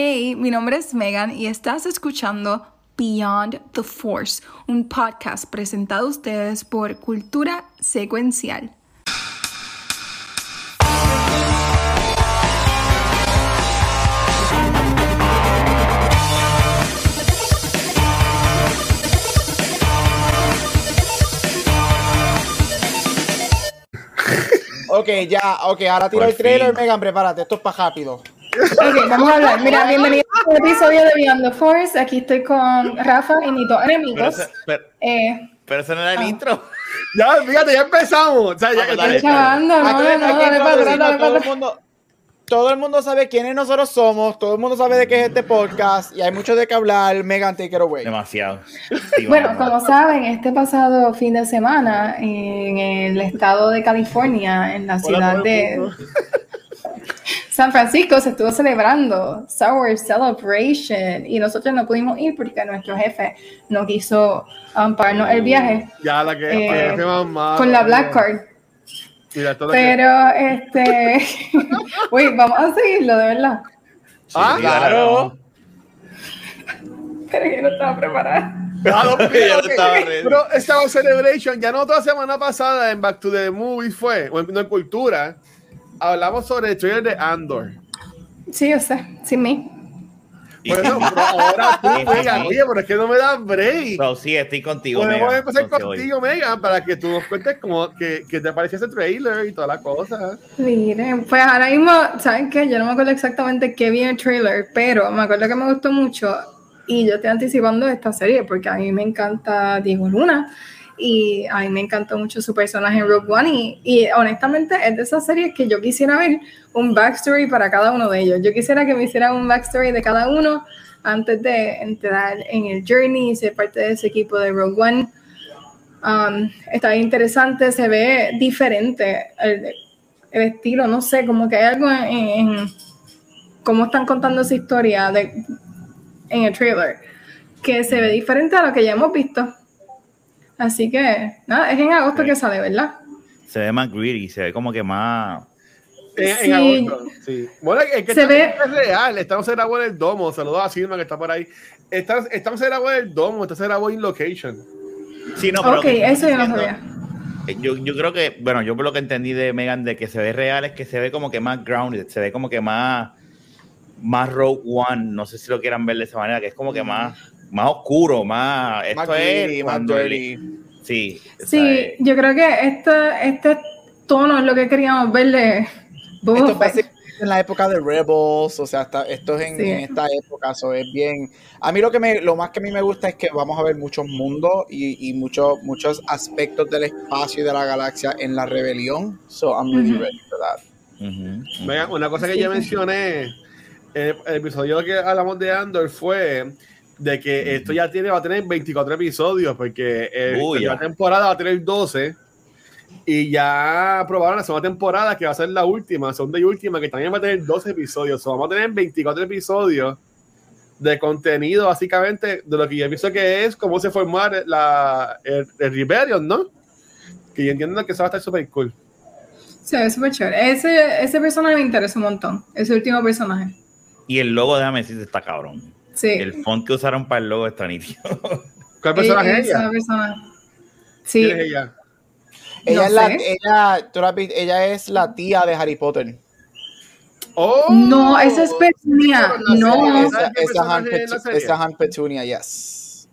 Hey, mi nombre es Megan y estás escuchando Beyond the Force, un podcast presentado a ustedes por Cultura Secuencial. Ok, ya, ok, ahora tiro Por el trailer, fin. Megan, prepárate, esto es para rápido. Ok, vamos a hablar. Mira, bienvenido a un episodio de Beyond the Force. Aquí estoy con Rafa y mis dos Pero, enemigos. pero, Eh, pero ese no era el Ah. intro. Ya, fíjate, ya empezamos. O sea, ya, dale. chavando, no, todo, el mundo, todo el mundo sabe quiénes nosotros somos, todo el mundo sabe de qué es este podcast y hay mucho de qué hablar. Megan, take it away. Demasiado. Sí, Bueno, vamos. como saben, este pasado fin de semana en el estado de California, en la ciudad de. San Francisco, se estuvo celebrando Star Wars Celebration y nosotros no pudimos ir porque nuestro jefe no quiso pagarnos el viaje Ya la que, Eh, que con la Black Card. Mira, Pero, este, uy, vamos a seguirlo, de verdad. Sí, Ah, claro. Pero yo no estaba preparada. Ah, estaba ready. Pero Wars Celebration, ya no otra semana pasada en Back to the Movies fue, o en, no, en Cultura, hablamos sobre el trailer de Andor. Sí, yo sé, sin mí. Bueno, pero ahora tú, Megan, sí. oye, pero es que no me das break. Pero sí, estoy contigo. Podemos Megan, empezar contigo, Megan, para que tú nos cuentes cómo que, que te pareció ese trailer y todas las cosas. Miren, pues ahora mismo, ¿saben qué? Yo no me acuerdo exactamente qué vi en el trailer, pero me acuerdo que me gustó mucho y yo estoy anticipando esta serie porque a mí me encanta Diego Luna y a mí me encantó mucho su personaje en Rogue One y, y honestamente es de esas series que yo quisiera ver un backstory para cada uno de ellos. Yo quisiera que me hicieran un backstory de cada uno antes de entrar en el journey y ser parte de ese equipo de Rogue One. Um, está interesante, se ve diferente el, estilo, no sé, como que hay algo en, cómo están contando esa historia en el trailer que se ve diferente a lo que ya hemos visto. Así que, nada, es en agosto que sale, ¿verdad? Se ve más greedy, se ve como que más. En, Sí. en agosto, sí. Bueno, es que Se ve- es real. Estamos en grabó en el domo. Saludos a Silma que está por ahí. Estamos, estamos en grabó en el domo. Esto se grabó en location. Sí, no, pero ok, eso yo no sabía. Eh, Yo, yo creo que, bueno, yo por lo que entendí de Megan de que se ve real es que se ve como que más grounded, se ve como que más, más Rogue One, no sé si lo quieran ver de esa manera, que es como que más, más oscuro, más, esto Más es más el- sí, Sí, eh, yo creo que este, este tono es lo que queríamos ver de Boba Esto parece en la época de Rebels, o sea, está- esto es en, Sí. en esta época, eso es bien. A mí lo que me, lo más que a mí me gusta es que vamos a ver muchos mundos y, y muchos, muchos aspectos del espacio y de la galaxia en la rebelión. So I'm really Ujú. ready for that. ujú, ujú. Venga, una cosa que Sí, yo sí. mencioné en el episodio que hablamos de Andor fue de que esto ya tiene, va a tener 24 episodios porque eh, Uy, la ya. temporada va a tener 12 y ya aprobaron la segunda temporada que va a ser la última, segunda y última, que también va a tener 12 episodios. So, vamos a tener 24 episodios de contenido básicamente de lo que yo pienso que es cómo se formó la, el, el Rebellion, ¿no? Que yo entiendo que eso va a estar súper cool. Se ve súper chévere. Ese, ese personaje me interesa un montón. Ese último personaje. Y el logo, déjame decirte, está cabrón. Sí. El font que usaron para el logo está nítido. ¿Cuál personaje es Esa ella? persona. Sí. ¿Quién es ella? Ella, No es la, ella, tú la ella es la tía de Harry Potter. ¡Oh! No, esa es Petunia. No. ¿Sabes Esa, es Han Petunia, yes.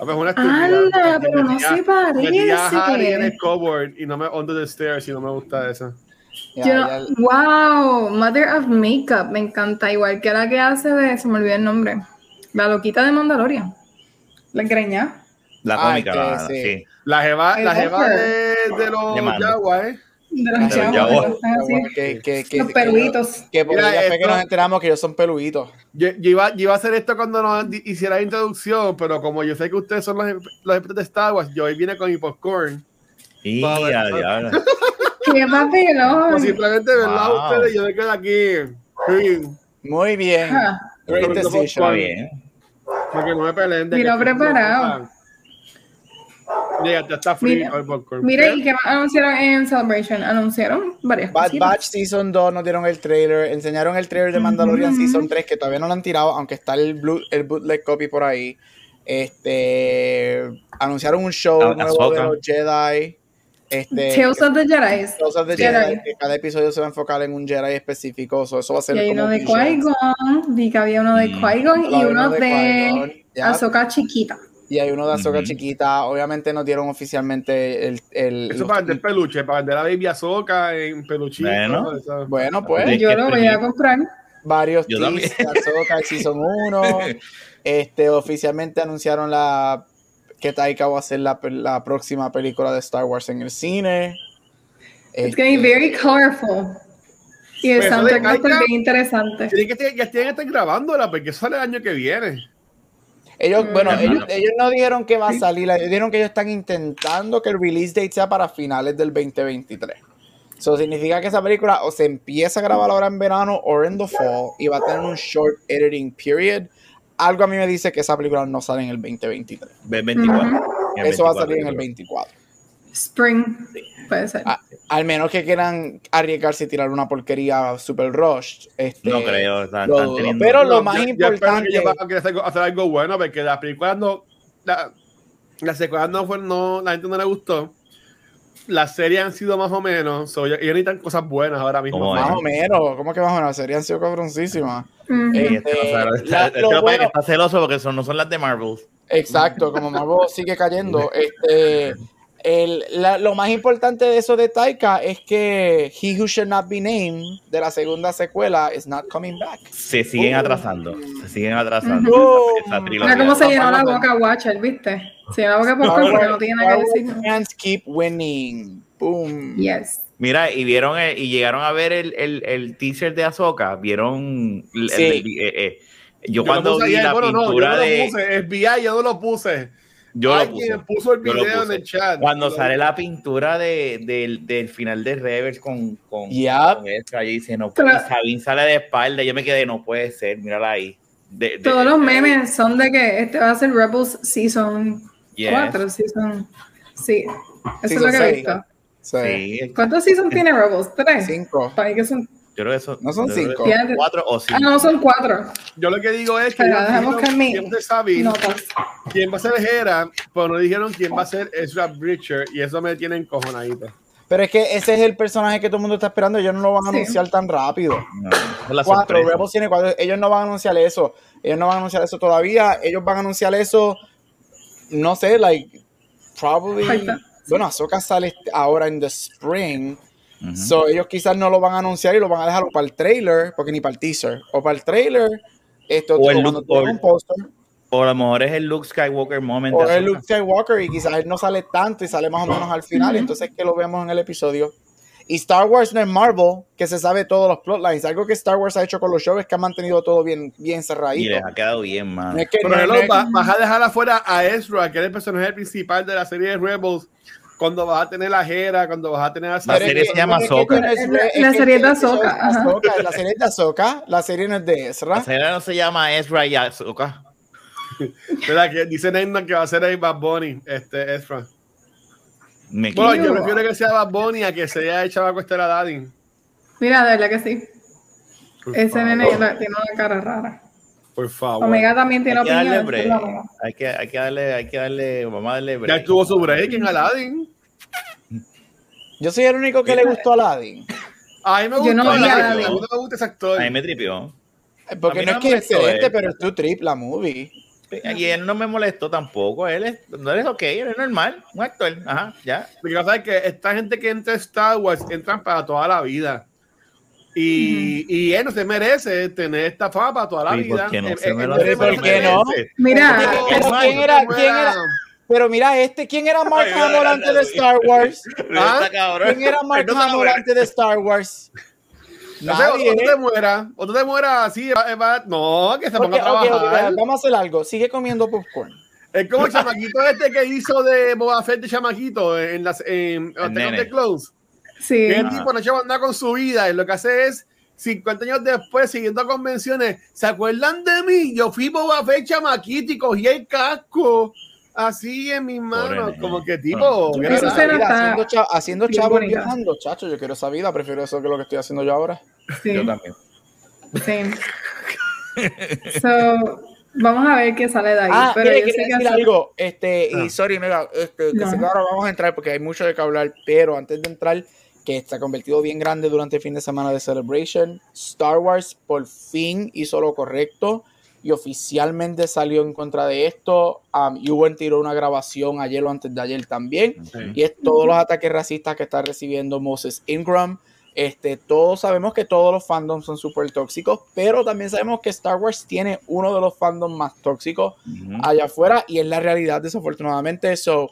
A ver, una estúpida. Anda, pero no se Harry en parece. el cupboard y no me under the stairs y no me gusta eso. Ya, Yo wow, Mother of Makeup, me encanta. Igual que la que hace de, se me olvidó el nombre, la loquita de Mandalorian. La greña. La Ah, cómica, que la- sí. sí. La jeva, I la jeva de, de los. Jaguars, ¿eh? De los Ah, de los que, que, que, los que- peluditos. que por Mira, que nos enteramos que ellos son peluditos. Yo, yo iba, yo iba a hacer esto cuando nos hiciera la introducción, pero como yo sé que ustedes son los, los expertos de Star Wars, yo hoy vine con mi popcorn. Y a diablo. Qué papelón. simplemente verla Wow. a ustedes, yo me quedo aquí. Sí, Muy bien. Great Pero decision. Está bien. para que no me peleen. de Mira, que- preparado. Mira. ¿y qué más anunciaron en Celebration? Anunciaron varias Bad cositas. Batch Season 2 nos dieron el trailer, enseñaron el trailer de Mandalorian. Season 3 que todavía no lo han tirado, aunque está el, blue, el bootleg copy por ahí. Este anunciaron un show Ah, nuevo de los Jedi. Este, Tales of the Jedi. Tales of the Jedi. Jedi, que cada episodio se va a enfocar en un Jedi específico. so, eso va a ser Y hay como uno de. Qui-Gon, vi que había uno de Mm. Qui-Gon y uno de, ya. Ahsoka chiquita. Y hay uno de Ahsoka Ujú. chiquita. Obviamente nos dieron oficialmente el. el- Eso los- para vender peluche, para vender a Baby Azoka en peluchito. Bueno. eso. bueno, pues. Yo lo voy a comprar. varios teas de Ahsoka Season 1. Este, oficialmente anunciaron la que Taika va a hacer la, la próxima película de Star Wars en el cine. It's Este, getting very colorful. Y el soundtrack va a estar bien interesante. Tienen que, ya tienen que estar grabándola porque sale el año que viene. ellos, bueno, Ajá. ellos, ellos no dijeron que va a salir, ellos dijeron que ellos están intentando que el release date sea para finales del 2023. Eso significa que esa película o se empieza a grabar ahora en verano o en the fall y va a tener un short editing period. Algo a mí me dice que esa película no sale en el 2023. Ve 24. Ujú. El Eso va a 24, salir en el creo. 24. Spring. Puede ser. Ah, Al menos que quieran arriesgarse y tirar una porquería super rush. Este, No creo. están- lo están teniendo- Pero lo No, más yo- yo espero importante- que a hacer, hacer algo bueno porque las películas no. La, las secuelas no fueron, no, la gente no le gustó. Las series han sido más o menos. So, ellos necesitan cosas buenas ahora mismo. ¿Cómo Más es? o menos. ¿Cómo que más o menos? La serie han sido cabroncísimas. Eh, este no Este, este que está celoso porque son, no son las de Marvel. Exacto, como Marvel sigue cayendo. Este, el- la- lo más importante de eso de Taika es que He Who Should Not Be Named de la segunda secuela is not coming back. Se siguen Oh. atrasando. Se siguen atrasando. Ujú. esa, esa Mira cómo se llenó la boca Watcher, ¿viste? Se llenó la boca por Star porque no tiene nada que decir. Fans keep winning. Boom. Yes. Mira, y vieron el- y llegaron a ver el, el, el teaser de Ahsoka. Vieron. el- Sí. el- eh, eh, yo Yo cuando lo vi ayer, la bueno, no, yo pintura no lo de. puse. FBI, yo no lo puse. Yo lo Alguien puse. puso el lo video en puse. el chat. Cuando Lo- sale la pintura de, del, del final de Rebels con, con, Yep. con Ezra, yo dice, no, y Sabine sale de espalda, yo me quedé, no puede ser, mírala ahí. De- de- Todos los memes son de que este va a ser Rebels Season Yes. 4. Season... Sí. Eso es Season lo que he visto. Sí. ¿Cuántos seasons tiene Rebels? ¿Tres? Cinco. Para mí que son... yo creo que son, No son cinco. son cuatro o cinco. Ah, no, son cuatro. Yo lo que digo es que Pero que mi- quién va a ser Sabine, Notas. quién va a ser Hera, pero no dijeron quién va a ser Ezra Bridger y eso me tiene encojonadito. Pero es que ese es el personaje que todo el mundo está esperando. Ellos no lo van a Sí. anunciar tan rápido. No, la Cuatro. Rebels tiene cuatro. Ellos no van a anunciar eso. Ellos no van a anunciar eso todavía. Ellos van a anunciar eso. No sé, like, probably. Bueno, Ahsoka sale ahora en the spring. Ujú. So, ellos quizás no lo van a anunciar y lo van a dejar o para el trailer, porque ni para el teaser, o para el trailer, esto, O el look- o un póster, O a lo mejor es el Luke Skywalker moment. o el. Luke Skywalker y quizás él no sale tanto y sale más o menos al final, Ujú. entonces que lo vemos en el episodio. Y Star Wars no es Marvel, que se sabe todos los plotlines. Algo que Star Wars ha hecho con los shows es que ha mantenido todo bien, bien Y cerradito. les ha quedado bien, man. No es que Pero no- no es- va- vas a dejar afuera a Ezra, que es el personaje principal de la serie de Rebels, cuando vas a tener a Hera, cuando vas a tener a La Pero es serie se llama es- La- la serie es de el. Ahsoka, La serie es de Ahsoka, la serie no es de La Ezra. serie no se llama Ezra y Ahsoka. ¿Verdad? Que dice Neyman que va a ser ahí Bad Bunny, este Ezra. Me Bueno, yo prefiero que sea Bad Bunny a que sea el chavaco este la Daddy. Mira, de verdad que sí. Ese nene la- tiene una cara rara. Por favor. Omega también tiene Hay que darle opinión. Hay que, hay que darle, hay que darle, vamos a darle Ya break. tuvo su break en Aladdin. Yo soy el único que le gustó a Aladdin. A mí me Yo gusta. no Aladdin, Aladdin. A mí no me gusta ese actor. A mí me tripió. Porque A mí no no es que es excelente, eh. pero es tu trip la movie. Y él no me molestó tampoco. Él es, no es ok, él es normal, un actor. Ajá, ya. Lo que pasa es que esta gente que entra a Star Wars entran para toda la vida. Y, y él no se merece tener esta fama para toda la ¿Y por vida. qué no se hace? ¿Por qué no? Mira, ¿quién era, quién era? Pero mira este, ¿quién era Mark Hamill antes de Star Wars? ¿Ah? ¿Quién era Mark Hamill antes de Star Wars? No sé, o, Nadie. o te mueras, o tú te mueras así, no, que se ponga Ok, a ok, ok, trabajar. vamos a hacer algo. Sigue comiendo popcorn. Es como el chamaquito este que hizo de Boba Fett de chamaquito en las en nene. the Close. Sí. Que el tipo no lleva nada con su vida y lo que hace es 50 años después, siguiendo convenciones, ¿se acuerdan de mí? Yo fui Boba Fett chamaquito y cogí el casco. así en mis manos, como que tipo. Esa ser vida, hasta haciendo, cha- haciendo bonita. viajando, chacho, yo quiero esa vida, prefiero eso que lo que estoy haciendo yo ahora. Sí, Yo también. same. So, vamos a ver qué sale de ahí. Ah, pero mire, yo sé quería que decir hace- algo, este, y Ah. sorry, mega, este, que No. que ahora vamos a entrar porque hay mucho de qué hablar, pero antes de entrar, que se ha convertido bien grande durante el fin de semana de Celebration, Star Wars por fin hizo lo correcto y oficialmente salió en contra de esto. Um, Ewan tiró una grabación ayer o antes de ayer también, y es todos los ataques racistas que está recibiendo Moses Ingram. Este, todos sabemos que todos los fandoms son súper tóxicos, pero también sabemos que Star Wars tiene uno de los fandoms más tóxicos allá afuera y es la realidad desafortunadamente. So,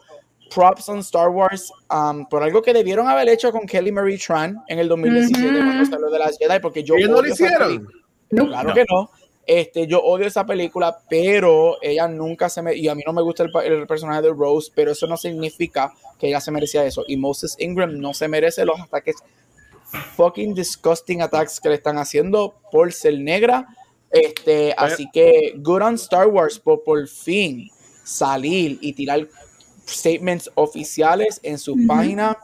props on Star Wars um, por algo que debieron haber hecho con Kelly Marie Tran en el 2017 Ujú. cuando salió de las Jedi porque yo ¿Ellos no lo odio esa hicieron? Claro No. que no. Este, yo odio esa película, pero ella nunca se me. Y a mí no me gusta el personaje de Rose, pero eso no significa que ella se merecía eso. Y Moses Ingram no se merece los ataques, fucking disgusting attacks que le están haciendo por ser negra. Este, así que, good on Star Wars por por fin salir y tirar statements oficiales en su página.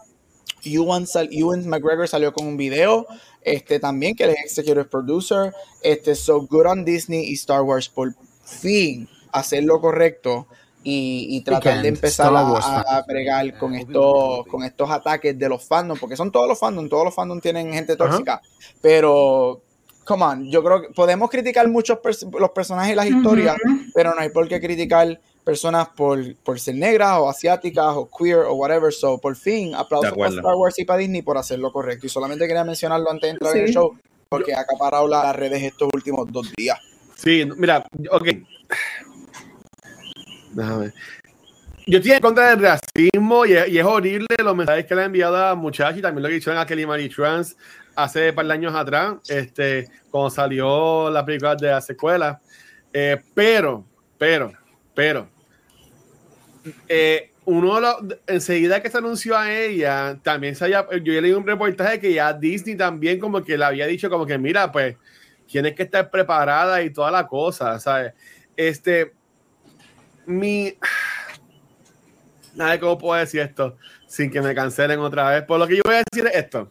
Ewan, sal- Ewan McGregor salió con un video este también que él es executive producer. Este so good on Disney y Star Wars por fin hacer lo correcto y, y tratar de empezar a, a- a bregar con estos con estos ataques de los fandoms porque son todos los fandoms todos los fandoms tienen gente tóxica. Pero come on yo creo que podemos criticar muchos pers- los personajes y las historias pero no hay por qué criticar personas por, por ser negras o asiáticas o queer o whatever. So, por fin, aplausos para. Star Wars y para Disney por hacer lo correcto. Y solamente quería mencionarlo antes de entrar en el show, porque ha acaparado la- las redes estos últimos dos días. Sí, mira, ok. Déjame. Yo estoy en contra del racismo y es, y es horrible los mensajes que le han enviado a muchachos y también lo que hicieron a Kelly Marie Trans hace un par de años atrás, este, cuando salió la película de la secuela. Eh, pero, pero, pero, eh, uno de los, enseguida que se anunció a ella, también se había, yo ya leí un reportaje que ya Disney también como que le había dicho como que mira, pues tienes que estar preparada y toda la cosa, ¿sabes? Este, mi... Nada, ¿cómo puedo decir esto? Sin que me cancelen otra vez. Por lo que yo voy a decir es esto.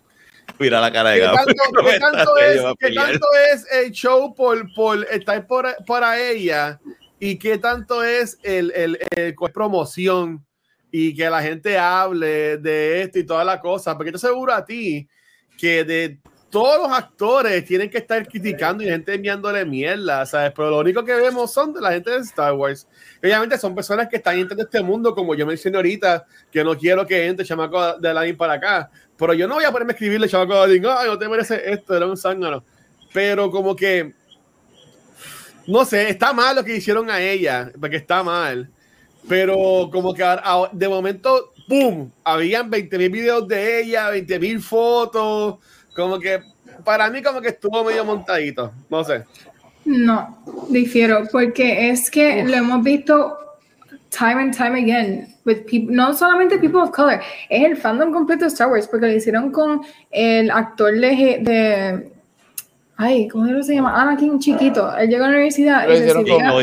Mira la cara de ¿Qué es, tanto es el show por, por estar por, para ella y qué tanto es el, el, el co- promoción y que la gente hable de esto y toda la cosa? Porque te aseguro a ti que de todos los actores tienen que estar criticando y gente enviándole mierda, ¿sabes? Pero lo único que vemos son de la gente de Star Wars. Obviamente son personas que están dentro de este mundo, como yo mencioné ahorita, que no quiero que entre chamaco de Aladdin para acá. Pero yo no voy a ponerme a escribirle chamaco de Aladdin, ay, no te merece esto, era un zángano. Pero como que, no sé, está mal lo que hicieron a ella, porque está mal. Pero como que a- a- de momento, ¡pum! Habían 20 mil videos de ella, 20 mil fotos. Como que para mí como que estuvo medio montadito. No sé. No, difiero, porque es que lo hemos visto time and time again, with people, no solamente people of color, es el fandom completo de Star Wars, porque lo hicieron con el actor de, de ay, ¿cómo se llama? Anakin chiquito, él llegó a la universidad y recibía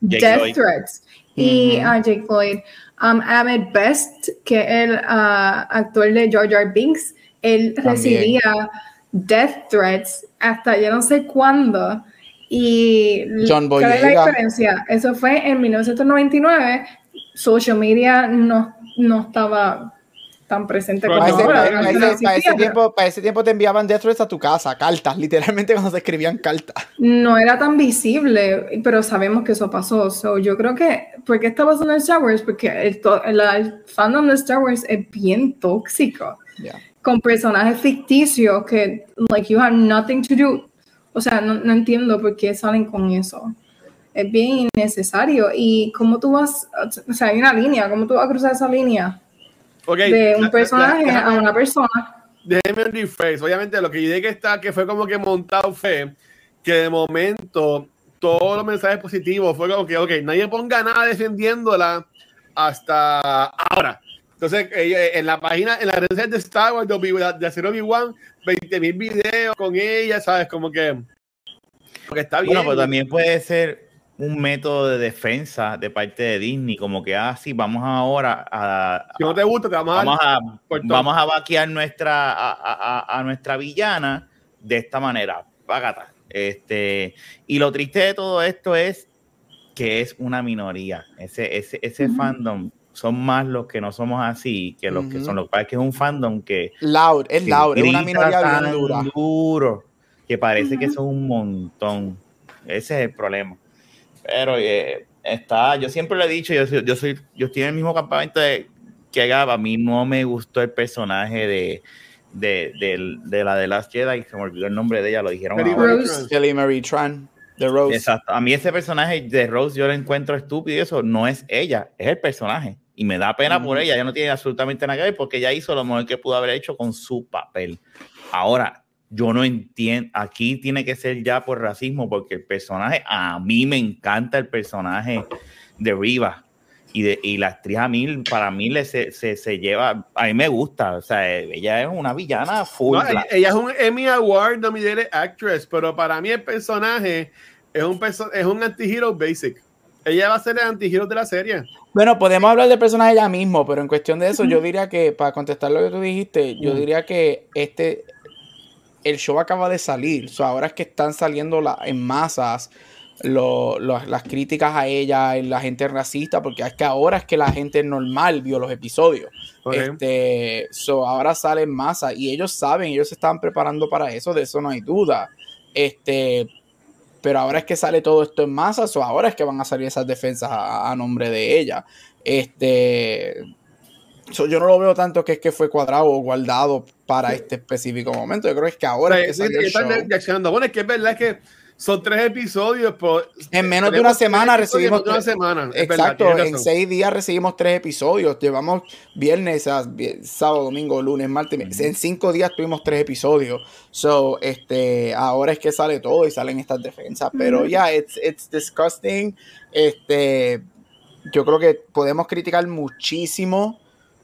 death Lloyd. threats. Y Ujú. a Jake Lloyd, um, Ahmed Best, que es el ah, actor de Jar Jar Binks, él También. recibía death threats hasta yo no sé cuándo. Y John ¿cuál es la diferencia? Eso fue en 1999. Social media no, no estaba tan presente como Para ese, ahora. para- para ese- para ese tiempo, para ese tiempo te enviaban death threats a tu casa, cartas, literalmente cuando se escribían cartas. no era tan visible, pero sabemos que eso pasó. So, yo creo que, ¿por qué está pasando en Star Wars? Porque el, el- el fandom de Star Wars es bien tóxico, Ya. con personajes ficticios que, like, you have nothing to do. O sea, no, no entiendo por qué salen con eso. Es bien innecesario. Y cómo tú vas, o sea, hay una línea, ¿cómo tú vas a cruzar esa línea De la- un la- personaje la- a una persona? déjeme rephrase. Obviamente, lo que yo dije que está, que fue como que montado fue que de momento todos los mensajes positivos fue como que, ok, nadie ponga nada defendiéndola hasta ahora. Entonces, eh, en la página, en redes sociales de Star Wars, de, hacer Obi-Wan, 20 mil videos con ella, ¿sabes? Como que, porque está bien. Bueno, pues también puede ser, un método de defensa de parte de Disney, como que, ah, sí, vamos ahora a... Si no te gusta, te vamos, vamos a... a, vamos a vaquear nuestra, a, a- a nuestra villana de esta manera, págata. Este, y lo triste de todo esto es que es una minoría. Ese, ese, ese fandom son más los que no somos así que los que son. Lo que pasa es que es un fandom que Loud, es que loud, es una minoría bien tan dura. duro que parece que son un montón. Ese es el problema. Pero eh, está, yo siempre lo he dicho, yo, soy- yo soy, yo estoy en el mismo campamento de que Gab, a mí no me gustó el personaje de, de, de la de Last Jedi, se me olvidó el nombre de ella, lo dijeron Kelly. Marie. Tran. Rose. Exacto. A mí ese personaje de Rose yo lo encuentro estúpido y eso no es ella, es el personaje. Y me da pena por ella, ella no tiene absolutamente nada que ver porque ella hizo lo mejor que pudo haber hecho con su papel. Ahora, yo no entiendo, aquí tiene que ser ya por racismo porque el personaje, a mí me encanta el personaje de Riva. Y, de, y la actriz a mí, para mí le se, se, se lleva, a mí me gusta, o sea, ella es una villana full. No, ella, black. ella es un Emmy Award nominated actress, pero para mí el personaje es un, perso- es un anti-hero basic. Ella va a ser el anti-hero de la serie. Bueno, podemos hablar del personaje ya mismo, pero en cuestión de eso, yo diría que, para contestar lo que tú dijiste, yo Mm. diría que este, el show acaba de salir, so, ahora es que están saliendo la- en masas lo- lo- las críticas a ella y la gente racista, porque es que ahora es que la gente normal vio los episodios. Este, so, ahora sale en masa y ellos saben, ellos se estaban preparando para eso, de eso no hay duda. Este, pero ahora es que sale todo esto en masa, so, ahora es que van a salir esas defensas a, a nombre de ella. Este, so, yo no lo veo tanto que es que fue cuadrado o guardado para este específico momento. Yo creo que es que ahora es que Sí, el están reaccionando. Bueno, es que es verdad que son tres episodios, pero En menos de una semana tres recibimos en una tres- semana. es verdad, Exacto, en seis días recibimos tres episodios. Llevamos viernes, a- sábado, domingo, lunes, martes. En cinco días tuvimos tres episodios. So, este, ahora es que sale todo y salen estas defensas. Pero ya, it's, it's disgusting. Este, yo creo que podemos criticar muchísimo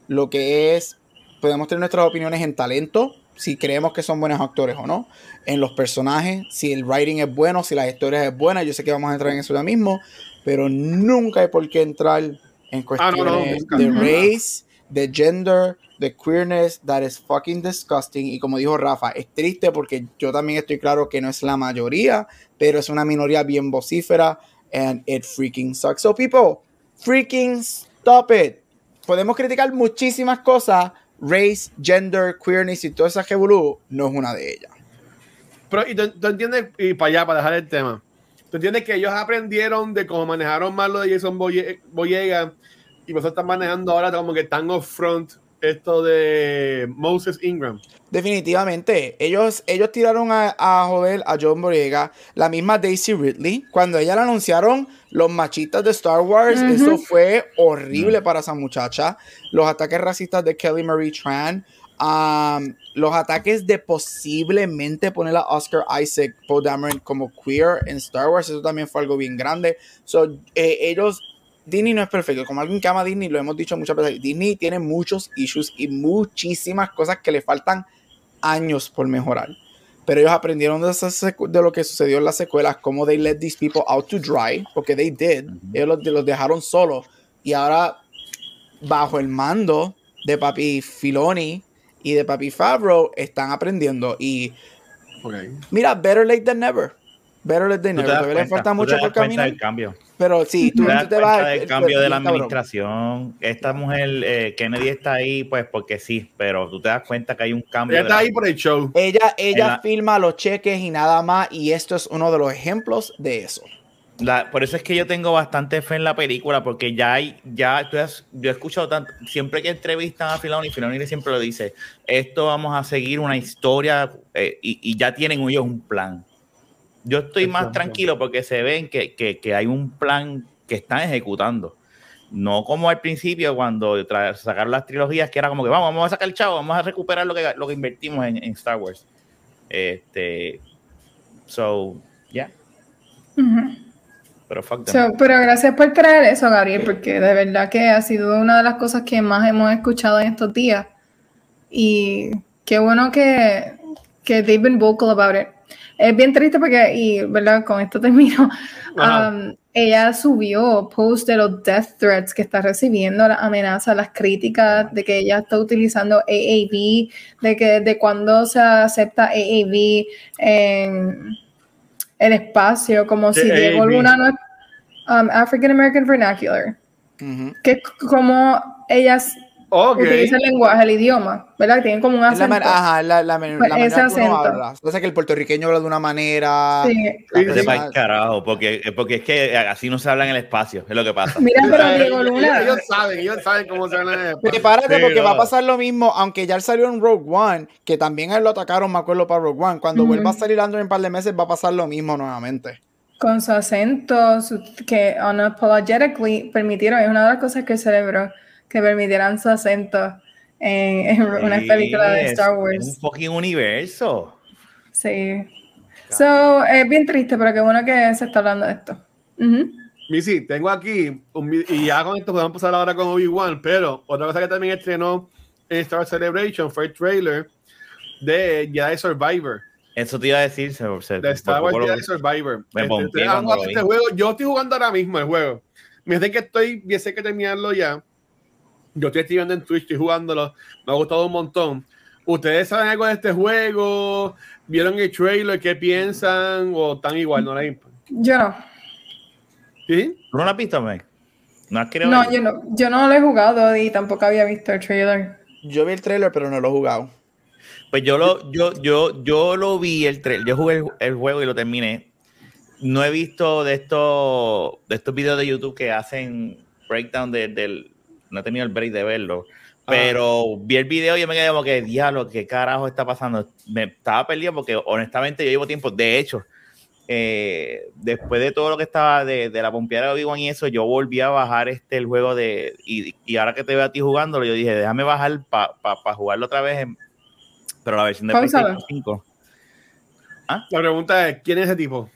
lo que es. Podemos tener nuestras opiniones en talento, si creemos que son buenos actores o no, en los personajes, si el writing es bueno, si las historias es buena. Yo sé que vamos a entrar en eso ya mismo, pero nunca hay por qué entrar en Ah, no, cuestiones no, de race, de gender, de queerness. That is fucking disgusting. Y como dijo Rafa, es triste porque yo también estoy claro que no es la mayoría, pero es una minoría bien vocífera. And it freaking sucks. So, people, freaking stop it. Podemos criticar muchísimas cosas. Race, gender, queerness y toda esa revolú no es una de ellas. Pero, y tú, tú entiendes, y para allá, para dejar el tema, tú entiendes que ellos aprendieron de cómo manejaron mal lo de Jason Boye- Boyega y vosotros están manejando ahora como que están off front esto de Moses Ingram. Definitivamente. Ellos, ellos tiraron a, a joder a John Boyega, la misma Daisy Ridley. Cuando ella la anunciaron, los machistas de Star Wars, eso fue horrible para esa muchacha. Los ataques racistas de Kelly Marie Tran. um, los ataques de posiblemente poner a Oscar Isaac, Paul Dameron como queer en Star Wars, eso también fue algo bien grande. So, eh, ellos Disney no es perfecto. Como alguien que ama a Disney, lo hemos dicho muchas veces. Disney tiene muchos issues y muchísimas cosas que le faltan años por mejorar. Pero ellos aprendieron de, lo que sucedió en las secuelas, cómo they let these people out to dry, porque they did. Ellos los, los dejaron solos. Y ahora, bajo el mando de papi Filoni y de papi Favreau, están aprendiendo. Y mira, better late than never. Better late than never. Todavía le falta mucho por caminar. cambio. Pero sí, tú, Tú te tú te vas. el- cambio de la administración. Esta mujer, eh, Kennedy está ahí, pues porque sí, pero tú te das cuenta que hay un cambio. Ella de está la- ahí por el show. Ella, ella la- firma los cheques y nada más, y esto es uno de los ejemplos de eso. la- por eso es que yo tengo bastante fe en la película, porque ya hay, ya tú has- yo he escuchado tanto, siempre que entrevistan a Filoni, Filoni siempre lo dice, esto vamos a seguir una historia eh, y, y ya tienen ellos un plan. Yo estoy más tranquilo porque se ven que, que- que hay un plan que están ejecutando. No como al principio cuando sacaron las trilogías, que era como que vamos, vamos a sacar el chavo, vamos a recuperar lo que, lo que invertimos en, en Star Wars. Este, so, yeah, Ujú. pero fuck them. So, pero gracias por traer eso, Gabriel, porque de verdad que ha sido una de las cosas que más hemos escuchado en estos días. Y qué bueno que, que they've been vocal about it. Es bien triste porque, y verdad, con esto termino, um, ella subió post de los death threats que está recibiendo, las amenazas, las críticas de que ella está utilizando AAV, de que de cuando se acepta AAV en el espacio, como ¿Qué si Diego AAV? Luna no um, African American Vernacular, Ujú. que es como ellas Ok. utilizan el lenguaje, el idioma, ¿verdad? Tienen como un la acento. man- ajá, la, la, Pues la manera ese acento. habla. Entonces que el puertorriqueño habla de una manera. Sí. la persona- carajo, porque, porque es que así no se habla en el espacio, es lo que pasa. Mira, pero Diego ellos- Luna. Ellos saben, ellos saben cómo se van a. Prepárate Sí, porque va a no. pasar lo mismo, aunque ya él salió en Rogue One, que también a él lo atacaron, me acuerdo, para Rogue One. Cuando Ujú. vuelva a salir Andor en un par de meses va a pasar lo mismo nuevamente. con su acento, su- que unapologetically permitieron, es una de las cosas que celebró, que permitieran su acento en, en una Sí, película de es Star Un Wars. fucking universo. Sí. So, es bien triste, pero qué bueno que se está hablando de esto. Ujú. Missy, tengo aquí, un y ya con esto podemos pasar ahora con Obi-Wan, pero otra cosa que también estrenó en Star Wars Celebration fue el trailer de Jedi Survivor, Eso te iba a decir. Se, se- de Star Wars Jedi Survivor. me Este, este juego, yo estoy jugando ahora mismo el juego. Me dice que estoy, bien sé que terminarlo ya. Yo estoy escribiendo en Twitch, estoy jugándolo, me ha gustado un montón. ¿Ustedes saben algo de este juego? ¿Vieron el trailer? ¿Qué piensan? ¿O están igual? ¿No importa? Yo no. ¿Sí? ¿Tú no lo has visto, Meg? ¿No has querido No, yo no, yo no lo he jugado y tampoco había visto el trailer. Yo vi el trailer, pero no lo he jugado. Pues yo lo, yo, yo, yo lo vi el trailer, yo jugué el, el juego y lo terminé. No he visto de estos, de estos videos de YouTube que hacen breakdown de- del. No he tenido el break de verlo. Pero vi el video y yo me quedé como que, diablo, ¿qué carajo está pasando? Me estaba perdido porque honestamente yo llevo tiempo. De hecho, eh, después de todo lo que estaba de, de la pompeada de Obi-Wan y eso, yo volví a bajar este el juego de. Y, y ahora que te veo a ti jugándolo, yo dije, déjame bajar para jugarlo otra vez. en- pero la versión de. PlayStation 5. La pregunta es, ¿quién es ese tipo?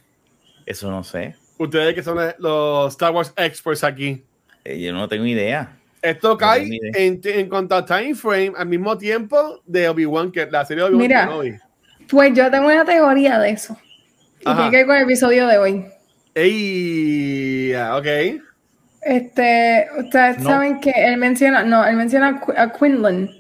Eso no sé. Ustedes que son los Star Wars experts aquí. Eh, yo no tengo idea. Esto cae en, en cuanto a time frame al mismo tiempo de Obi-Wan, que la serie de Obi-Wan Mira. Kenobi. Pues yo tengo una teoría de eso. Y tiene que ver con el episodio de hoy. Ey, ok. Este, ustedes No. saben que él menciona, no, él menciona a Qu- a Quinlan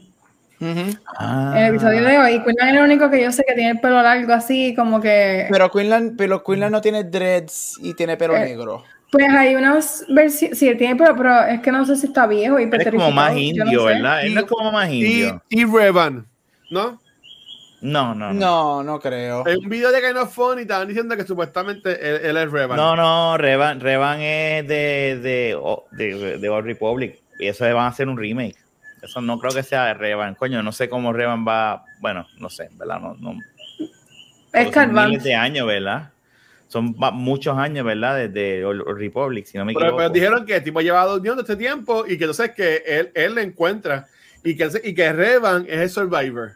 Ujú. Ah, en el episodio de hoy. Quinlan es el único que yo sé que tiene el pelo largo así, como que. Pero Quinlan, pero Quinlan no tiene dreads y tiene pelo Eh, negro. Pues hay unas versiones. Sí, él tiene pelo, pero es que no sé si está viejo y es como más indio, no sé. ¿verdad? Él no es como más Y, indio. y Revan, ¿no? No, no, no. No, no creo. En un video de Kind of Funny estaban diciendo que supuestamente él, él es Revan. No, no, Revan, Revan es de, de, de, de Old Republic. Y eso van a hacer un remake. Eso no creo que sea Revan. Coño, no sé cómo Revan va. Bueno, no sé, ¿verdad? No, no, Es son Carvan. miles de años, ¿verdad? Son muchos años, ¿verdad? Desde Republic, si no me equivoco. pero dijeron que el tipo lleva durmiendo este tiempo y que entonces que él, él le encuentra y que, y que Revan es el Survivor.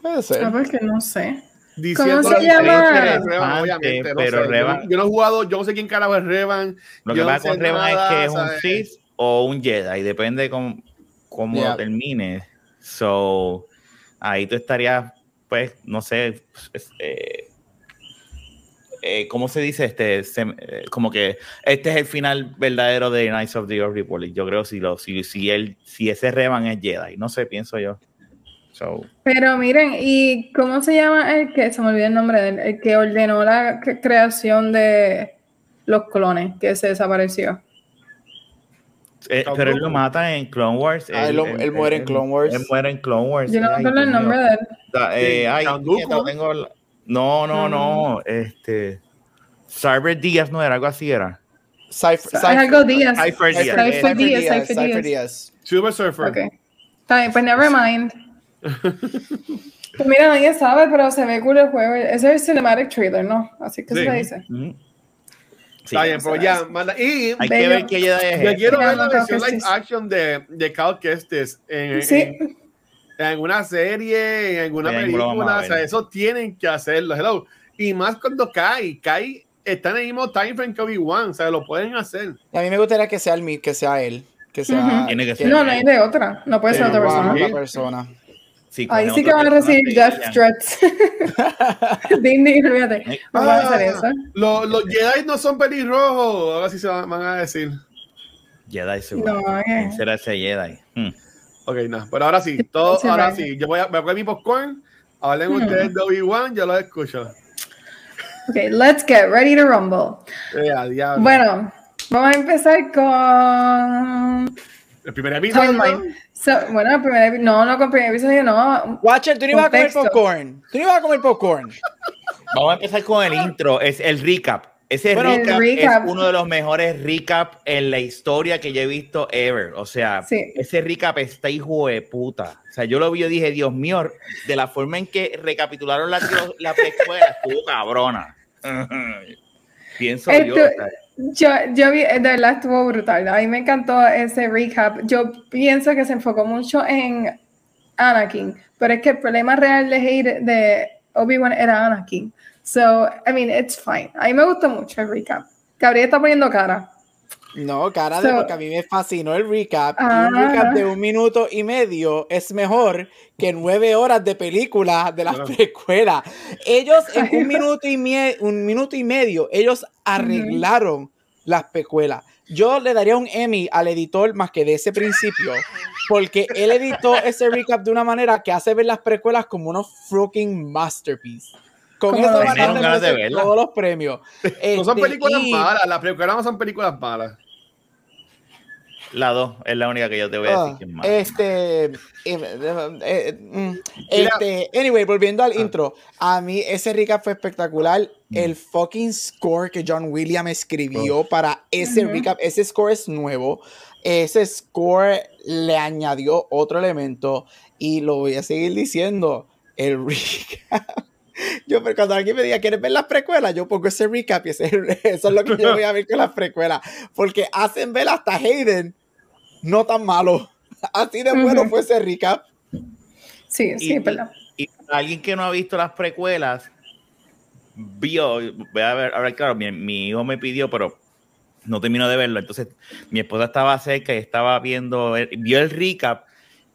Puede ser. Ah, pues que no sé. Diciendo se que llama? Revan, obviamente, no Pero sé. Revan- Yo, no, yo no he jugado, yo no sé quién carajo es Revan. Lo que no pasa sé con Revan nada, es que es un. Sith o un Jedi, depende cómo, cómo Yeah. lo termine. So, ahí tú estarías, pues, no sé, pues, eh, eh, ¿cómo se dice? Este, se- eh, como que este es el final verdadero de Knights of the Old Republic. Yo creo si lo, si, si él, si ese Revan es Jedi, no sé, pienso yo. So, Pero miren, ¿y cómo se llama el que, se me olvidó el nombre del, el que ordenó la cre- creación de los clones que se desapareció? eh, pero él lo mata en Clone Wars. Ah, él lo- él muere en Clone Wars. Él muere en Clone Wars. Yo no me acuerdo el nombre de él. Da- eh, Sí, ay, tengo la- No, no, no. Este. Cyber Díaz no era, algo así era. Cypher, algo Díaz. Cypher Díaz. Cypher Díaz, Cypher Díaz. Surfer. Ok. Está bien, pues never mind. Pues mira, nadie sabe, pero se ve cool el juego. Ese es el cinematic trailer, ¿no? Así que Sí. se dice. Sí, Está bien, pero ya, manda. Y Hay que Bello. ver qué yo quiero ver la versión que live action de, de Cal Kestis en, Sí, en, en alguna serie, en alguna Sí, película. O sea, eso tienen que hacerlo. Hello. Y más cuando cae. Cae está en el mismo time frame que Obi-Wan. O sea, lo pueden hacer. A mí me gustaría que sea el que sea él. Que sea. Tiene que ser no, no hay de otra. No puede ser otra persona. Otra persona. Sí, Ahí sí que van a recibir death threats. Disney, olvídate. Eh, No van a hacer Ah, eso. Los, los Jedi no son pelirrojos. Ahora sí se van, van a decir. Jedi seguro. No, ¿Quién eh. será ese Jedi? Hmm. Ok, no. Pero ahora sí. Todo, Sí, ahora sí. Yo voy a, voy a coger mi popcorn. Hablen Hmm. ustedes de Obi-Wan. Yo los escucho. Ok, let's get ready to rumble. Eh. Bueno, vamos a empezar con El primer episodio. timeline. So, bueno, el primer no, no con primer episodio, no. Watcher, tú no ibas a comer popcorn. Tú no ibas a comer popcorn. Vamos a empezar con el intro, es el recap. Ese Bueno, recap, recap. es uno de los mejores recap en la historia que yo he visto ever. O sea, Sí. ese recap está hijo de puta. O sea, yo lo vi y dije, Dios mío, de la forma en que recapitularon la, la precuela, estuvo cabrona. Pienso yo. Esto- o sea, Yo, yo vi, de verdad estuvo brutal. A mí me encantó ese recap. Yo pienso que se enfocó mucho en Anakin, pero es que el problema real de, de Obi-Wan era Anakin. So, I mean, it's fine. A mí me gustó mucho el recap. Gabriel está poniendo cara. No, cara de So- porque a mí me fascinó el recap. y un Ah. recap de un minuto y medio es mejor que nueve horas de película de las precuelas. Ellos en un minuto y mie- un minuto y medio, ellos arreglaron las precuelas. Yo le daría un Emmy al editor más que de ese principio, porque él editó ese recap de una manera que hace ver las precuelas como unos fucking masterpiece. Con eso van a todos los premios. No son Este, películas y- malas. Las películas no son películas malas. la 2 es la única que yo te voy a decir Ah, que es mala. este, eh, eh, eh, mm, este, anyway, volviendo al Ah. intro, a mí ese recap fue espectacular. Mm. El fucking score que John Williams escribió Oh. para ese recap, ese score es nuevo. Ese score le añadió otro elemento y lo voy a seguir diciendo. El recap. Yo, pero cuando alguien me diga, ¿quieres ver las precuelas? Yo pongo ese recap y ese- eso es lo que yo voy a ver con las precuelas. Porque hacen ver hasta Hayden no tan malo. Así de bueno Ujú. fue ese recap. Sí, sí, Y- perdón. Y para alguien que no ha visto las precuelas, vio, voy a ver, a ver, claro, mi, mi hijo me pidió, pero no terminó de verlo. Entonces, mi esposa estaba cerca y estaba viendo, el- vio el recap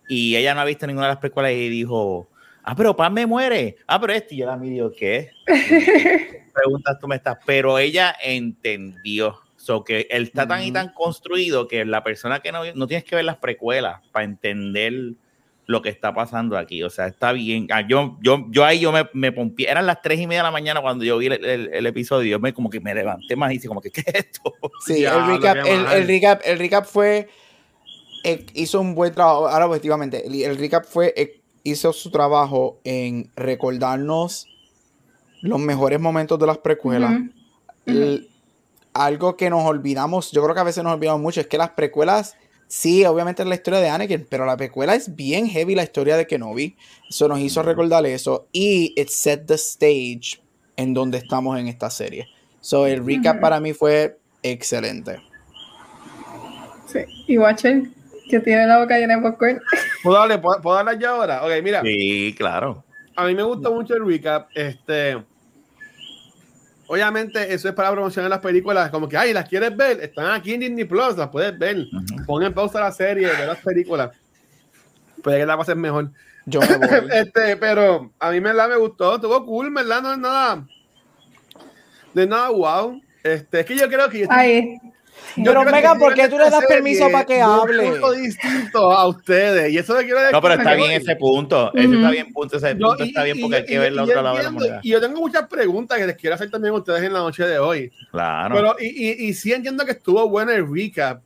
y ella no ha visto ninguna de las precuelas y dijo, ah, pero Pan me muere. Ah, pero este, y yo la yo, ¿qué? ¿Qué preguntas tú me estás? Pero ella entendió. So que él está tan y tan construido que la persona que no, no tienes que ver las precuelas para entender lo que está pasando aquí. O sea, está bien. Ah, Yo, yo, yo ahí yo me, me pompié. Eran las tres y media de la mañana cuando yo vi el, el- el episodio. Yo me como que me levanté más y hice como que, ¿qué es esto? Sí, el, recap, el, recap, el recap fue. eh, hizo un buen trabajo. Ahora, objetivamente, el, el recap fue. Hizo su trabajo en recordarnos los mejores momentos de las precuelas. Algo que nos olvidamos, yo creo que a veces nos olvidamos mucho, es que las precuelas, sí, obviamente es la historia de Anakin, pero la precuela es bien heavy la historia de Kenobi. Eso nos hizo recordar eso. Y it set the stage en donde estamos en esta serie. So, el recap para mí fue excelente. Sí. Y Watcher, que tiene la boca llena de popcorn. ¿Puedo darle, puedo, puedo darle ya ahora? Ok, mira. Sí, claro. A mí me gusta mucho el recap. Este. Obviamente, eso es para promocionar las películas. Como que, ay, las quieres ver, están aquí en Disney Plus, las puedes ver. Ujú. Pon en pausa la serie, ve las películas. Puede que la pases mejor. Yo me voy. Este, pero a mí verdad me gustó, estuvo cool, ¿verdad? No es nada. No es nada wow. Este, es que yo creo que yo estoy- Ay, yo Pero, estoy ¿por qué tú le das permiso para que de un hable? punto distinto a ustedes. Y eso le quiero decir. No, pero está bien ese punto. Ese está bien punto. Ese Yo- punto y- está bien y- porque hay y- que ver la otra lado de la moneda. Y yo tengo muchas preguntas que les quiero hacer también a ustedes en la noche de hoy. Claro. Pero, y, y, y sí entiendo que estuvo bueno el recap,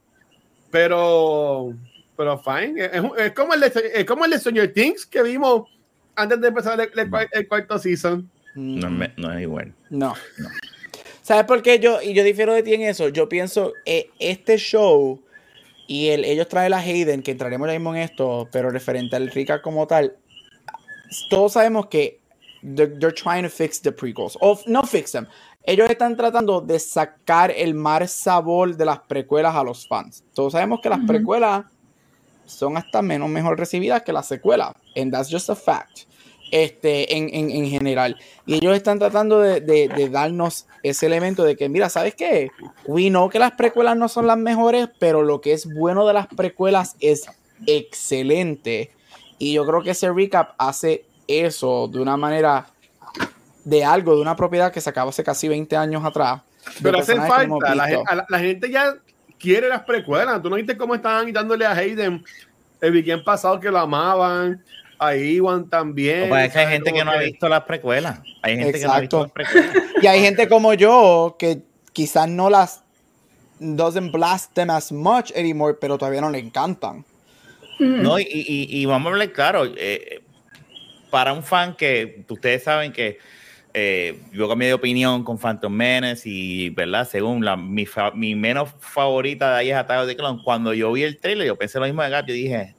pero, pero fine. Es, es como el de, es como el de Stranger Things que vimos antes de empezar el, el el cuarto season. no, no es igual. No. ¿Sabes por qué yo, y yo difiero de ti en eso? Yo pienso, eh, este show y el, ellos traen a Hayden, que entraremos ya mismo en esto, pero referente al Rika como tal, todos sabemos que they're, they're trying to fix the prequels. O no fix them. Ellos están tratando de sacar el mal sabor de las precuelas a los fans. Todos sabemos que las precuelas son hasta menos mejor recibidas que las secuelas. And that's just a fact. Este, en, en, en general. Y ellos están tratando de, de- de darnos ese elemento de que, mira, ¿sabes qué? We know que las precuelas no son las mejores, pero lo que es bueno de las precuelas es excelente. Y yo creo que ese recap hace eso de una manera de algo, de una propiedad que se acabó hace casi 20 años atrás. Pero hace personajes que hemos falta. La, la- la gente ya quiere las precuelas. Tú no viste cómo estaban quitándole a Hayden el weekend pasado que lo amaban. A Iwan también. Pues es que hay gente que no ha visto las precuelas. Hay gente que no ha visto las Exacto. precuelas. Y hay gente como yo que quizás no las doesn't blast them as much anymore, pero todavía no le encantan. No, y, y- y vamos a hablar claro, eh, para un fan que ustedes saben que eh, yo cambié de opinión con Phantom Menace y, ¿verdad? Según la, mi, fa- mi menos favorita de ahí es Attack of the Clone, cuando yo vi el trailer, yo pensé lo mismo de Gap, yo dije,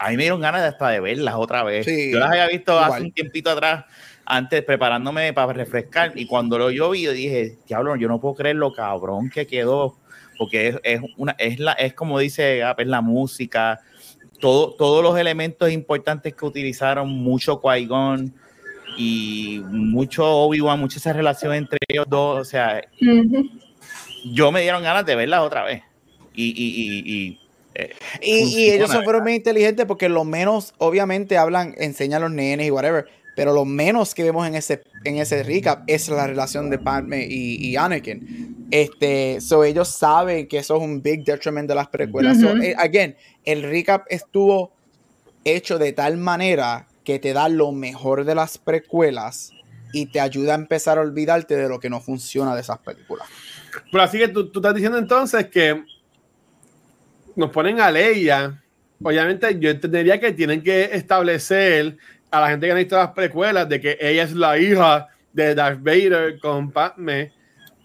a mí me dieron ganas de hasta de verlas otra vez. Sí, yo las había visto hace igual. un tiempito atrás, antes preparándome para refrescar, y cuando lo yo vi, yo dije, diablo, yo no puedo creer lo cabrón que quedó, porque es, es una, es, la, es como dice Gap, es la música, todo, todos los elementos importantes que utilizaron, mucho Qui-Gon y mucho Obi-Wan, mucha esa relación entre ellos dos, o sea, Ujú. yo me dieron ganas de verla otra vez. Y, y, y, y, eh, Y, y ellos son fueron bien inteligentes porque lo menos, obviamente, hablan, enseñan a los nenes y whatever, pero lo menos que vemos en ese, en ese recap es la relación de Padme y, y Anakin. Este, so ellos saben que eso es un big detriment de las precuelas. So, Ujú. eh, again, el recap estuvo hecho de tal manera que te da lo mejor de las precuelas y te ayuda a empezar a olvidarte de lo que no funciona de esas películas. Pero así que tú, tú estás diciendo entonces que nos ponen a Leia. Obviamente, yo entendería que tienen que establecer a la gente que ha visto las precuelas de que ella es la hija de Darth Vader con Padme.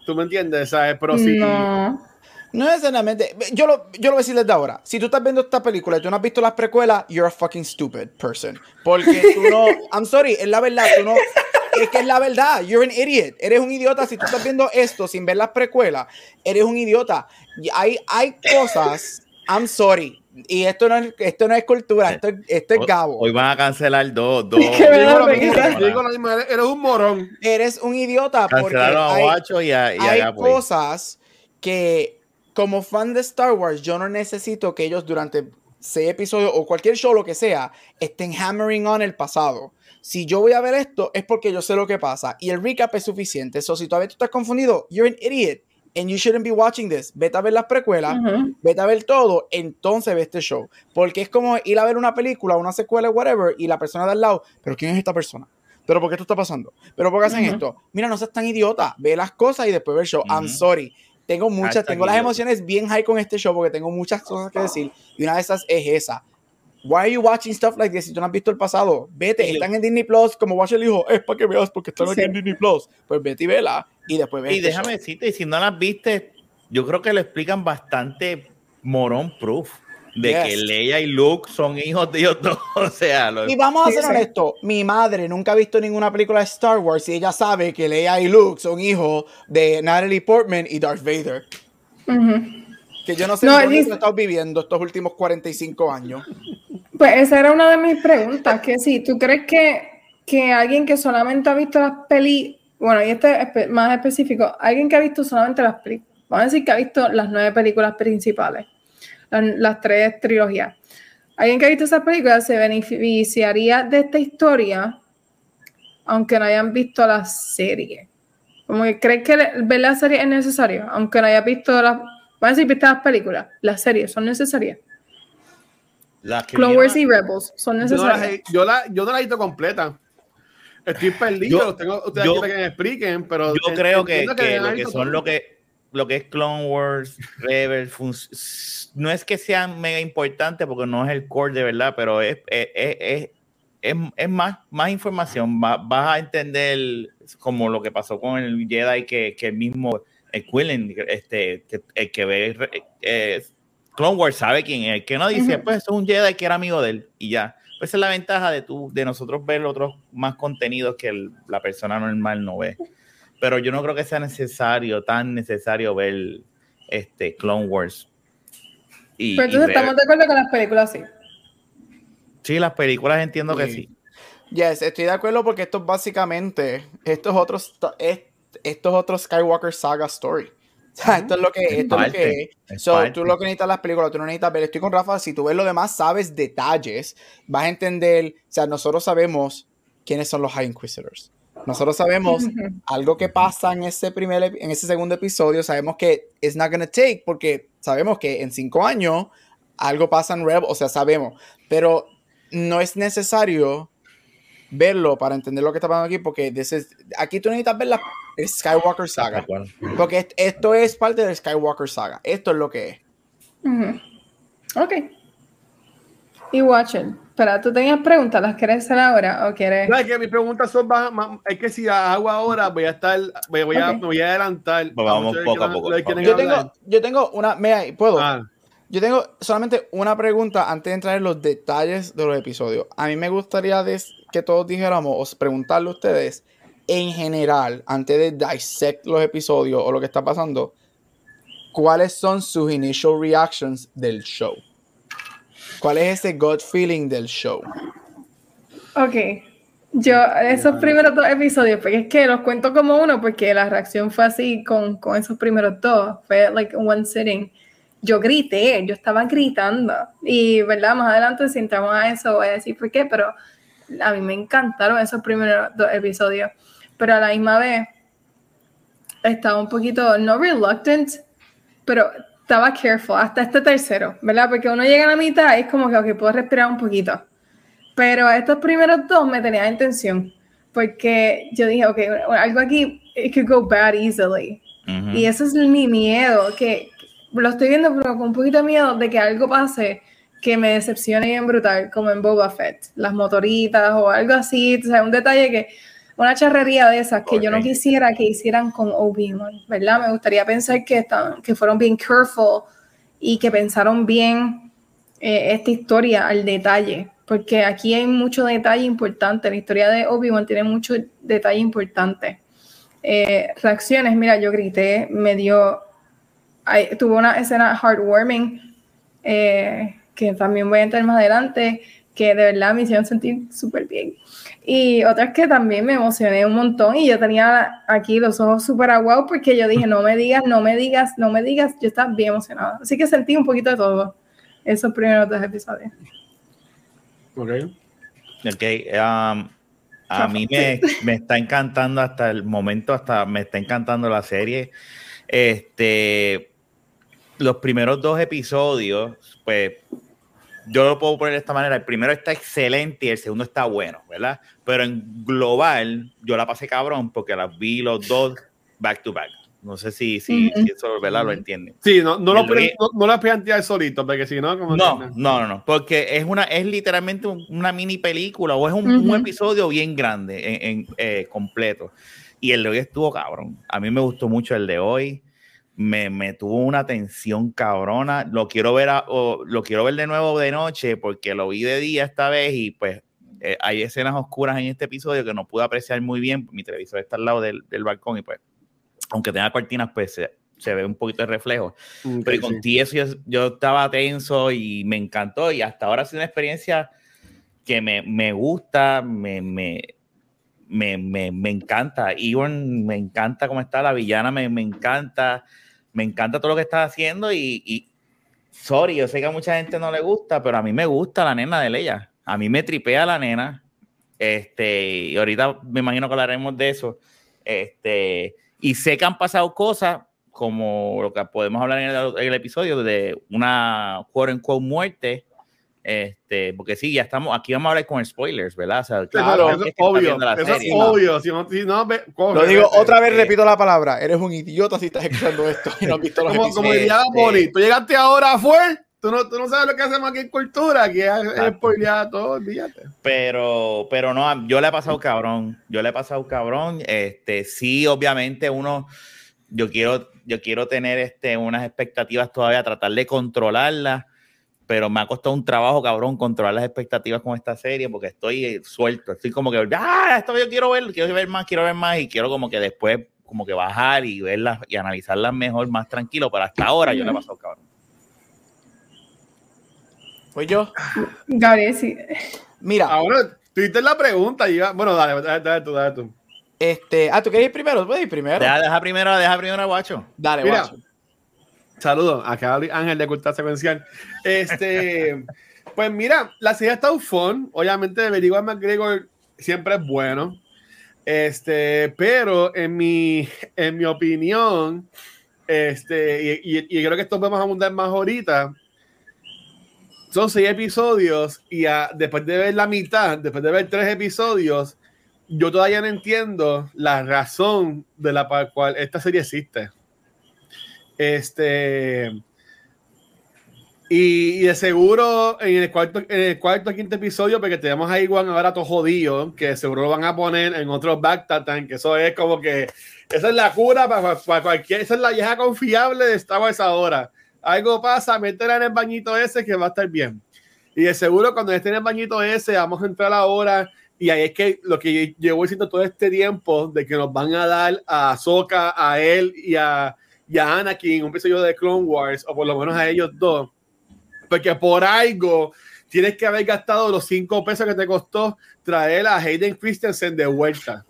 ¿Tú me entiendes? ¿Sabes? Pero sí. No. No necesariamente. Yo lo, yo lo voy a decir desde ahora. Si tú estás viendo esta película y tú no has visto las precuelas, you're a fucking stupid person. Porque tú no. I'm sorry, es la verdad. Tú no. Es que es la verdad. You're an idiot. Eres un idiota. Si tú estás viendo esto sin ver las precuelas, eres un idiota. Y hay, hay cosas. I'm sorry. Y esto no es, esto no es cultura. Esto, es- esto es Gabo. hoy van a cancelar dos, dos. que me Yo da digo lo pena. mismo, yo digo lo mismo, eres, un morón. Eres un idiota. Porque Cancelaron a hay, Guacho y a, y a hay güey. cosas que, como fan de Star Wars, yo no necesito que ellos durante seis episodios o cualquier show, lo que sea, estén hammering on el pasado. Si yo voy a ver esto, es porque yo sé lo que pasa. Y el recap es suficiente. So, si todavía tú estás confundido, you're an idiot. And you shouldn't be watching this. Vete a ver las precuelas, vete a ver todo, entonces ve este show. Porque es como ir a ver una película, una secuela, whatever, y la persona de al lado, pero ¿quién es esta persona? ¿Pero por qué esto está pasando? ¿Pero por qué hacen esto? Mira, no seas tan idiota. Ve las cosas y después ve el show. I'm sorry. Tengo muchas, Hashtag tengo las emociones bien high con este show porque tengo muchas cosas que decir. Y una de esas es esa. Why are you watching stuff like this si tú no has visto el pasado? Vete, están en Disney Plus, como Watch el dijo, es para que veas porque están aquí en Disney Plus. Pues vete y vela y después ve Y este déjame show. decirte, y si no las viste, yo creo que lo explican bastante morón proof de Yes. que Leia y Luke son hijos de ellos dos. O sea, lo- Y vamos a ser honestos, mi madre nunca ha visto ninguna película de Star Wars y ella sabe que Leia y Luke son hijos de Natalie Portman y Darth Vader. Que yo no sé No, dónde dice- he estado viviendo estos últimos 45 años. Pues esa era una de mis preguntas, que si tú crees que, que alguien que solamente ha visto las peli, bueno, y este es más específico, alguien que ha visto solamente las películas, vamos a decir que ha visto las nueve películas principales, las, las tres trilogías, alguien que ha visto esas películas se beneficiaría de esta historia, aunque no hayan visto la serie. Como que crees que ver la serie es necesario, aunque no haya visto las, vamos a decir, viste las películas, las series son necesarias. las que Clone vieron- Wars y Rebels son Yo no, necesarias. las he- yo, la, yo no la he visto completa. Estoy perdido. Yo- tengo, ustedes yo- aquí para que me expliquen, pero. yo creo que, que han lo que son lo que lo que es Clone Wars, Rebels, no es que sean mega importantes porque no es el core de verdad, pero es, es, es, es- es- más, más información. Va- vas a entender como lo que pasó con el Jedi que, que el mismo el Quillen, este, que, el que ve eh, Clone Wars sabe quién es. El que no dice, Ujú. pues es un Jedi que era amigo de él y ya. Pues esa es la ventaja de, tú, de nosotros ver otros más contenidos que el- la persona normal no ve pero yo no creo que sea necesario, tan necesario ver este Clone Wars. Y, Pero entonces estamos de acuerdo con las películas, sí. sí, las películas entiendo que Sí. sí. Yes, estoy de acuerdo porque esto es básicamente, estos otros, estos otros Skywalker Saga Story. Esto es lo que, esto es lo que es. es So, tú lo que necesitas las películas, tú no necesitas ver. Estoy con Rafa. Si tú ves lo demás, sabes detalles, vas a entender. O sea, nosotros sabemos quiénes son los High Inquisitors. Nosotros sabemos algo que pasa en ese primer, en ese segundo episodio. Sabemos que it's not gonna take, porque sabemos que en cinco años algo pasa en Rebel. O sea, sabemos. Pero no es necesario verlo para entender lo que está pasando aquí, porque this is- aquí tú necesitas ver la Skywalker Saga. Porque est- esto es parte del Skywalker Saga. Esto es lo que es. Ujú. Ok. Y Watcher, espera, ¿tú tenías preguntas? ¿Las quieres hacer ahora o quieres...? No, es que mis preguntas son más, más- es que si hago ahora voy a estar, voy, voy a, me voy a adelantar. Pues vamos poco a poco. Yo hablar. tengo, yo tengo una. Mira, puedo. Ah, Yo tengo solamente una pregunta antes de entrar en los detalles de los episodios. A mí me gustaría des- que todos dijéramos o preguntarle a ustedes, en general, antes de dissect los episodios o lo que está pasando, ¿cuáles son sus initial reactions del show? ¿Cuál es ese gut feeling del show? Ok. Yo, esos primeros dos episodios, porque es que los cuento como uno, porque la reacción fue así con, con esos primeros dos. Fue like one sitting. Yo grité, yo estaba gritando. Y, ¿verdad? Más adelante, si entramos a eso, voy a decir por qué, pero a mí me encantaron esos primeros dos episodios. Pero a la misma vez, estaba un poquito, no reluctant, pero estaba careful hasta este tercero, ¿verdad? Porque uno llega a la mitad y es como que, ok, puedo respirar un poquito. Pero estos primeros dos me tenían en tensión, porque yo dije, ok, algo aquí, it could go bad easily. Y ese es mi miedo, que lo estoy viendo, pero con un poquito de miedo de que algo pase que me decepcione bien brutal, como en Boba Fett, las motoritas o algo así, o sea, un detalle que, una charrería de esas que yo no quisiera que hicieran con Obi-Wan, ¿verdad? Me gustaría pensar que, están, que fueron bien careful y que pensaron bien eh, esta historia al detalle, porque aquí hay mucho detalle importante, la historia de Obi-Wan tiene mucho detalle importante. Eh, reacciones, mira, yo grité, me dio, tuvo una escena heartwarming, eh, que también voy a entrar más adelante, que de verdad me hicieron sentir súper bien. Y otras que también me emocioné un montón y yo tenía aquí los ojos súper aguados porque yo dije, no me digas, no me digas, no me digas, yo estaba bien emocionada. Así que sentí un poquito de todo esos primeros dos episodios. ok. Ok, um, a mí me, me está encantando hasta el momento, hasta me está encantando la serie. Este, los primeros dos episodios, pues yo lo puedo poner de esta manera. El primero está excelente y el segundo está bueno, ¿verdad? Pero en global, yo la pasé cabrón porque las vi los dos back to back. No sé si, si, si eso, ¿verdad? Lo entienden. Sí, no, no, lo, re- no, no las planteas solito, porque si no, como No, que- no, no, no, porque es una, es literalmente un- una mini película o es un, un episodio bien grande, en, en, eh, completo. Y el de hoy estuvo cabrón. A mí me gustó mucho el de hoy. Me, me tuvo una tensión cabrona. Lo quiero ver, a- o lo quiero ver de nuevo de noche porque lo vi de día esta vez y pues eh, hay escenas oscuras en este episodio que no pude apreciar muy bien. Mi televisor está al lado del, del balcón y pues, aunque tenga cortinas, pues se, se ve un poquito de reflejo. Pero sí. con ti eso yo, yo estaba tenso y me encantó y hasta ahora ha sido una experiencia que me, me gusta, me, me, me, me, me encanta. Iwan me encanta cómo está, la villana me, me encanta, me encanta todo lo que está haciendo y, y sorry, yo sé que a mucha gente no le gusta, pero a mí me gusta la nena de Leia. A mí me tripea la nena. Este, y ahorita me imagino que hablaremos de eso. Este, y sé que han pasado cosas como lo que podemos hablar en el, en el episodio de una quote unquote muerte. Este, porque sí, ya estamos, aquí vamos a hablar con spoilers, ¿verdad? O sea, Claro, eso es obvio. Eso es serie. obvio. Si no, si no ve- corre, Lo digo vete. otra vez, eh, repito la palabra. Eres un idiota si estás escuchando esto y no has visto los Como, episodios. como diría tú llegaste ahora, fue. Tú no, tú no sabes lo que hacemos aquí en cultura, que es, es spoilear todo, olvídate. pero, pero no, yo le he pasado cabrón, yo le he pasado cabrón, este, sí, obviamente uno, yo quiero, yo quiero tener este, unas expectativas todavía, tratar de controlarlas, pero me ha costado un trabajo, cabrón, controlar las expectativas con esta serie, porque estoy eh, suelto, estoy como que, ah, esto yo quiero ver, quiero ver más, quiero ver más, y quiero como que después, como que bajar y verlas y analizarlas mejor, más tranquilo, pero hasta ahora yo le he pasado cabrón. Pues yo, Gabriel, sí. mira, Ahora, tú hiciste la pregunta. y iba- bueno, dale, dale, dale tú, dale tú. este, ah, ¿tú quieres ir primero? ¿Puedes ir primero? Deja, deja primero, deja primero a Guacho. Dale, Mira, guacho. Saludos, acá Ángel de Cultura Secuencial. Este, pues mira, la serie está un fun. Obviamente, Averiguar McGregor siempre es bueno. Este, pero en mi, en mi opinión, este, y, y, creo que esto vamos a abundar más ahorita. Son seis episodios y después de ver la mitad, después de ver tres episodios, yo todavía no entiendo la razón de la cual esta serie existe. Este. Y, de seguro en el cuarto, en el cuarto quinto episodio, porque tenemos ahí Juan ahora todo jodido, que seguro lo van a poner en otro Bactatan, que eso es como que esa es la cura para, cualquier, esa es la vieja confiable de Star Wars ahora. Algo pasa, métela en el bañito ese que va a estar bien. Y de seguro cuando esté en el bañito ese, vamos a entrar ahora. Y ahí es que lo que llevo diciendo todo este tiempo de que nos van a dar a Soka, a él y a y a Anakin un episodio de Clone Wars, o por lo menos a ellos dos, porque por algo tienes que haber gastado los cinco pesos que te costó traer a Hayden Christensen de vuelta.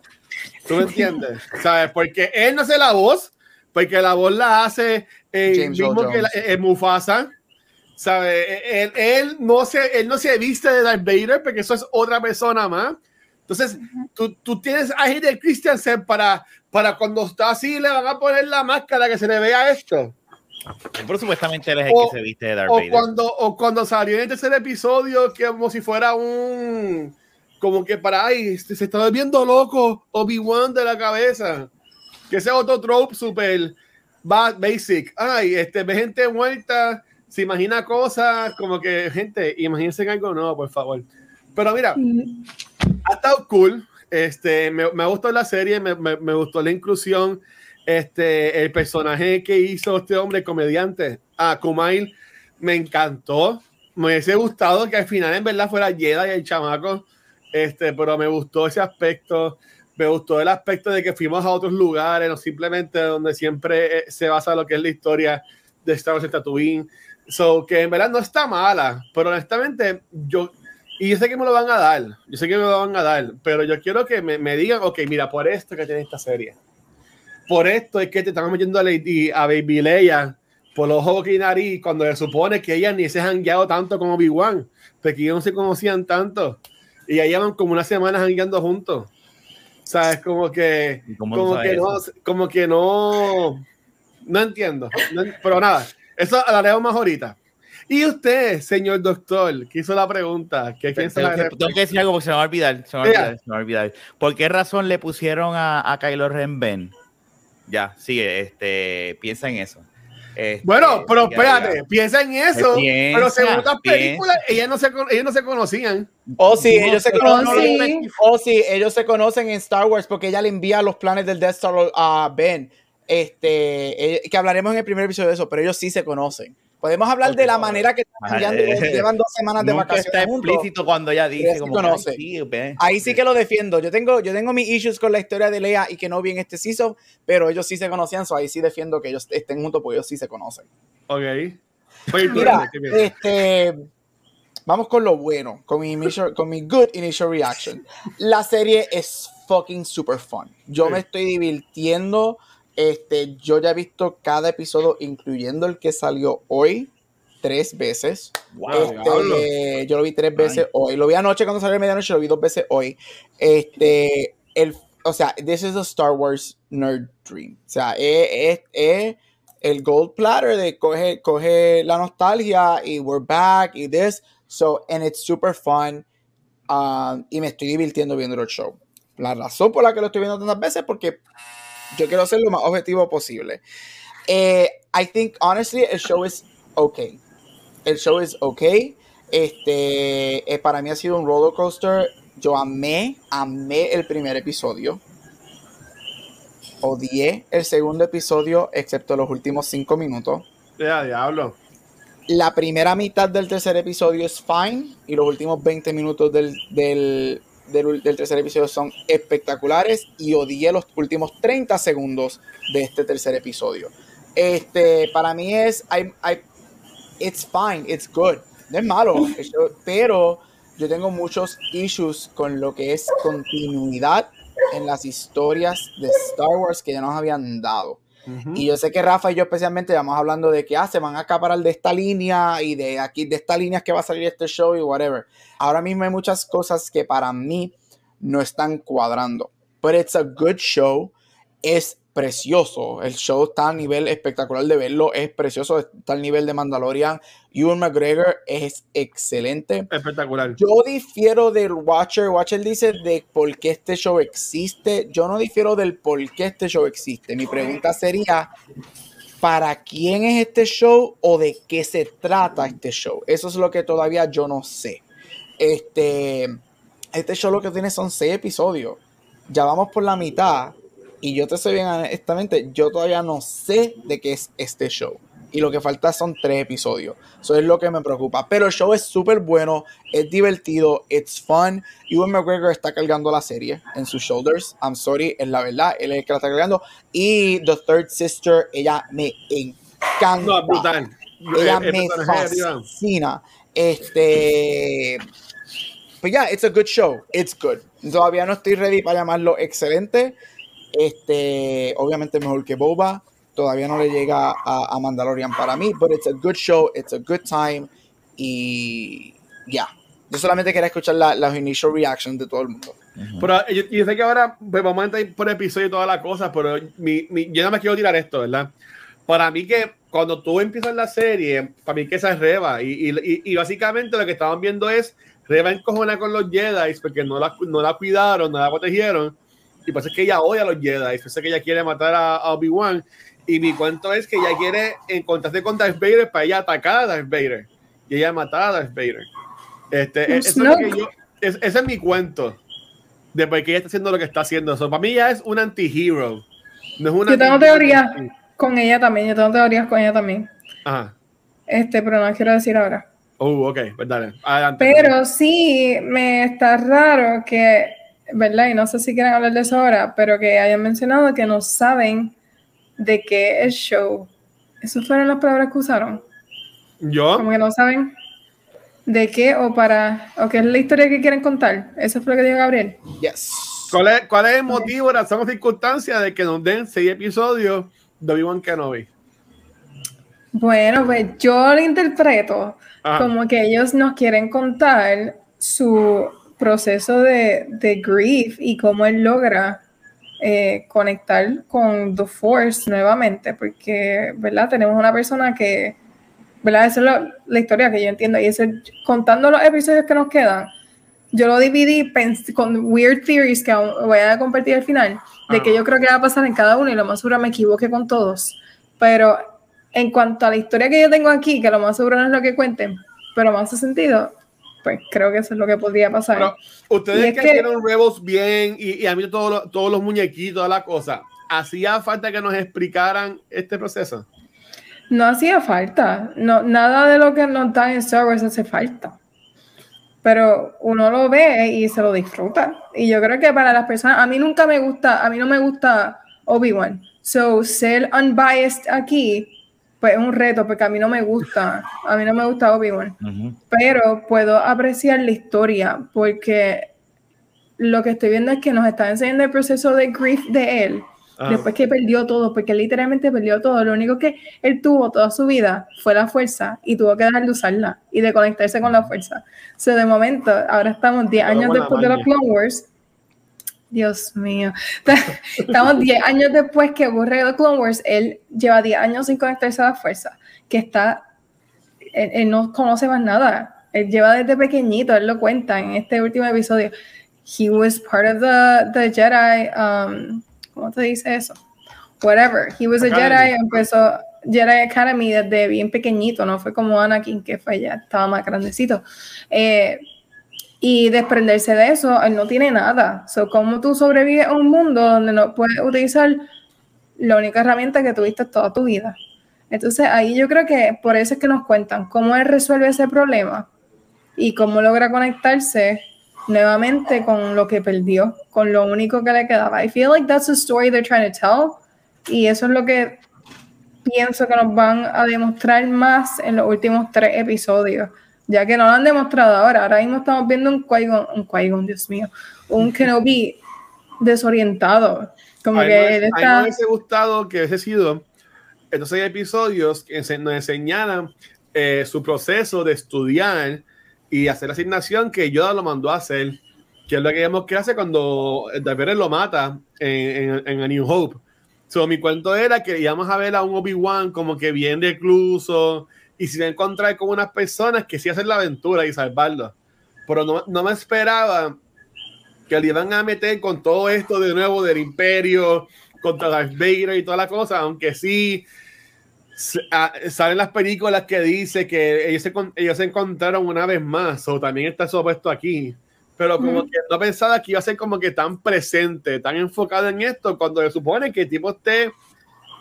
¿Tú me entiendes? ¿Sabes? Porque él no hace la voz, porque la voz la hace el mismo que la, Mufasa. ¿Sabes? Él, él, no se, él no se viste de Darth Vader porque eso es otra persona más. Entonces, tú, tú, tienes a Hayden Christensen para para cuando está así le van a poner la máscara que se le vea esto. Pero supuestamente él es el que se viste de Darth o Vader. Cuando, o cuando salió en el tercer episodio, que como si fuera un. Como que para ahí, este, se está viendo loco Obi-Wan de la cabeza. Que ese otro trope super basic. Ay, este, ve gente muerta, se imagina cosas, como que, gente, imagínense algo nuevo, por favor. Pero mira, mm. Ha estado cool. Este, me, me gustó la serie, me, me, me, gustó la inclusión. Este, el personaje que hizo este hombre comediante, a ah, Kumail, me encantó. Me hubiese gustado que al final en verdad fuera Jedi y el chamaco, este, pero me gustó ese aspecto. Me gustó el aspecto de que fuimos a otros lugares, no simplemente donde siempre eh, se basa lo que es la historia de Star Wars Tatooine. So, que en verdad no está mala, pero honestamente yo y yo sé que me lo van a dar, yo sé que me lo van a dar, pero yo quiero que me, me digan, ok, mira, por esto que tiene esta serie, por esto es que te estamos metiendo a, Lady, a Baby Leia por los ojos y nariz, cuando se supone que ella ni se han guiado tanto como Obi-Wan, porque ellos no se conocían tanto, y ahí llevan como una semana jangueando juntos. ¿Sabes? Como que, como que, no, como que no, no entiendo, pero nada, eso hablaremos más ahorita. Y usted, señor doctor, que hizo la pregunta, ¿qué piensa Tengo que decir algo porque se me va a olvidar. Se me va a olvidar, se me va a olvidar. ¿Por qué razón le pusieron a, a Kylo Ren Ben? Ya, sigue, este, piensa en eso. Este, bueno, pero espérate, piensa en eso. pero según otras películas, ellas no, se, ellos no se conocían. Oh, sí, ellos se conocen. Oh, sí, ellos se conocen en Star Wars porque ella le envía los planes del Death Star a Ben. Este, eh, que hablaremos en el primer episodio de eso, pero ellos sí se conocen. Podemos hablar de la manera que están llevan dos semanas de vacaciones. está explícito cuando ella dice como Ahí sí que lo defiendo. Yo tengo, yo tengo mis issues con la historia de Lea y que no vi en este season, pero ellos sí se conocían, so ahí sí defiendo que ellos estén juntos porque ellos sí se conocen. Ok. Mira, este, vamos con lo bueno, con mi, con mi good initial reaction. La serie es fucking super fun. Yo me estoy divirtiendo este, yo ya he visto cada episodio, incluyendo el que salió hoy, tres veces. Este, yo lo vi tres veces hoy. Lo vi anoche cuando salió a medianoche, lo vi dos veces hoy. Este, el, o sea, this is a Star Wars nerd dream. O sea, es, el gold platter de coge, coge la nostalgia y we're back y this. So, and it's super fun. Um, y me estoy divirtiendo viendo el show. La razón por la que lo estoy viendo tantas veces es porque yo quiero ser lo más objetivo posible. Eh, I think, honestly, el show es okay. El show es okay. Este, eh, para mí ha sido un roller coaster. Yo amé, amé el primer episodio. Odié el segundo episodio, excepto los últimos cinco minutos. Ya, diablo. La primera mitad del tercer episodio es fine y los últimos 20 minutos del, del, del, tercer episodio son espectaculares y odié los últimos 30 segundos de este tercer episodio. Este, para mí es, I, I, it's fine, it's good, no es malo, pero yo tengo muchos issues con lo que es continuidad en las historias de Star Wars que ya nos habían dado. Y yo sé que Rafa y yo especialmente vamos hablando de que ah, se van a acaparar de esta línea y de aquí, de esta línea que va a salir este show y whatever. Ahora mismo hay muchas cosas que para mí no están cuadrando. But it's a good show. Es precioso. El show está a nivel espectacular de verlo. Es precioso. Está al nivel de Mandalorian. Ewan McGregor es excelente. Espectacular. Yo difiero del Watcher. Watcher dice de por qué este show existe. Yo no difiero del por qué este show existe. Mi pregunta sería, ¿para quién es este show o de qué se trata este show? Eso es lo que todavía yo no sé. Este, este show lo que tiene son seis episodios. Ya vamos por la mitad y yo te soy bien honestamente, yo todavía no sé de qué es este show. Y lo que falta son tres episodios. Eso es lo que me preocupa. Pero el show es súper bueno, es divertido, it's fun. Ewan McGregor está cargando la serie en sus shoulders. I'm sorry, es la verdad, él es el que la está cargando. Y The Third Sister, ella me encanta. No, brutal. Ella El- el me fascina. Este. Pues ya, it's a good show. It's good. Todavía no estoy ready para llamarlo excelente. Este, obviamente mejor que Boba. Todavía no le llega a, a Mandalorian para mí, but it's a good show, it's a good time. Y ya. Yo solamente quería escuchar la- las initial reactions de todo el mundo. Pero yo, yo sé que ahora pues, vamos a entrar por episodio y todas las cosas, pero mi, mi- yo no me quiero tirar esto, ¿verdad? Para mí que cuando tú empiezas la serie, para mí que esa es Reba. Y, y- y básicamente lo que estaban viendo es Reba encojona con los Jedi porque no la, no la cuidaron, no la protegieron. Y pues es que ella odia a los Jedi, pues es que ella quiere matar a, a Obi-Wan. Y mi cuento es que ella quiere encontrarse con Darth Vader para ella atacar a Darth Vader. Y ella matar a Darth Vader. Este, eso es yo, es- ese es mi cuento de por qué ella está haciendo lo que está haciendo. Eso para mí ya es un anti-hero. No es una Yo tengo teorías con ella también, yo tengo teorías con ella también. Ajá. Este, pero no las quiero decir ahora. Oh, ok, pues dale. Adelante. Pero sí me está raro que, ¿verdad? Y no sé si quieren hablar de eso ahora, pero que hayan mencionado que no saben de qué es show. ¿Esas fueron las palabras que usaron? Yo, Como que no saben de qué o para, o qué es la historia que quieren contar. Eso fue lo que dijo Gabriel. Yes. ¿cuál es, ¿cuál es el motivo, razón o circunstancia de que nos den seis episodios de Obi-Wan Kenobi? Bueno, pues yo lo interpreto Ajá. como que ellos nos quieren contar su proceso de, de grief y cómo él logra eh, conectar con The Force nuevamente, porque, ¿verdad? Tenemos una persona que, ¿verdad? Esa es lo- la historia que yo entiendo. Y ese, contando los episodios que nos quedan, yo lo dividí con weird theories que aún voy a compartir al final, de que yo creo que va a pasar en cada uno y lo más seguro me equivoque con todos. Pero en cuanto a la historia que yo tengo aquí, que lo más seguro no es lo que cuenten, pero me hace sentido, pues creo que eso es lo que podría pasar. Pero ustedes es que, que- hicieron Rebels bien y, y a mí todos los, todos los muñequitos, toda la cosa, ¿hacía falta que nos explicaran este proceso? No hacía falta. No, nada de lo que nos dan en Star Wars hace falta. Pero uno lo ve y se lo disfruta. Y yo creo que para las personas, a mí nunca me gusta, a mí no me gusta Obi-Wan. So, ser unbiased aquí, pues es un reto, porque a mí no me gusta, a mí no me gusta Obi-Wan. Pero puedo apreciar la historia, porque lo que estoy viendo es que nos está enseñando el proceso de grief de él. Ah. Después que perdió todo, porque él literalmente perdió todo. Lo único que él tuvo toda su vida fue la fuerza y tuvo que dejar de usarla y de conectarse con la fuerza. O sea, de momento, ahora estamos 10 Todo años después de los. Clone Wars. Dios mío. Estamos 10 años después que ocurre los Clone Wars. Él lleva 10 años sin conectarse a la fuerza, que está. Él, él no conoce más nada. Él lleva desde pequeñito, él lo cuenta en este último episodio. He was part of the, the Jedi. Um, ¿Cómo te dice eso? Whatever. He was a Academy. Jedi, empezó Jedi Academy desde bien pequeñito, no fue como Anakin, que fue ya, estaba más grandecito. Eh, y desprenderse de eso, él no tiene nada. So, ¿Cómo tú sobrevives a un mundo donde no puedes utilizar la única herramienta que tuviste toda tu vida? Entonces ahí yo creo que por eso es que nos cuentan cómo él resuelve ese problema y cómo logra conectarse nuevamente con lo que perdió, con lo único que le quedaba. I feel like that's the story they're trying to tell y eso es lo que pienso que nos van a demostrar más en los últimos tres episodios, ya que no lo han demostrado ahora. Ahora mismo estamos viendo un Qui-Gon, un Qui-Gon, Dios mío, un Kenobi desorientado. Como a que él a mí me está. hubiese gustado que hubiese sido estos seis episodios que nos enseñaran eh, su proceso de estudiar y hacer la asignación que Yoda lo mandó a hacer, que es lo que vemos que hace cuando Darth Vader lo mata en, en, en A New Hope. So, mi cuento era que íbamos a ver a un Obi-Wan como que bien recluso y se iba a encontrar con unas personas que sí hacen la aventura y salvarlo. Pero no, no me esperaba que le iban a meter con todo esto de nuevo del imperio contra Darth Vader y toda la cosa, aunque sí ah, salen las películas que dice que ellos se, ellos se encontraron una vez más, o también está eso puesto aquí, pero como Ujú. que no pensaba que iba a ser como que tan presente, tan enfocado en esto, cuando se supone que el tipo esté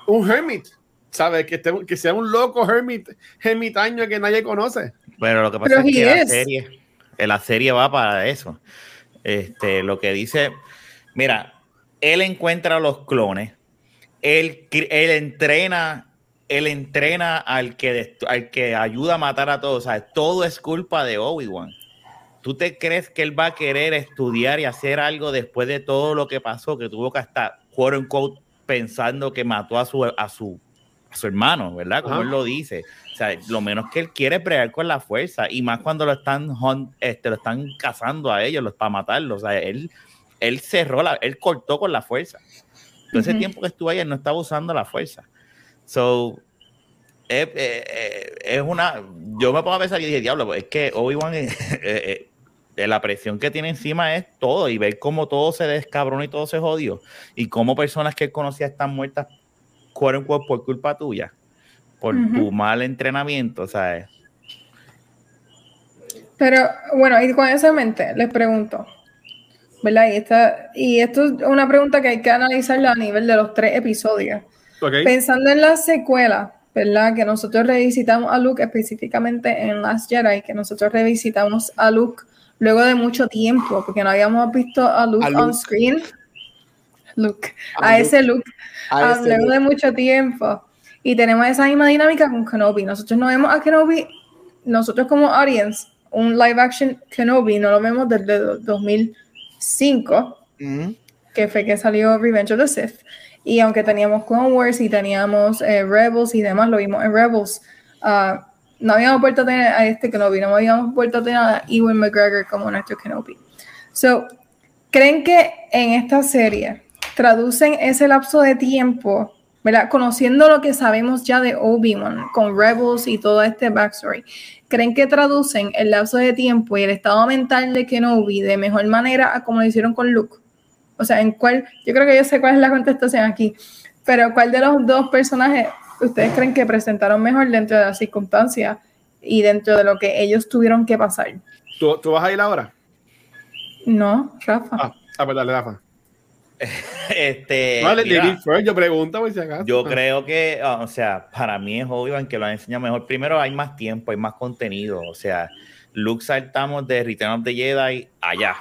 un hermit, ¿sabes? Que, esté, que sea un loco hermit, ermitaño que nadie conoce. Pero lo que pasa Pero es que la is. serie, eh, la serie va para eso. Este, lo que dice, mira, él encuentra a los clones, él, él entrena, él entrena al que, al que ayuda a matar a todos. O sea, todo es culpa de Obi-Wan. ¿Tú te crees que él va a querer estudiar y hacer algo después de todo lo que pasó? Que tuvo que estar, quote unquote, pensando que mató a su, a su, a su hermano, ¿verdad? Como Ajá. él lo dice. O sea, lo menos que él quiere es bregar con la fuerza. Y más cuando lo están, este, lo están cazando a ellos los, para matarlos. O sea, él, él cerró, la, él cortó con la fuerza. Todo ese Ujú. tiempo que estuvo ahí, él no estaba usando la fuerza. So, es, eh, eh, es una. Yo me pongo a pensar y dije, diablo, es que Obi-Wan, eh, eh, eh, la presión que tiene encima es todo. Y ver cómo todo se descabrona y todo se jodió. Y cómo personas que él conocía están muertas, quote unquote, por culpa tuya. Por tu mal entrenamiento, ¿sabes? Pero bueno, y con en mente, les pregunto, ¿verdad? Y, esta, y esto es una pregunta que hay que analizarla a nivel de los tres episodios. Pensando en la secuela, ¿verdad? Que nosotros revisitamos a Luke específicamente en Last Jedi, que nosotros revisitamos a Luke luego de mucho tiempo, porque no habíamos visto a Luke, A on screen. Luke, A a, Luke. ese Luke, Luego Luke. de mucho tiempo. Y tenemos esa misma dinámica con Kenobi. Nosotros no vemos a Kenobi, nosotros como audience, un live action Kenobi, no lo vemos desde do- 2005 Ujú. que fue que salió Revenge of the Sith. Y aunque teníamos Clone Wars y teníamos eh, Rebels y demás, lo vimos en Rebels, ah, no habíamos vuelto a tener a este Kenobi, no habíamos vuelto a tener a Ewan McGregor como nuestro Kenobi. So, ¿creen que en esta serie traducen ese lapso de tiempo, ¿verdad? Conociendo lo que sabemos ya de Obi-Wan con Rebels y todo este backstory, ¿creen que traducen el lapso de tiempo y el estado mental de Kenobi de mejor manera a como lo hicieron con Luke? O sea, en cuál, yo creo que yo sé cuál es la contestación aquí, pero ¿cuál de los dos personajes ustedes creen que presentaron mejor dentro de las circunstancias y dentro de lo que ellos tuvieron que pasar? ¿Tú, tú vas a ir ahora? No, Rafa. Ah, ah pues dale, Rafa. Este, Vale, mira, First, yo pregunto por si acaso. Yo creo que, ah, o sea, para mí es Obi-Wan que lo ha enseñado mejor. Primero, hay más tiempo, hay más contenido. O sea, Luke saltamos de Return of the Jedi allá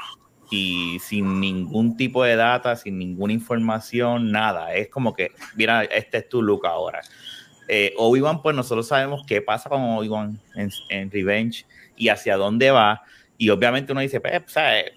y sin ningún tipo de data, sin ninguna información, nada. Es como que, mira, este es tu Luke ahora. Eh, Obi-Wan, pues nosotros sabemos qué pasa con Obi-Wan en, en Revenge y hacia dónde va. Y obviamente uno dice, pues, ¿sabes?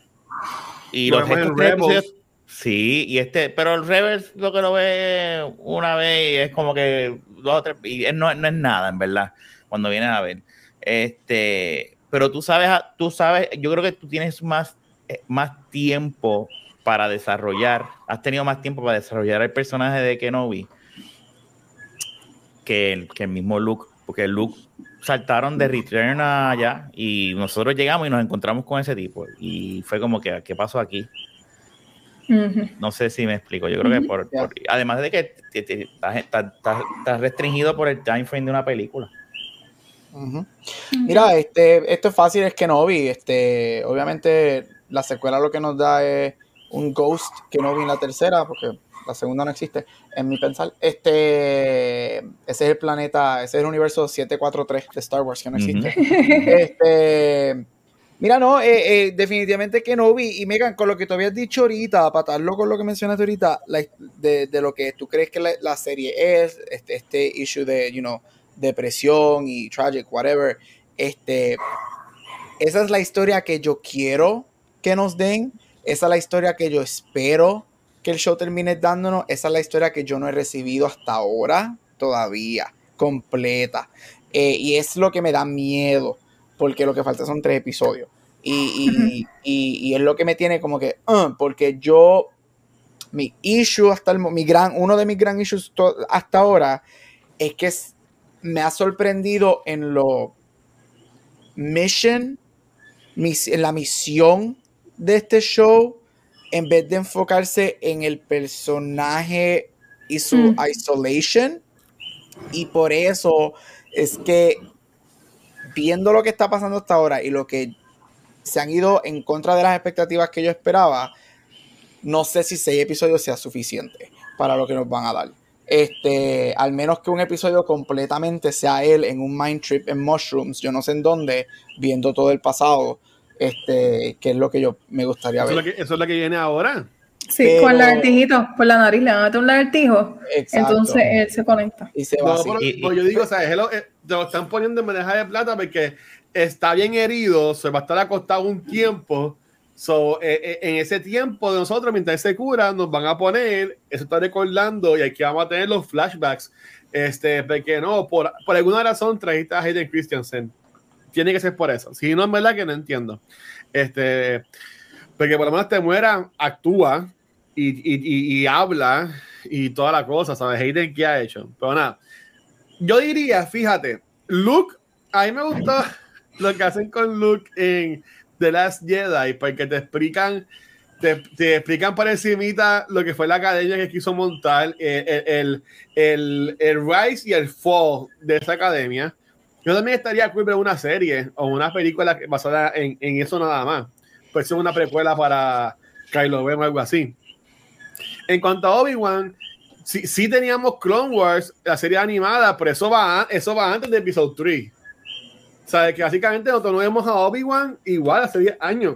Y Lo los vemos en Sí, y este, pero el Rebels lo que lo ve una vez y es como que dos o tres, y no, no es nada, en verdad, cuando vienes a ver. Este, pero tú sabes, tú sabes, yo creo que tú tienes más, eh, más tiempo para desarrollar, has tenido más tiempo para desarrollar el personaje de Kenobi que el, que el mismo Luke, porque Luke saltaron de Return allá y nosotros llegamos y nos encontramos con ese tipo y fue como que, ¿qué pasó aquí? No sé si me explico. Yo creo que por, además de que estás, restringido por el time frame de una película. Mira, este, esto es fácil, es Kenobi. Este, obviamente, la secuela lo que nos da es un Ghost Kenobi en la tercera, porque la segunda no existe, en mi pensar. Este, ese es el planeta, ese es el universo 743 de Star Wars que no existe. Este, mira, no, eh, eh, definitivamente Kenobi y Megan, con lo que tú habías dicho ahorita, para atarlo con lo que mencionaste ahorita, la- de, lo que tú crees que la, la serie es, este, este issue de, you know, depresión y tragic, whatever, este, esa es la historia que yo quiero que nos den, esa es la historia que yo espero que el show termine dándonos, esa es la historia que yo no he recibido hasta ahora todavía, completa. Eh, y es lo que me da miedo, porque lo que falta son tres episodios. Y, y, y, es lo que me tiene como que, uh, porque yo, mi issue hasta el mi gran, uno de mis gran issues hasta ahora es que me ha sorprendido en lo mission, en la misión de este show, en vez de enfocarse en el personaje y su mm. isolation. Y por eso es que viendo lo que está pasando hasta ahora y lo que se han ido en contra de las expectativas que yo esperaba, no sé si seis episodios sea suficiente para lo que nos van a dar. Este, al menos que un episodio completamente sea él en un mind trip en mushrooms, yo no sé en dónde, viendo todo el pasado, este, que es lo que yo me gustaría ver. ¿Eso es lo que, viene ahora? Sí, con el lagartijito, por la nariz le van a meter un lagartijo, entonces él se conecta. Y se va yo digo, o sea, lo, eh, te lo están poniendo en bandeja de plata porque está bien herido, se va a estar acostado un tiempo So, eh, eh, en ese tiempo de nosotros, mientras se cura, nos van a poner, eso está recordando, y aquí vamos a tener los flashbacks. Este, porque no, por, por alguna razón trajiste a Hayden Christensen. Tiene que ser por eso. Si no, es verdad que no entiendo. Este, porque por lo menos te muera, actúa y, y, y, habla y toda la cosa, ¿sabes? Hayden, ¿qué ha hecho? Pero nada, yo diría, fíjate, Luke, a mí me gustó lo que hacen con Luke en The Last Jedi, porque te explican, te, te, explican por encimita lo que fue la academia que quiso montar, eh, el, el, el, rise y el fall de esa academia. Yo también estaría cool ver una serie o una película basada en, en eso nada más. Pues es una precuela para Kylo Ren o algo así. En cuanto a Obi-Wan, sí, sí, teníamos Clone Wars, la serie animada, pero eso va, eso va antes de Episode 3. ¿Sabes? Que básicamente nosotros no vemos a Obi-Wan igual hace 10 años.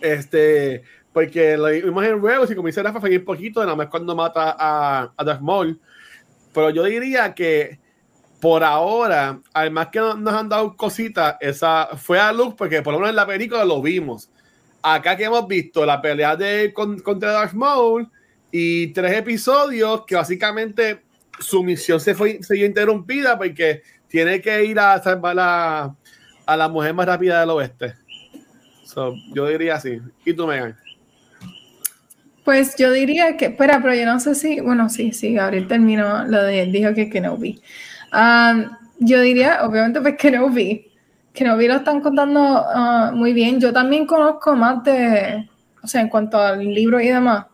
Este, porque lo vimos en Rebels y como dice Rafa, fue un poquito, nada más cuando mata a, a Darth Maul. Pero yo diría que por ahora, además que nos han dado cositas, esa fue a Luke, porque por lo menos en la película lo vimos. Acá que hemos visto la pelea de contra Darth Maul y tres episodios que básicamente su misión se fue se interrumpida porque tiene que ir a salvar a, a la mujer más rápida del oeste. yo diría así. ¿Y tú, Megan? Pues yo diría que, espera, pero yo no sé si, bueno, sí, sí, Gabriel terminó lo de, dijo que Kenobi. Um, yo diría, obviamente, pues Kenobi. Kenobi lo están contando uh, muy bien. Yo también conozco más de, o sea, en cuanto al libro y demás,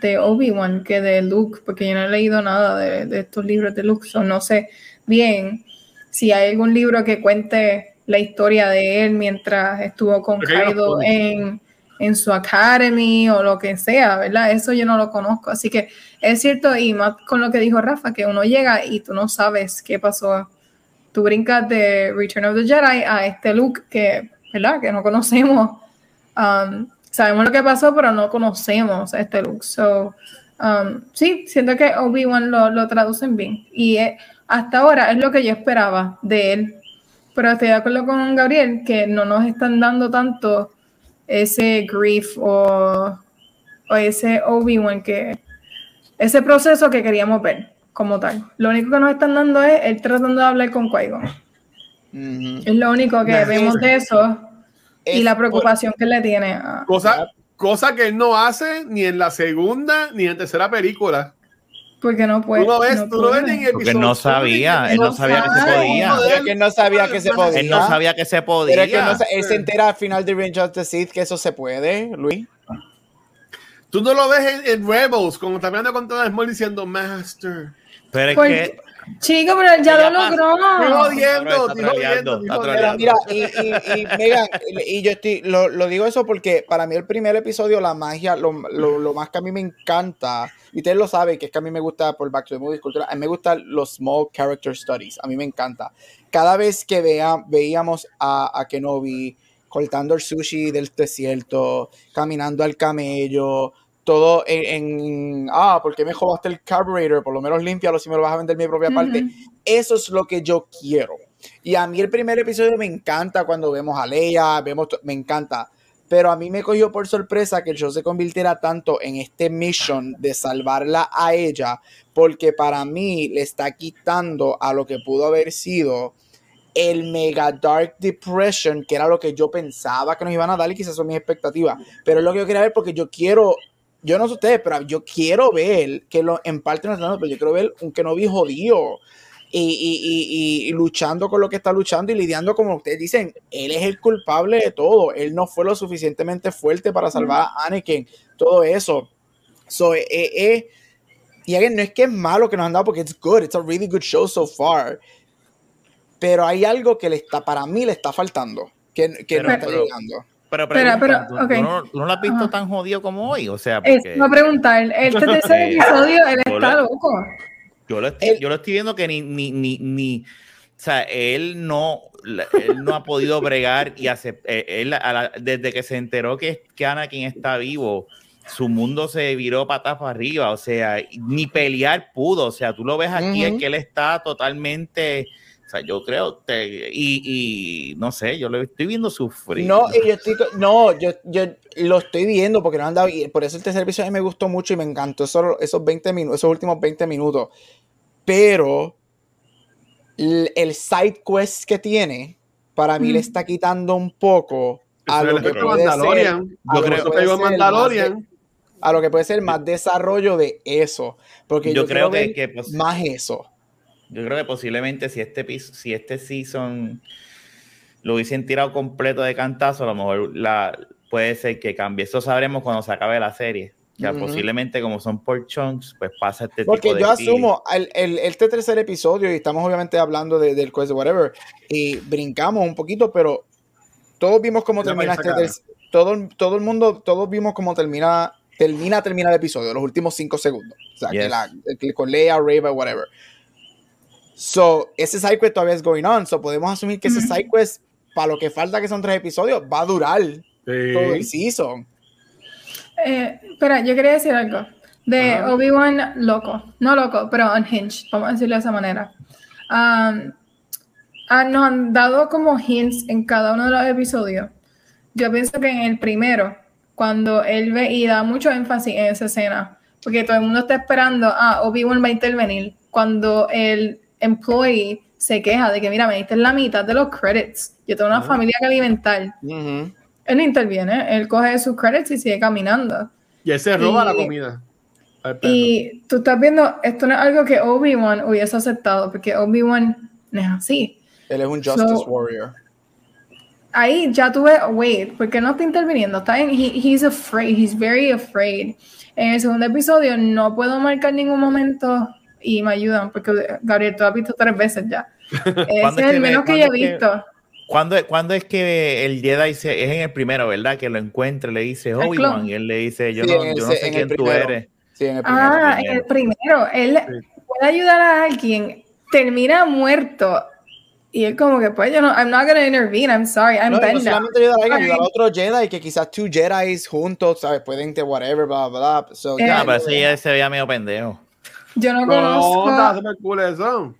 de Obi-Wan que de Luke, porque yo no he leído nada de, de estos libros de Luke, so no sé bien si hay algún libro que cuente la historia de él mientras estuvo con Kaido en, en, su academy o lo que sea, ¿verdad? Eso yo no lo conozco. Así que es cierto, y más con lo que dijo Rafa, que uno llega y tú no sabes qué pasó. Tú brincas de Return of the Jedi a este look que, ¿verdad? Que no conocemos. Um, sabemos lo que pasó, pero no conocemos este look. So, um, sí, siento que Obi-Wan lo, lo, traducen bien. Y hasta ahora es lo que yo esperaba de él. Pero estoy de acuerdo con Gabriel que no nos están dando tanto ese grief o, o ese Obi-Wan que ese proceso que queríamos ver como tal. Lo único que nos están dando es él tratando de hablar con qui Es lo único que vemos de eso y la preocupación que le tiene a... Cosa, cosa que él no hace ni en la segunda ni en la tercera película. Porque no puede. Tú lo ves, no tú ves en el Porque no sabía, él no sabía que se podía. Es que no sabía que se podía. Él no sabía que se podía. Pero es que no, él se entera al final de Revenge of the Sith que eso se puede, Luis. Tú no lo ves en, Rebels, como está hablando con todo el diciendo Master. Pero es que Chico, pero ya lo logró. Pero mira, y, y, Megan, y yo estoy, lo, lo, digo eso porque para mí el primer episodio, la magia, lo, lo, lo, más que a mí me encanta, y ustedes lo saben, que es que a mí me gusta por Back to the Movies Cultura, a mí me gustan los small character studies, a mí me encanta. Cada vez que vea, veíamos a, a Kenobi cortando el sushi del desierto, caminando al camello, todo en, ah, ¿por qué me jodaste el carburetor? Por lo menos límpialo si me lo vas a vender mi propia parte. Eso es lo que yo quiero. Y a mí el primer episodio me encanta cuando vemos a Leia, vemos, me encanta. pero a mí me cogió por sorpresa que el show se convirtiera tanto en este mission de salvarla a ella, porque para mí le está quitando a lo que pudo haber sido el Mega Dark Depression, que era lo que yo pensaba que nos iban a dar y quizás son mis expectativas, pero es lo que yo quería ver porque yo quiero, yo no sé ustedes, pero yo quiero ver que lo, en parte no dando, pero yo quiero ver un que no vi jodido. Y, y, y, y, luchando con lo que está luchando y lidiando como ustedes dicen, él es el culpable de todo, él no fue lo suficientemente fuerte para salvar a Anakin, todo eso. So, eh, eh, y again, no es que es malo que nos han dado porque it's good, it's a really good show so far, pero hay algo que le está, para mí le está faltando, que, que Pero- no está pero- llegando. Pero, Pero- pregunta, pero, ¿tú, ok. tú no, tú no lo has visto Ajá. tan jodido como hoy? O sea, Es, porque a preguntar, este tercer Sí. episodio, él está lo- loco. yo, lo estoy, Él- yo lo estoy viendo que ni, ni, ni, ni- o sea, él no, él no ha podido bregar y hacer, eh, él, a la- desde que se enteró que, que Anakin está vivo, su mundo se viró patas para arriba, o sea, ni pelear pudo, o sea, tú lo ves aquí, es Ujú. que él está totalmente, o sea, yo creo, te- y, y no sé, yo lo estoy viendo sufrir. No, y yo estoy, no, yo, yo lo estoy viendo porque no han dado, y por eso el tercer episodio a mí me gustó mucho y me encantó esos, esos 20 minutos, esos últimos 20 minutos. Pero el, el side quest que tiene, para mí le Mm. está quitando un poco a lo que puede ser, Mandalorian. a Yo lo que puede ser de- a lo que puede ser más desarrollo de eso. Porque yo, yo creo que, pos- más eso. Yo creo que posiblemente si este si este season lo hubiesen tirado completo de cantazo, a lo mejor la, puede ser que cambie. Eso sabremos cuando se acabe la serie. Ya Ujú. posiblemente como son por chunks, pues pasa este Porque tipo de yo asumo, el, el- este tercer episodio, y estamos obviamente hablando de- del quest de whatever, y brincamos un poquito, pero todos vimos cómo termina este esa ter- todo, todo el mundo, todos vimos cómo termina, termina, termina el episodio, los últimos cinco segundos. O sea, que, Yes. la, que con Leia, Reva, whatever. So, ese side quest todavía es going on, so podemos asumir que ese side quest, para lo que falta que son tres episodios, va a durar todo el Sí. season. Eh, espera, yo quería decir algo. De. Obi-Wan loco. No loco, pero unhinged. Vamos a decirlo de esa manera. Um, ah, nos han dado como hints en cada uno de los episodios. Yo pienso que en el primero, cuando él ve y da mucho énfasis en esa escena, porque todo el mundo está esperando, ah, Obi-Wan va a intervenir. Cuando el employee se queja de que, mira, me diste la mitad de los credits. Yo tengo una Ajá. familia que alimentar. Él no interviene, él coge sus credits y sigue caminando. Y él se roba Y- la comida. Y tú estás viendo, esto no es algo que Obi-Wan hubiese aceptado, porque Obi-Wan no es así. Él es un Justice So- Warrior. Ahí ya tuve, wait, ¿por qué no está interviniendo? Está en, he- he's afraid, he's very afraid. En el segundo episodio no puedo marcar ningún momento y me ayudan, porque Gabriel, tú has visto tres veces ya. Ese ¿Cuándo es el ve- menos que yo he visto. ¿Cuándo, es- cuándo es que el Jedi se, es en el primero, verdad? Que lo encuentra, le dice. Obi-Wan y él le dice, yo Sí, no, yo no sé en el quién tú eres. Sí, en el primero. Ah, en el primero, él puede ayudar a alguien, termina muerto. Y él como que, pues, yo no, I'm not gonna intervene, I'm sorry, I'm No, no solamente ayudar a alguien, ayudar a otro Jedi que quizás two Jedi juntos, ¿sabes? Pueden te whatever, bla, bla, bla. So, Eh, Ah, ya, pero ese ya se veía medio pendejo. Yo no No, conozco. está súper cool eso.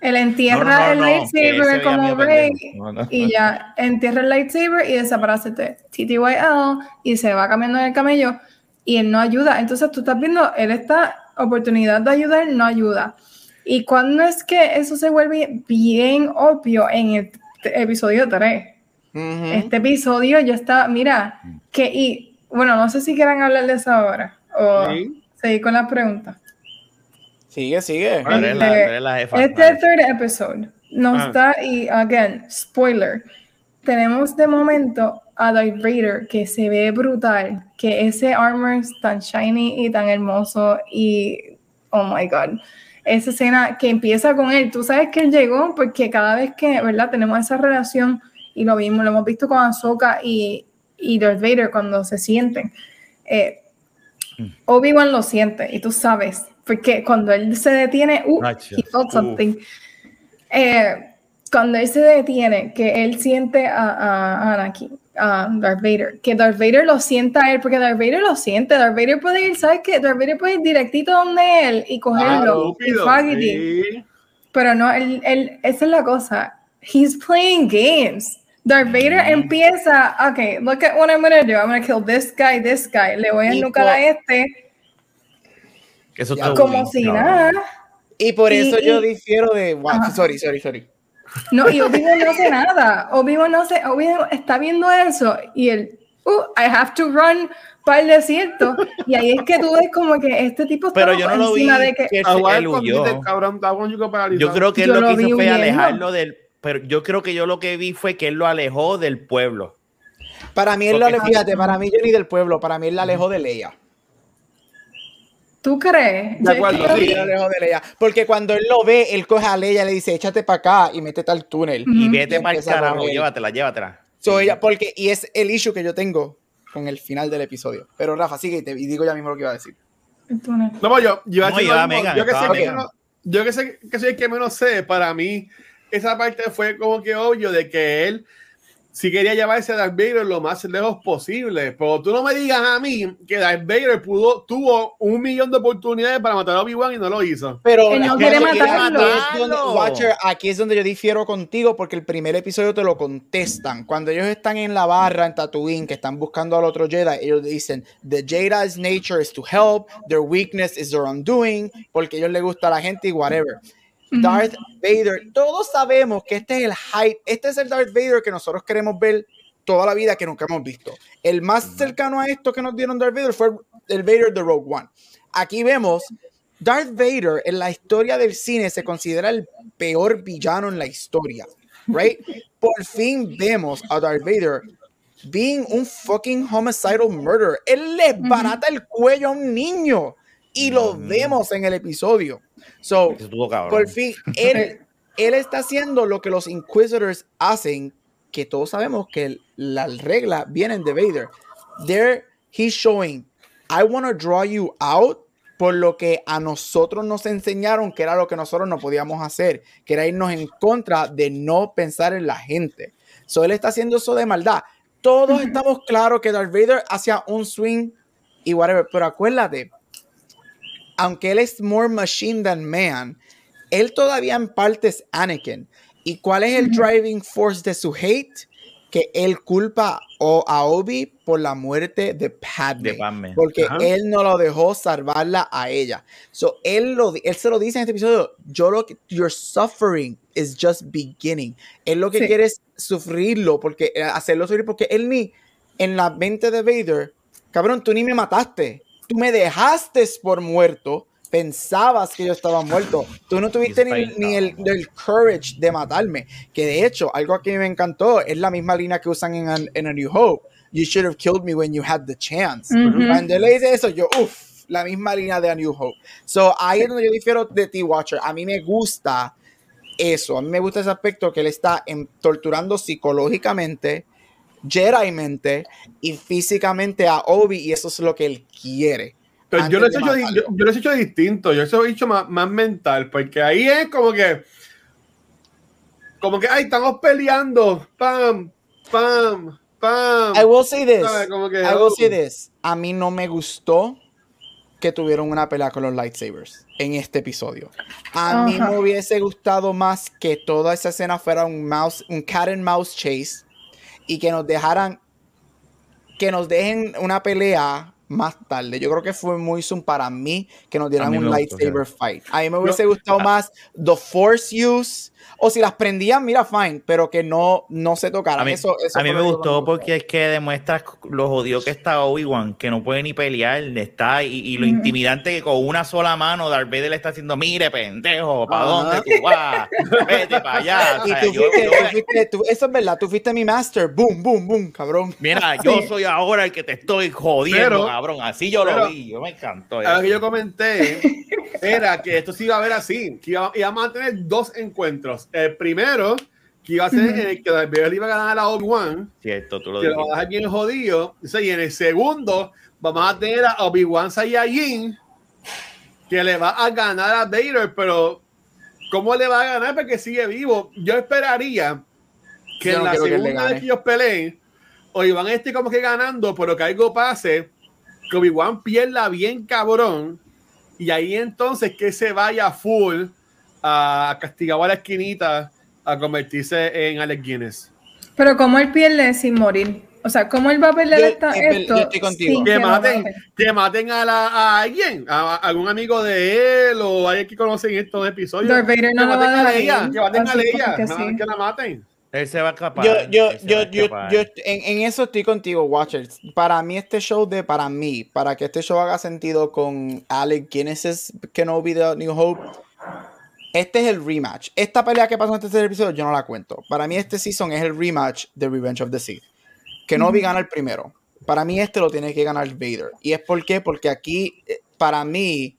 Él entierra No, no, no, el lightsaber como Rey pendejo. No, no. y ya entierra el lightsaber y desaparece de TTYL y se va cambiando en el camello y él no ayuda. Entonces tú estás viendo, él esta oportunidad de ayudar, no ayuda. Y cuando es que eso se vuelve bien obvio en el episodio 3. Ujú. Este episodio ya está, mira, que y bueno, no sé si quieran hablar de eso ahora o Sí. seguir con las preguntas. Sigue, sigue. Tú eres la, tú eres la jefa. Este Dale. third episode nos Ah. da, y again, spoiler, tenemos de momento a Darth Vader que se ve brutal, que ese armor es tan shiny y tan hermoso y, oh my god, esa escena que empieza con él, tú sabes que él llegó porque cada vez que, ¿verdad? Tenemos esa relación y lo vimos, lo hemos visto con Ahsoka y, y Darth Vader cuando se sienten. Eh, Obi-Wan lo siente y tú sabes, porque cuando él se detiene, uh, he felt Uh. something. Eh, cuando él se detiene, que él siente a, a Anakin, a Darth Vader, que Darth Vader lo sienta a él, porque Darth Vader lo siente, Darth Vader puede ir, ¿sabes qué? Darth Vader puede ir directito donde él y cogerlo. y Estúpido, Faggity. sí. Pero no, él, él- esa es la cosa. He's playing games. Darth Vader empieza, ok, look at what I'm gonna do. I'm gonna kill this guy, this guy. Le voy a Y nucar por- a este Eso está como bien, si cabrón. nada. Y por Y- eso yo y- difiero de. wow, Ajá. sorry, sorry, sorry. No, y Obi-Wan no hace nada. Obi-Wan no hace, Obi-Wan está viendo eso y él, uh, I have to run para el desierto. Y ahí es que tú ves como que este tipo está Pero yo no lo vi encima de que. que él con huyó. cabrón. Yo creo que él Yo lo lo que vi hizo fue alejarlo del. Pero yo creo que yo lo que vi fue que él lo alejó del pueblo. Para mí él lo Porque- alejó, fíjate, para mí yo ni del pueblo, para mí él la alejó de Leia. ¿Tú crees? De Yo acuerdo, Sí, alejó de Leia. Porque cuando él lo ve, él coge a Leia y le dice, échate para acá y métete al túnel. Y Ujú. vete Y para el carajo, llévatela, llévatela. So, ella, porque, y es el issue que yo tengo con el final del episodio. Pero Rafa, sigue y, te- y digo ya mismo lo que iba a decir. El túnel. No, yo, yo, No, iba. Megan, yo que sé que yo que sé que soy el que menos sé, para mí esa parte fue como que obvio de que él sí quería llevarse a Darth Vader lo más lejos posible, pero tú no me digas a mí que Darth Vader pudo, tuvo un millón de oportunidades para matar a Obi-Wan y no lo hizo. Pero no aquí quiere es donde- matarlo. aquí es donde-. Watcher, aquí es donde yo difiero contigo porque el primer episodio te lo contestan. Cuando ellos están en la barra en Tatooine, que están buscando al otro Jedi, ellos dicen, the Jedi's nature is to help, their weakness is their undoing, porque a ellos les gusta a la gente y whatever. Darth Vader, todos sabemos que este es el hype, este es el Darth Vader que nosotros queremos ver toda la vida que nunca hemos visto. El más cercano a esto que nos dieron Darth Vader fue el Vader de Rogue One. Aquí vemos Darth Vader en la historia del cine se considera el peor villano en la historia, right? Por fin vemos a Darth Vader being un fucking homicidal murderer. Él le barata el cuello a un niño y lo vemos en el episodio. So, por fin, él, él está haciendo lo que los Inquisitors hacen, que todos sabemos que las reglas vienen de Vader. There, he's showing, I want to draw you out por lo que a nosotros nos enseñaron que era lo que nosotros no podíamos hacer, que era irnos en contra de no pensar en la gente. So, él está haciendo eso de maldad. Todos estamos claros que Darth Vader hacía un swing y whatever, pero acuérdate, aunque él es more machine than man, él todavía en parte es Anakin. ¿Y cuál es el driving force de su hate? Que él culpa o- a Obi por la muerte de Padme. De Padme. Porque Ajá. él no lo dejó salvarla a ella. So, él, lo, él se lo dice en este episodio, yo lo que, your suffering is just beginning. Él lo que Sí. quiere es sufrirlo, porque eh, hacerlo sufrir, porque él ni, en la mente de Vader, cabrón, tú ni me mataste. Tú me dejaste por muerto. Pensabas que yo estaba muerto. Tú no tuviste ni, ni el, el courage de matarme. Que de hecho, algo que me encantó es la misma línea que usan en, en A New Hope. You should have killed me when you had the chance. Cuando él le dice eso, yo, uff, la misma línea de A New Hope. So, ahí es donde yo difiero de T-Watcher. A mí me gusta eso. A mí me gusta ese aspecto que él está en- torturando psicológicamente, Jedi-mente y físicamente a Obi, y eso es lo que él quiere. Pero yo lo, he hecho, yo, yo lo he hecho distinto, yo lo he hecho más, más mental, porque ahí es como que, como que, ay, estamos peleando, pam, pam, pam. I will say this. Que, I will oh. say this. A mí no me gustó que tuvieron una pelea con los lightsabers en este episodio. A mí me hubiese gustado más que toda esa escena fuera un mouse, un cat and mouse chase y que nos dejaran que nos dejen una pelea más tarde. Yo creo que fue muy zoom para mí que nos dieran un gustó, lightsaber fight. A mí me hubiese No, gustado más the force use o si las prendían, mira fine, pero que no no se tocaran. A mí, eso, eso a mí me gustó no porque es que demuestra lo jodido que está Obi-Wan, que no puede ni pelear, está y, y lo Ujú. intimidante que con una sola mano Darth Vader le está haciendo, mire pendejo, ¿para dónde tú vas? Vete para allá. O Y sea, tú yo- fuiste, yo- tú fuiste- tú- eso es verdad, tú fuiste mi master. Boom, boom, boom, cabrón. mira, yo soy ahora el que te estoy jodiendo, Pero- cabrón. Así yo pero- lo vi, yo me encantó. A lo que yo comenté era que esto sí iba a ver así, que iba- íbamos a tener dos encuentros. El primero, que iba a ser en el que Darth Vader le iba a ganar a Obi-Wan, Cierto, tú lo que lo va a dejar bien jodido. O y en el segundo, vamos a tener a Obi-Wan Saiyajin, que le va a ganar a Vader, pero ¿cómo le va a ganar? Porque sigue vivo. Yo esperaría que Yo en no la segunda vez que ellos peleen, Obi-Wan esté como que ganando, pero que algo pase, que Obi-Wan pierda bien cabrón, y ahí entonces que se vaya full a castigar a la esquinita a convertirse en Alex Guinness. Pero ¿cómo él pierde sin morir? O sea, ¿cómo él va a perder Yo- esta- yo- yo esto? estoy contigo. Que que maten, que maten a, la, a alguien, a, a algún amigo de él o alguien que conocen estos episodios. No que maten a Leia, que maten a Leia, sí. que la maten. Él se va a escapar. Yo, yo, yo, yo, yo- en, en eso estoy contigo, Watchers. Para mí, este show de, para mí, para que este show haga sentido con Alec Guinness es Kenobi de New Hope, este es el rematch. Esta pelea que pasó en este tercer episodio, yo no la cuento. Para mí, este season es el rematch de Revenge of the Sith. Kenobi gana el primero. Para mí, este lo tiene que ganar Vader. ¿Y es por qué? Porque aquí, eh, para mí,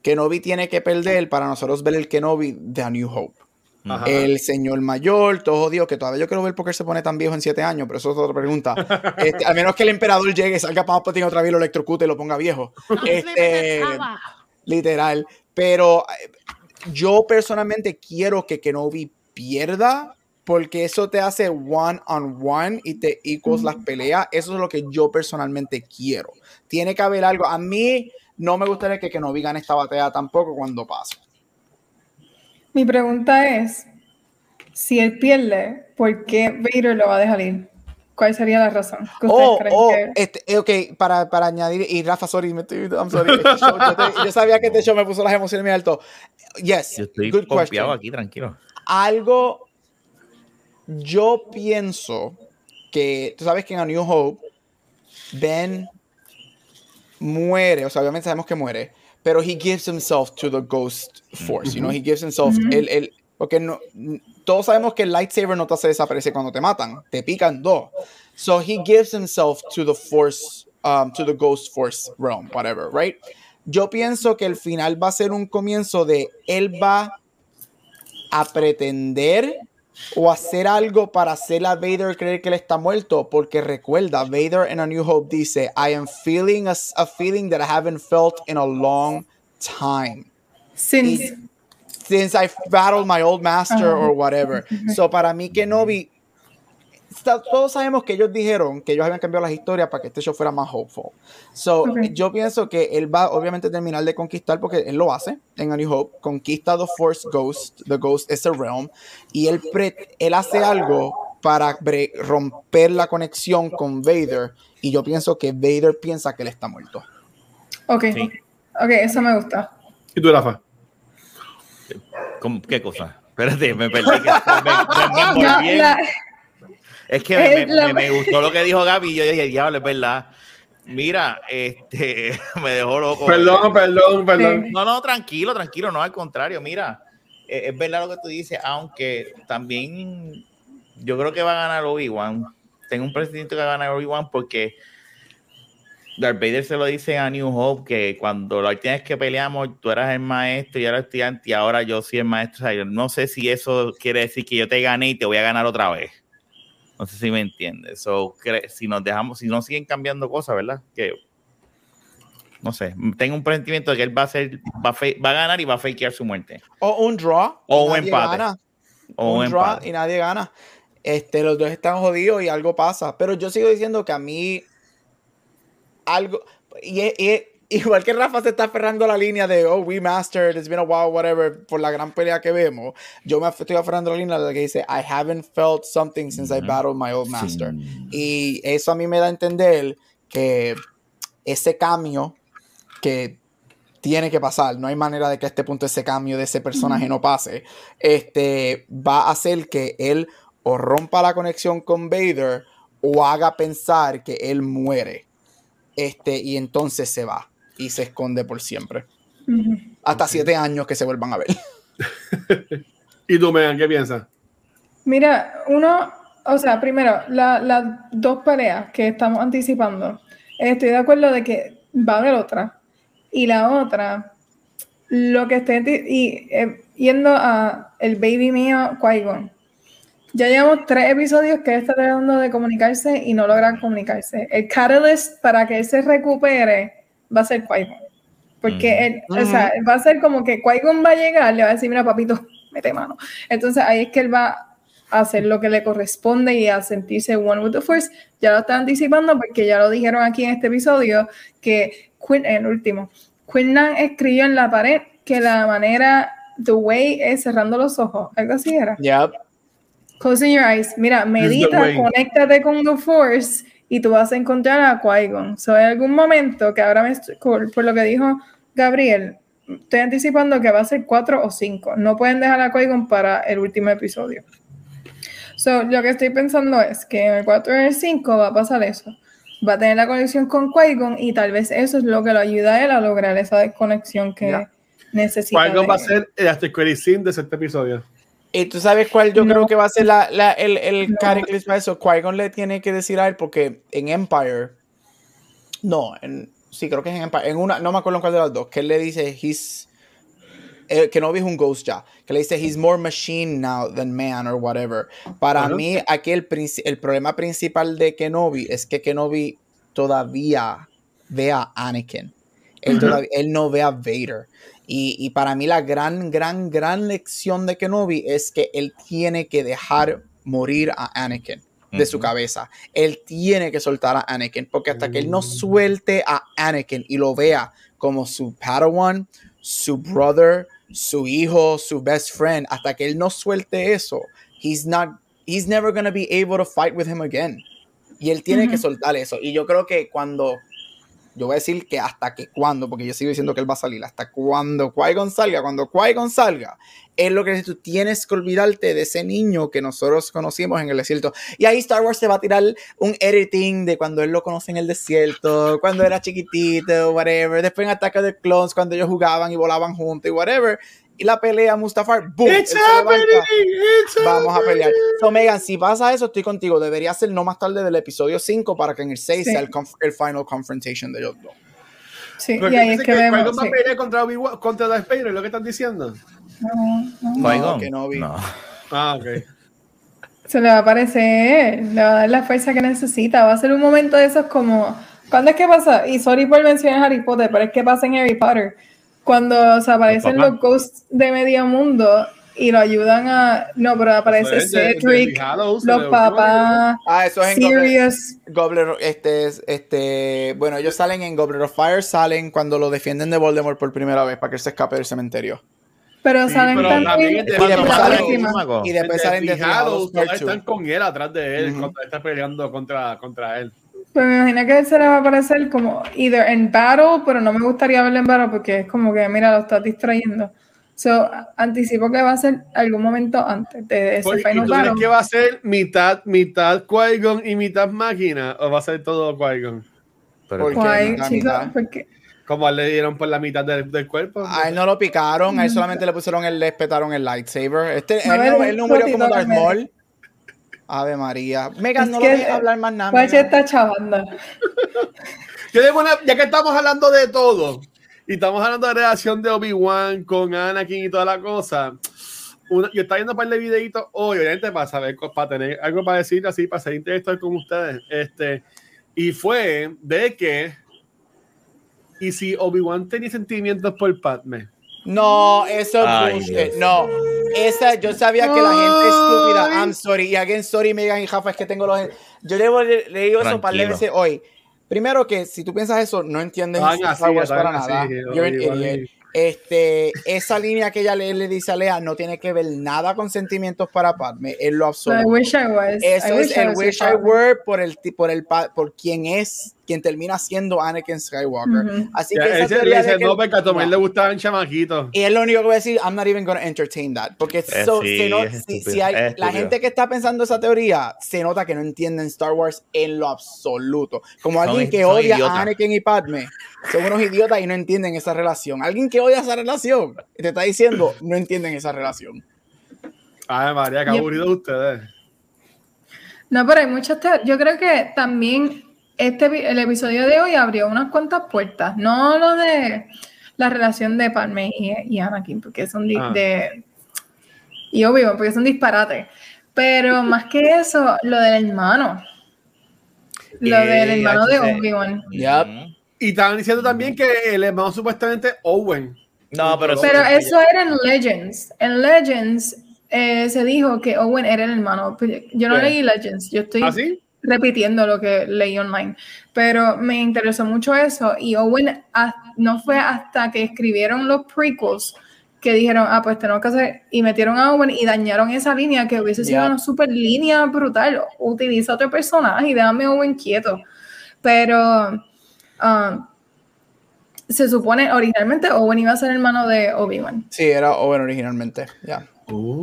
Kenobi tiene que perder para nosotros ver el Kenobi de A New Hope Ajá. el señor mayor, todo jodido, que todavía yo quiero ver por qué se pone tan viejo en siete años, pero eso es otra pregunta. Este, al menos que el emperador llegue, salga para otra vez, lo electrocute y lo ponga viejo. Este, literal. Pero eh, yo personalmente quiero que Kenobi pierda, porque eso te hace one on one y te equals las peleas. Eso es lo que yo personalmente quiero. Tiene que haber algo. A mí no me gustaría que Kenobi gane esta batalla tampoco cuando pase. Mi pregunta es, si él pierde, ¿por qué Vader lo va a dejar ir? ¿Cuál sería la razón? que ustedes Oh, creen oh, que- este, eh, ok, para, para añadir, y Rafa, sorry, me estoy, I'm sorry, este show, yo, te- yo sabía que este show me puso las emociones muy alto. Yes, Yo estoy good question. aquí, tranquilo. Algo, yo pienso que, tú sabes que en A New Hope, Ben muere, o sea, obviamente sabemos que muere, pero he gives himself to the Ghost Force, you know, he gives himself, el, el- porque no, todos sabemos que el lightsaber no te hace desaparecer cuando te matan, te pican dos. So he gives himself to the Force, um, to the Ghost Force realm, whatever, right? Yo pienso que el final va a ser un comienzo de él va a pretender o hacer algo para hacer a Vader creer que él está muerto, porque recuerda, Vader en A New Hope dice, I am feeling a, feeling that I haven't felt in a long time. Since- Since I battled my old master or whatever. So para mí Kenobi, está- todos sabemos que ellos dijeron que ellos habían cambiado las historias para que este show fuera más hopeful. So yo pienso que él va obviamente a terminar de conquistar porque él lo hace en A New Hope, conquista the Force Ghost, the Ghost is a realm, y él, pre- él hace algo para romper la conexión con Vader, y yo pienso que Vader piensa que él está muerto. Ok, Sí. ok, eso me gusta. ¿Y tú, Rafa? ¿Cómo- ¿Qué cosa? Espérate, me perdí. que- me- me- me la- Es que me, Es la- me- me gustó lo que dijo Gaby. Yo dije, diablo, es verdad. Mira, este, me dejó loco. Perdón, perdón, perdón. No, no, tranquilo, tranquilo, no, al contrario, mira, eh, es verdad lo que tú dices, aunque también yo creo que va a ganar Obi-Wan. Tengo un presidente que va a ganar Obi-Wan porque Darth Vader se lo dice a New Hope que cuando la última vez que peleamos tú eras el maestro y yo era el estudiante y ahora yo soy el maestro. O sea, yo no sé si eso quiere decir que yo te gané y te voy a ganar otra vez. No sé si me entiendes. So, si nos dejamos, si no siguen cambiando cosas, ¿verdad? Que no sé, tengo un presentimiento de que él va a ser, va a, fe- va a ganar y va a fakear su muerte. O un draw. O un empate. gana. O un un draw empate. y nadie gana. Este, los dos están jodidos y algo pasa. Pero yo sigo diciendo que a mí algo y, y igual que Rafa se está aferrando a la línea de oh we mastered it's been a while whatever por la gran pelea que vemos. Yo me estoy aferrando a la línea de la que dice I haven't felt something since I battled my old Sí. master. Y eso a mí me da a entender que ese cambio que tiene que pasar, no hay manera de que a este punto ese cambio de ese personaje no pase, este, va a hacer que él o rompa la conexión con Vader o haga pensar que él muere. Este, y entonces se va y se esconde por siempre. Hasta siete años que se vuelvan a ver. ¿Y tú, Megan, qué piensas? Mira, uno, o sea, primero, la- las dos peleas que estamos anticipando, estoy de acuerdo de que va a haber otra. Y la otra, lo que estoy anti- y, eh, yendo a el baby mío, Qui-Gon. Ya llevamos tres episodios que él está tratando de comunicarse y no logran comunicarse. El catalyst para que él se recupere va a ser Qui-Gon. Porque él, o sea, va a ser como que Qui-Gon va a llegar, le va a decir, mira, papito, mete mano. Entonces ahí es que él va a hacer lo que le corresponde y a sentirse one with the force. Ya lo están anticipando porque ya lo dijeron aquí en este episodio que Quinn, el último, Quinlan escribió en la pared que la manera, the way es cerrando los ojos, algo así era. Yep. Closing your eyes. Mira, medita, conéctate con the Force y tú vas a encontrar a Qui-Gon. So, en algún momento, que ahora me estoy- por, lo que dijo Gabriel, estoy anticipando que va a ser cuatro o cinco. No pueden dejar a Qui-Gon para el último episodio. So, lo que estoy pensando es que en el 4 y en el 5 va a pasar eso. Va a tener la conexión con Qui-Gon y tal vez eso es lo que lo ayuda a él a lograr esa desconexión que necesita. De- va a ser el after de este episodio. Y tú sabes cuál yo No. creo que va a ser la, la- el, el No. para eso. Qui-Gon le tiene que decir a él porque en Empire, no, en, sí creo que es en Empire, en una, no me acuerdo en cuál de las dos, que él le dice, he's, eh, que no es un ghost ya, que le dice, he's more machine now than man or whatever. Para mí, aquí el, el problema principal de Kenobi es que Kenobi todavía ve a Anakin. Él, todavía- él no ve a Vader. Y, y para mí la gran, gran, gran lección de Kenobi es que él tiene que dejar morir a Anakin de su cabeza. Él tiene que soltar a Anakin, porque hasta que él no suelte a Anakin y lo vea como su Padawan, su brother, su hijo, su best friend, hasta que él no suelte eso, he's not, he's never gonna be able to fight with him again. Y él tiene que soltar eso. Y yo creo que cuando yo voy a decir que hasta que cuando, porque yo sigo diciendo que él va a salir, hasta cuando Qui-Gon salga, cuando Qui-Gon salga, es lo que tú tienes que olvidarte de ese niño que nosotros conocimos en el desierto. Y ahí Star Wars se va a tirar un editing de cuando él lo conoce en el desierto, cuando era chiquitito, whatever. Después en Ataque de Clones, cuando ellos jugaban y volaban juntos y whatever. Y la pelea Mustafar, boom, It's happening, Vamos a pelear. So, Megan, si pasa eso, estoy contigo. Debería ser no más tarde del episodio 5 para que en el 6 Sí. sea el, conf- el final confrontation de ellos dos. Sí, Porque y ahí es que que vemos. Qui-Gon va a sí. pelear contra, Obi-Wan- contra Darth Vader, ¿es lo que están diciendo? No, no. Qui-Gon. Kenobi. No. Ah, ok. Se le va a aparecer, le va a dar la fuerza que necesita. Va a ser un momento de esos como. ¿Cuándo es que pasa? Y sorry por mencionar Harry Potter, pero es que pasa en Harry Potter. Cuando se aparecen los ghosts de medio mundo y lo ayudan a. No, pero aparece es de- de Cedric, Hallows, los papás, Ah, eso es en Goblet, Sirius. Goblet- este, es- este, bueno, ellos salen en Goblet of Fire, salen cuando lo defienden de Voldemort por primera vez para que él se escape del cementerio. Pero Sí, salen pero también. Y de- después salen, y después En salen de Hallows, están con él atrás de él Ujú. cuando está peleando contra, contra él. Pero me imagino que él se le va a aparecer como either en battle, pero no me gustaría verlo en battle porque es como que, mira, lo estás distrayendo. So, anticipo que va a ser algún momento antes de ese ¿Y final tú crees battle. que va a ser mitad, mitad Qui-Gon y mitad máquina? ¿O va a ser todo Qui-Gon? Pero ¿Por qué? Porque Como le dieron por la mitad del, del cuerpo. A él no lo picaron, a él solamente le pusieron el, le espetaron el lightsaber. Este, él, no, él no murió como Darth. Maul. Ave María. Megan, Es no que- lo dejes hablar más nada. Yo tengo una- ya que estamos hablando de todo y estamos hablando de la relación de Obi-Wan con Anakin y toda la cosa, una- yo estaba viendo un par de videitos hoy, obviamente para saber, para tener algo para decir así, para ser intelectual con ustedes. Este, y fue de que, y si Obi-Wan tenía sentimientos por Padme, No, eso es Ay, bullshit. No. Esa, yo sabía que la gente es estúpida. Ay. I'm sorry. Y again, sorry, Megan y Jafa, es que tengo los. Yo le, le, le digo eso un par de Tranquilo. veces hoy. Primero que si tú piensas eso, no entiendes Van Star así, Wars para así, nada. You're an Obi-Wan idiot. y- Este, esa línea que ella le, le dice a Lea no tiene que ver nada con sentimientos para Padme, en lo I absoluto. wish I was. I Eso wish es I el was wish I were por el ti- por el por quien es quien termina siendo Anakin Skywalker. Así que esa ese le teoría de dice, que- no, porque a Tomé no. le gustaban chamaquitos. Y es lo único que voy a decir, I'm not even going to entertain that. Porque Eh, so- sí, se no- es si, hay, es la gente que está pensando esa teoría, se nota que no entienden Star Wars en lo absoluto. Como Son- alguien que odia a Anakin y Padme, son unos idiotas y no entienden esa relación. Alguien que odia esa relación, te está diciendo, no entienden esa relación. Ay, María, qué aburrido ustedes. No, pero hay muchas. te- Yo creo que también este el episodio de hoy abrió unas cuantas puertas. No lo de la relación de Padme y, y Anakin, porque son Ah. de. Y obvio, porque son disparates. Pero más que eso, lo del hermano. Lo Eh, del hermano de. Obi-Wan. Yep. Y estaban diciendo también que el hermano supuestamente Owen. No, pero, Pero sí, eso era en Legends. En Legends eh, se dijo que Owen era el hermano. Yo no Sí. leí Legends, yo estoy ¿Así? Repitiendo lo que leí online. Pero me interesó mucho eso. Y Owen no fue hasta que escribieron los prequels que dijeron, ah, pues tenemos que hacer, y metieron a Owen y dañaron esa línea que hubiese sido una super línea brutal. Utiliza otro personaje y déjame a Owen quieto. Pero um, se supone originalmente Owen iba a ser hermano de Obi-Wan, Sí, era Owen originalmente. Ya.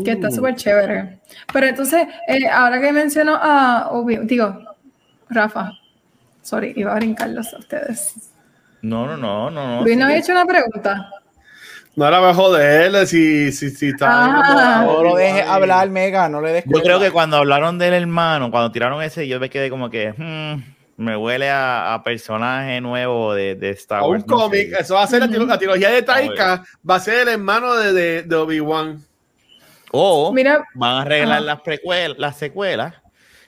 Que está súper chévere. Pero entonces, eh, ahora que menciono a Obi-Wan, digo, Rafa, sorry, iba a brincarlos a ustedes. No, no, no, no. no Luis no sí. había hecho una pregunta. No era para joderle si, si, si está. Ah. No lo dejes hablar, Mega, no le des Yo creo que cuando hablaron del hermano, cuando tiraron ese, yo me quedé como que hmm, me huele a, a personaje nuevo de, de Star A un Wars. no sé. cómic, eso va a ser la, trilo- la trilogía de Taika, va a ser el hermano de, de, de Obi-Wan. O Mira, van a arreglar Ajá. las precuelas, las secuelas.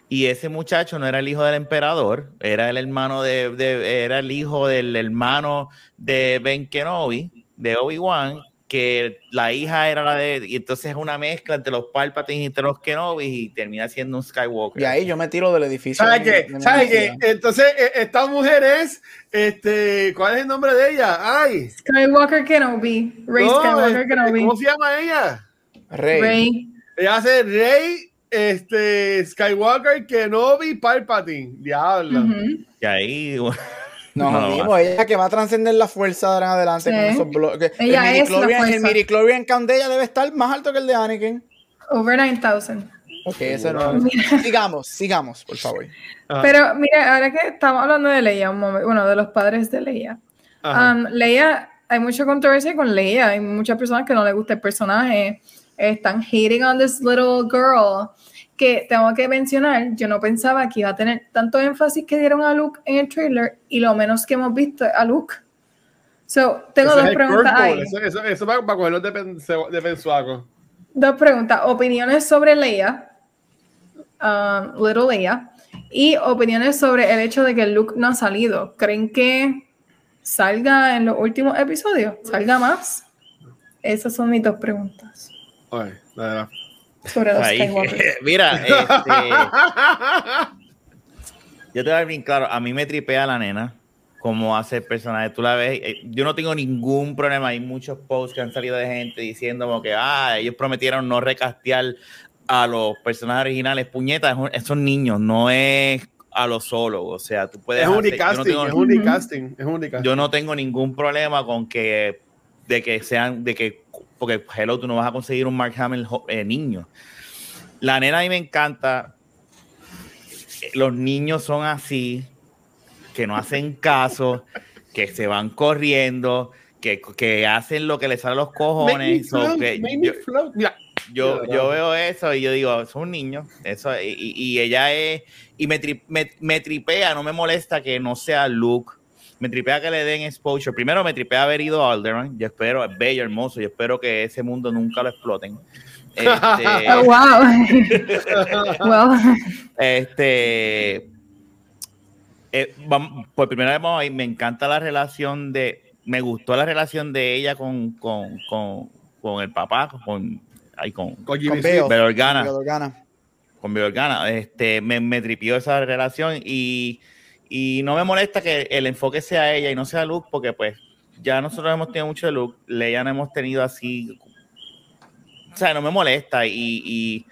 Y ese muchacho no era el hijo del emperador, era el hermano de, de- era el hijo del hermano de Ben Kenobi, de Obi-Wan, que la hija era la de, y entonces es una mezcla entre los Palpatine y entre los Kenobi y termina siendo un Skywalker. Y ahí yo me tiro del edificio. ¿Sabes qué? ¿Sabes qué? Entonces, eh, esta mujer es, este, ¿cuál es el nombre de ella? Ay, Skywalker Kenobi, Rey no, Skywalker Kenobi, ¿cómo se llama ella? Rey. Rey. Ella hace Rey, este, Skywalker, Kenobi, Palpatine. Diablo. Ujú. Y ahí, Nos No, jodimos, ella que va a trascender la fuerza de ahora en adelante Sí. con esos bloques. Ella el es la el midichlorian count de ella debe estar más alto que el de Anakin. Over 9000. Ok, eso no. Sigamos, sigamos, por favor. Ajá. Pero mira, ahora que estamos hablando de Leia, un momento, bueno, de los padres de Leia. Um, Leia, hay mucha controversia con Leia, hay muchas personas que no les gusta el personaje, están hating on this little girl, que tengo que mencionar, yo no pensaba que iba a tener tanto énfasis que dieron a Luke en el trailer y lo menos que hemos visto es a Luke. So, tengo Ese dos preguntas ahí. Eso, eso, eso va para cogerlos de, de pensuaco. Dos preguntas. Opiniones sobre Leia, um, Little Leia, y opiniones sobre el hecho de que Luke no ha salido. ¿Creen que salga en los últimos episodios? ¿Salga más? Esas son mis dos preguntas Ay, la verdad. sobre los ahí. Mira, este, yo te voy a dar bien claro, a mí me tripea la nena como hace el personaje, tú la ves, eh, yo no tengo ningún problema, hay muchos posts que han salido de gente diciendo como que, ah, ellos prometieron no recastear a los personajes originales, puñetas, esos niños, no es a los solos, o sea, tú puedes... Es hacer- yo no tengo- es un recasting, es un recasting. yo no tengo ningún problema con que de que sean de que porque hello tú no vas a conseguir un Mark Hamill eh, niño. La nena a mí me encanta. Los niños son así que no hacen caso que se van corriendo que, que hacen lo que les sale a los Make me cojones so float, que make me yo, float. Mira, yo, yo. veo eso y yo digo, es un niño, eso, y, y- y ella es, y me, tri- me, me tripea, no me molesta que no sea Luke, me tripea que le den exposure. Primero me tripea haber ido a Alderaan, yo espero, es bello, hermoso, yo espero que ese mundo nunca lo exploten. Este, Oh, wow. well, este, eh, vamos- por primera vez vamos a ir, me encanta la relación de, me gustó la relación de ella con, con, con, con el papá, con, ay, con, con Con Jimmy Organa. Organa. Organa. Este, me, me tripió esa relación y, y no me molesta que el enfoque sea ella y no sea Luke, porque pues ya nosotros hemos tenido mucho de Luke, Leia no hemos tenido así. O sea, no me molesta y, y,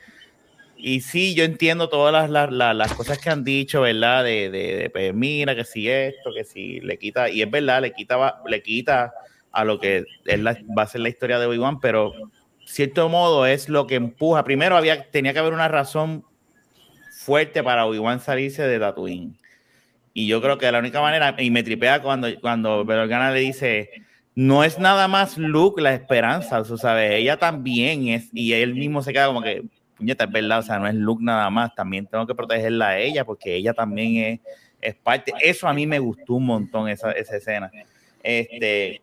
y sí, yo entiendo todas las, las, las- cosas que han dicho, ¿verdad? De, de, de, pues, mira, que si esto, que si le quita, y es verdad, le quita, le quita a lo que es la- va a ser la historia de Obi-Wan, pero cierto modo es lo que empuja. Primero había, tenía que haber una razón fuerte para Obi-Wan salirse de Tatooine. Y yo creo que la única manera, y me tripea cuando, cuando Bel Organa le dice, no es nada más Luke la esperanza, tú sabes, ella también es, y él mismo se queda como que, puñeta, es verdad, o sea, no es Luke nada más, también tengo que protegerla a ella, porque ella también es, es parte, eso a mí me gustó un montón, esa, esa escena. Este,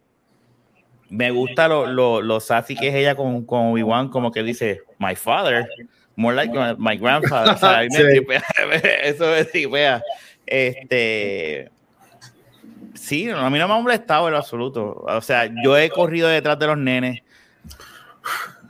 me gusta lo, lo, lo sassy que es ella con, con Obi-Wan, como que dice, my father, more like my, grandfather. O sea, a mí me Sí. tripea, eso me tripea. Este, sí, a mí no me ha molestado en lo absoluto. O sea, yo he corrido detrás de los nenes.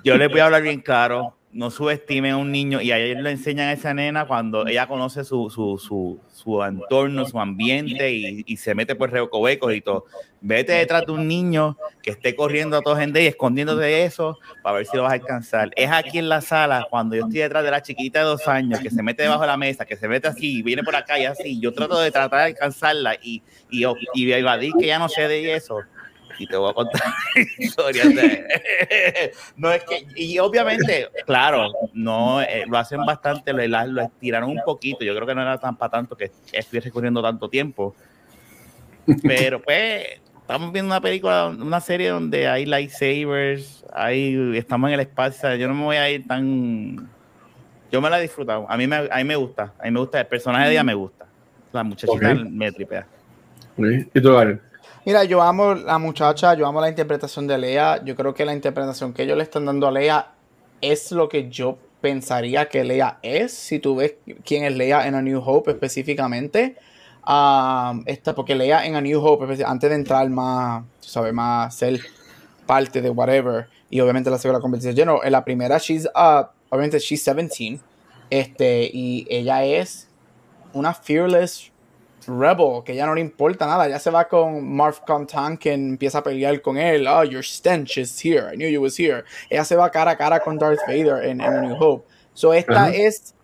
Yo les voy a hablar bien claro. No subestimen a un niño y a él le enseñan a esa nena cuando ella conoce su, su, su, su entorno, su ambiente y, y, se mete por recovecos y todo. Vete detrás de un niño que esté corriendo a toda gente y escondiéndote de eso para ver si lo vas a alcanzar. Es aquí en la sala, cuando yo estoy detrás de la chiquita de dos años, que se mete debajo de la mesa, que se mete así, viene por acá y así, yo trato de tratar de alcanzarla y, y, y evadir que ya no sé de eso y te voy a contar historias de... no es que, y obviamente, claro, no, eh, lo hacen bastante, lo, lo, estiraron un poquito, yo creo que no era tan para tanto que estuviese corriendo tanto tiempo, pero pues estamos viendo una película, una serie donde hay lightsabers, hay, estamos en el espacio, yo no me voy a ir tan... Yo me la he disfrutado, a mí me, a mí me gusta, a mí me gusta, el personaje de ella me gusta, la muchachita okay. me tripea. ¿Y tú, Gary? Mira, yo amo la muchacha, yo amo la interpretación de Lea. Yo creo que la interpretación que ellos le están dando a Lea es lo que yo pensaría que Lea es. Si tú ves quién es Lea en A New Hope específicamente. Um, esta, porque Lea en A New Hope, antes de entrar más, tú sabes, más ser parte de whatever, y obviamente la segunda conversación, no, en la primera, she's, uh, obviamente, she's 17, este, y ella es una fearless Rebel, que ya no le importa nada, ya se va con Marv Contan, que empieza a pelear con él. Oh, your stench is here. I knew you was here. Ella se va cara a cara con Darth Vader en, en New Hope. So, esta uh -huh. es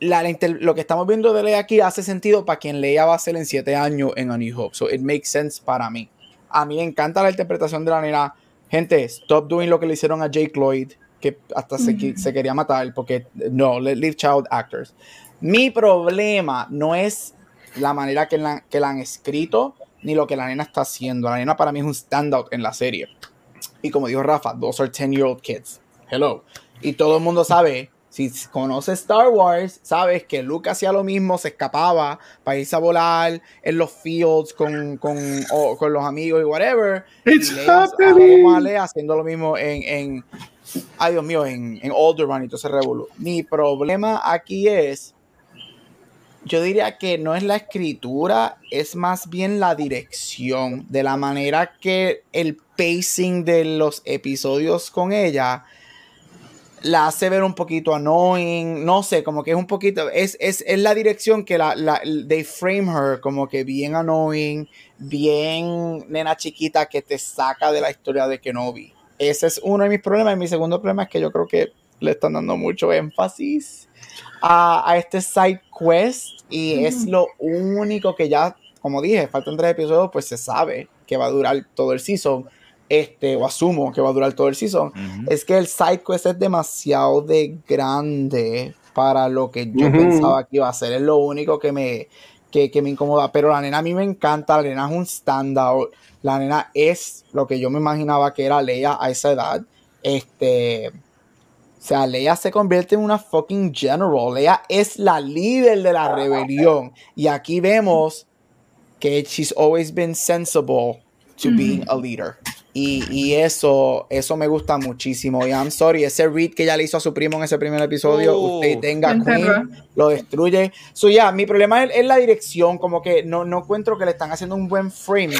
la, la, lo que estamos viendo de Leia aquí hace sentido para quien Leia va a ser en 7 años en A New Hope. So, it makes sense para mí. A mí me encanta la interpretación de la nena. Gente, stop doing lo que le hicieron a Jake Lloyd, que hasta uh -huh. se, se, quería matar, porque no, leave child actors. Mi problema no es la manera que la, que la han escrito ni lo que la nena está haciendo. La nena para mí es un standout en la serie. Y como dijo Rafa, those are 10 year old kids. Hello. Y todo el mundo sabe, si conoces Star Wars, sabes que Luke hacía lo mismo, se escapaba para irse a volar en los fields con, con, o, con los amigos y whatever. It's y Leia. Leia haciendo lo mismo en, en ay Dios mío, en, en Alderaan y todo ese revolú. Mi problema aquí es yo diría que no es la escritura, es más bien la dirección, de la manera que el pacing de los episodios con ella la hace ver un poquito annoying, no sé, como que es un poquito, es, es, es la dirección que la, la, they frame her como que bien annoying, bien nena chiquita que te saca de la historia de Kenobi. Ese es uno de mis problemas. Y mi segundo problema es que yo creo que le están dando mucho énfasis a, a este side quest y mm. es lo único que ya, como dije, faltan tres episodios, pues se sabe que va a durar todo el season. Este, o asumo que va a durar todo el season, uh -huh. es que el side quest es demasiado de grande para lo que yo uh -huh. pensaba que iba a ser. Es lo único que me, que, que, me incomoda. Pero la nena a mí me encanta, la nena es un standout. La nena es lo que yo me imaginaba que era Leia a esa edad. Este, o sea, Leia se convierte en una fucking general. Leia es la líder de la rebelión. Y aquí vemos que she's always been sensible to mm -hmm. being a leader. Y, y, eso, eso me gusta muchísimo. Y I'm sorry, ese read que ella le hizo a su primo en ese primer episodio, uh, usted tenga Queen, lo destruye. So, ya, yeah, mi problema es, es, la dirección, como que no, no encuentro que le están haciendo un buen framing.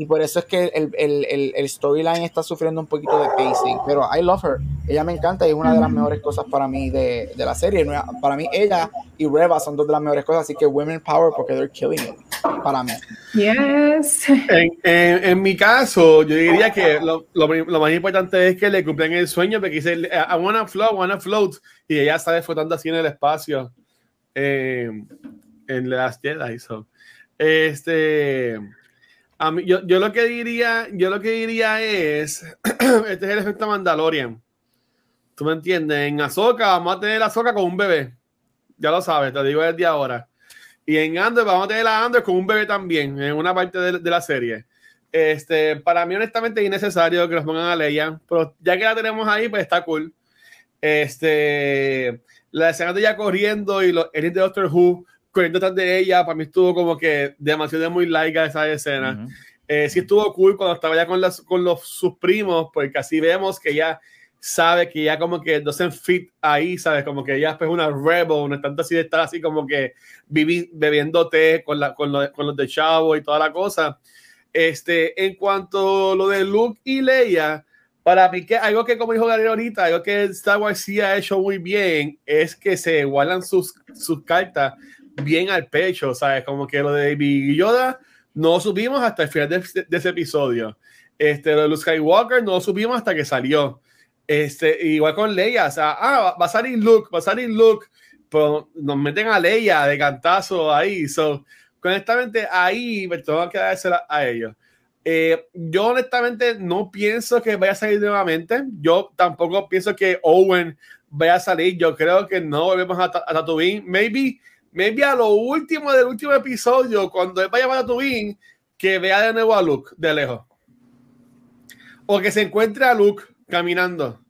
Y por eso es que el, el, el, el storyline está sufriendo un poquito de pacing. Pero I love her. Ella me encanta y es una de las mejores cosas para mí de, de la serie. Para mí, ella y Reva son dos de las mejores cosas. Así que Women Power, porque they're killing it. Para mí. Yes. En, en, en mi caso, yo diría que lo, lo, lo, más importante es que le cumplen el sueño, porque dice, I wanna float, I wanna float, y ella está disfrutando así en el espacio, eh, en las Jedi. So. Este, yo, yo, lo que diría, yo lo que diría es, este es el efecto Mandalorian. ¿Tú me entiendes? En Azoka vamos a tener Azoka con un bebé. Ya lo sabes, te digo desde ahora. Y en Andor vamos a tener a Andor con un bebé también, en una parte de, de la serie. Este, para mí, honestamente, es innecesario que nos pongan a Leia, pero ya que la tenemos ahí, pues está cool. Este, la escena de ella corriendo y los de Doctor Who corriendo detrás de ella, para mí estuvo como que demasiado muy laica esa escena. Uh -huh. eh, sí estuvo cool cuando estaba ya con, las, con los, sus primos, porque así vemos que ella sabe que ya como que doesn't fit ahí, ¿sabes? Como que ella es pues una rebel, no es tanto así de estar así como que vivi, bebiendo té con, la, con, lo, con los de Chavo y toda la cosa. Este, en cuanto a lo de Luke y Leia, Para mí, que algo que, como dijo Gary ahorita, algo que Star Wars sí ha hecho muy bien es que se igualan sus, sus cartas bien al pecho, ¿sabes? Como que lo de Baby Yoda no subimos hasta el final de, ese episodio. Este, lo de Luke Skywalker no subimos hasta que salió. Este, igual con Leia, o sea, ah, va a salir Luke, va a salir Luke, pero nos meten a Leia de cantazo ahí. So, honestamente, ahí me tengo que dársela a ellos. Eh, yo honestamente no pienso que vaya a salir nuevamente. Yo tampoco pienso que Owen vaya a salir. Yo creo que no volvemos a, a Tatooine. Maybe, maybe a lo último del último episodio, cuando él vaya a Tatooine, que vea de nuevo a Luke de lejos. O que se encuentre a Luke caminando.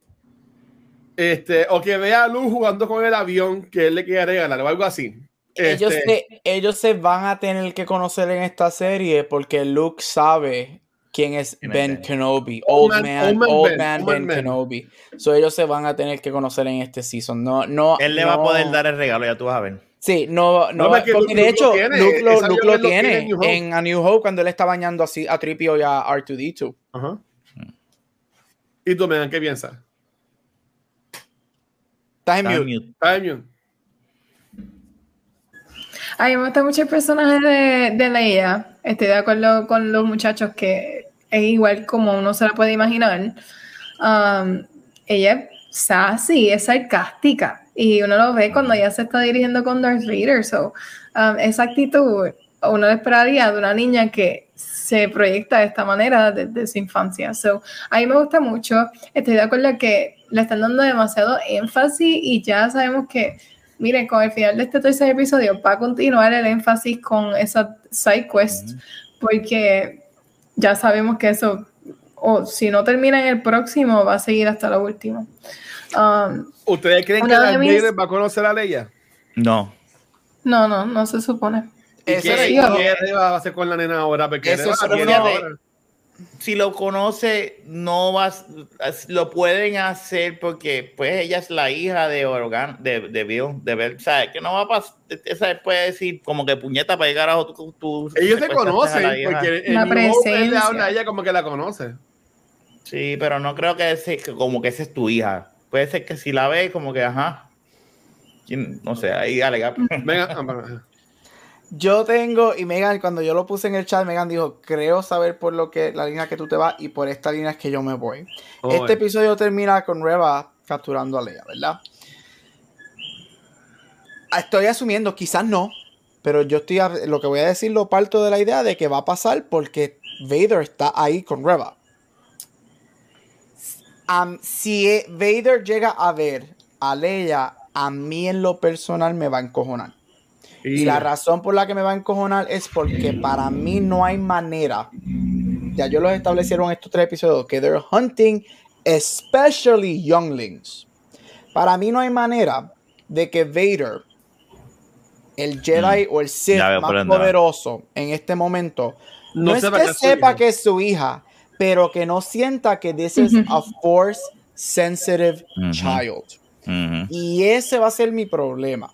Este, o que vea a Luke jugando con el avión que él le quiere regalar o algo así. Ellos, Este, se, ellos se van a tener que conocer en esta serie porque Luke sabe quién es ¿Quién es Ben? Kenobi. Old Old man- man, Old man old Ben, man Old Ben man Ben. Kenobi. So ellos se van a tener que conocer en este season. No, no. Él le va a poder dar el regalo, ya tú vas a ver. Sí, no, no, No, porque porque Luke- de Luke hecho, lo tiene, Luke lo, Luke lo él lo tiene tiene en en A New Hope cuando él está bañando así a Tripio y a R2D2. Ajá. ¿Y tú, Megan, qué piensas? Estás en en mute. A mí me gusta mucho el personaje de, de Leia. Estoy de acuerdo con los muchachos que es igual como uno se la puede imaginar. Um, ella es sassy, es sarcástica. Y uno lo ve cuando ella se está dirigiendo con Darth Vader. So, um, esa actitud uno lo esperaría de una niña que se proyecta de esta manera desde su infancia. So, a mí me gusta mucho. Estoy de acuerdo que le están dando demasiado énfasis y ya sabemos que Miren, con el final de este tercer episodio va a continuar el énfasis con esa side quest, porque ya sabemos que eso, o si no termina en el próximo, va a seguir hasta lo último. Um, ¿Ustedes creen que Darth mis- va a conocer a Leia? No. no, no, no se supone. ¿Y Eso qué, sí, va a hacer con la nena ahora? Porque Eso ahora. Si lo conoce, no vas, lo pueden hacer porque pues ella es la hija de Organ, de, de Bill, de Bell, ¿sabes? Que no va a pasar, esa puede decir como que puñeta para llegar a tu, tu- Ellos se conocen, hija. porque La él le presencia. habla a ella como que la conoce. Sí, pero no creo que, ese, que como que esa es tu hija. Puede ser que si la ve, como que, ajá. ¿Quién? No sé, ahí alega. Venga, Yo tengo, y Megan, cuando yo lo puse en el chat, Megan dijo, creo saber por lo que la línea que tú te vas y por esta línea es que yo me voy. oh, este eh. episodio termina con Reba capturando a Leia, ¿verdad? Ah, Estoy asumiendo, quizás no, pero yo estoy, a- lo que voy a decir lo parto de la idea de que va a pasar porque Vader está ahí con Reba. Si e- Vader llega a ver a Leia, a mí en lo personal me va a encojonar. Y la razón por la que me va a encojonar es porque para mí no hay manera. Ya yo los establecieron estos tres episodios que they're hunting especially younglings. Para mí no hay manera de que Vader, el Jedi o el Sith más poderoso en este momento, no, es que que es su sepa hija. que es su hija, pero que no sienta que this is a force sensitive child. Y ese va a ser mi problema.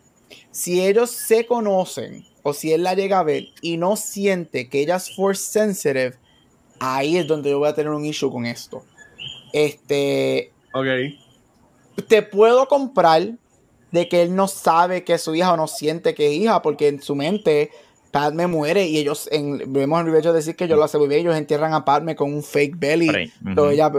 Si ellos se conocen o si él la llega a ver y no siente que ella es force sensitive, ahí es donde yo voy a tener un issue con esto. Este, Ok. te puedo comprar de que él no sabe que es su hija o no siente que es hija, porque en su mente Padme muere y ellos, en, vemos en Revenge decir que yo lo hace muy bien, ellos entierran a Padme con un fake belly. Entonces, ella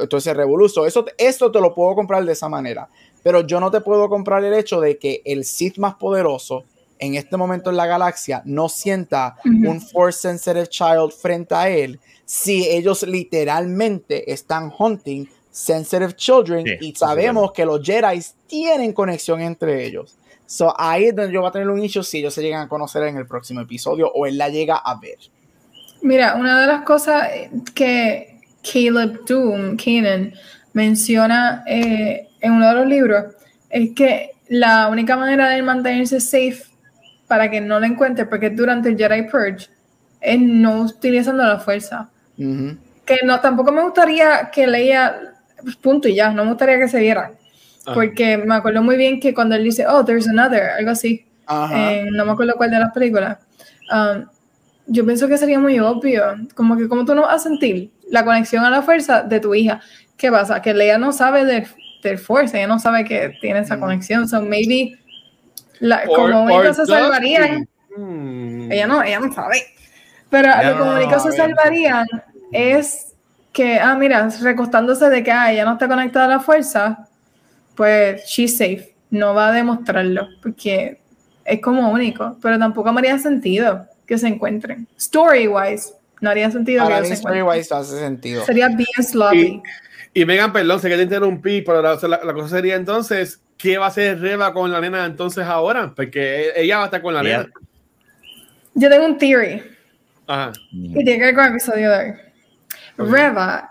entonces revoluzo. Eso, eso te lo puedo comprar de esa manera. Pero yo no te puedo comprar el hecho de que el Sith más poderoso en este momento en la galaxia no sienta un Force Sensitive Child frente a él si ellos literalmente están hunting Sensitive Children Sí, y sabemos que los Jedi tienen conexión entre ellos. So, ahí es donde yo voy a tener un issue si ellos se llegan a conocer en el próximo episodio o él la llega a ver. Mira, una de las cosas que Caleb Doom, Kanan, menciona eh, en uno de los libros es que la única manera de mantenerse safe para que no lo encuentre, porque durante el Jedi Purge, es no utilizando la fuerza. Que no, tampoco me gustaría que leía, punto y ya, no me gustaría que se viera. Ajá. Porque me acuerdo muy bien que cuando él dice, oh, there's another, algo así, en- no me acuerdo cuál de las películas. Um, yo pienso que sería muy obvio, como que como tú no vas a sentir la conexión a la fuerza de tu hija. ¿qué pasa? Que Leia no sabe del, del Force, ella no sabe que tiene esa Mm. conexión, so maybe la, Or- como or único se she? Hmm. ella no, ella no sabe, pero Ella lo como no se salvarían es que, ah, mira, recostándose de que ah, ella no está conectada a la fuerza, pues she's safe, no va a demostrarlo, porque es como único, pero tampoco me haría sentido que se encuentren. Story wise, no haría sentido Para que se encuentren. story-wise, hace sentido. Sería bien sloppy. Y Megan, perdón, sé que te interrumpí, pero la, la- la cosa sería entonces, ¿qué va a hacer Reba con la nena entonces ahora? Porque ella va a estar con la nena. Yo tengo un theory. Ajá. Y tiene que ver con el episodio de hoy. Reva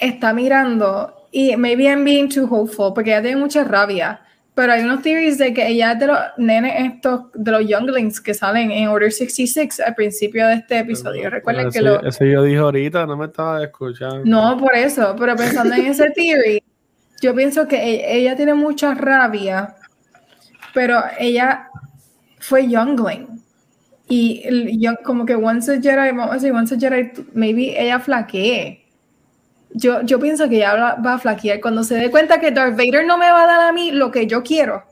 está mirando y maybe I'm being too hopeful porque ella tiene mucha rabia. Pero hay unos theories de que ella es de los nenes estos, de los younglings que salen en Order 66 al principio de este episodio. Recuerden que lo... ese yo dije ahorita, no me estaba escuchando. No, por eso, pero pensando en ese theory, yo pienso que e- ella tiene mucha rabia, pero ella fue youngling. Y el como que once a Jedi, vamos a decir, once a Jedi, maybe ella flaquee. Yo, yo pienso que ella va, a flaquear cuando se dé cuenta que Darth Vader no me va a dar a mí lo que yo quiero.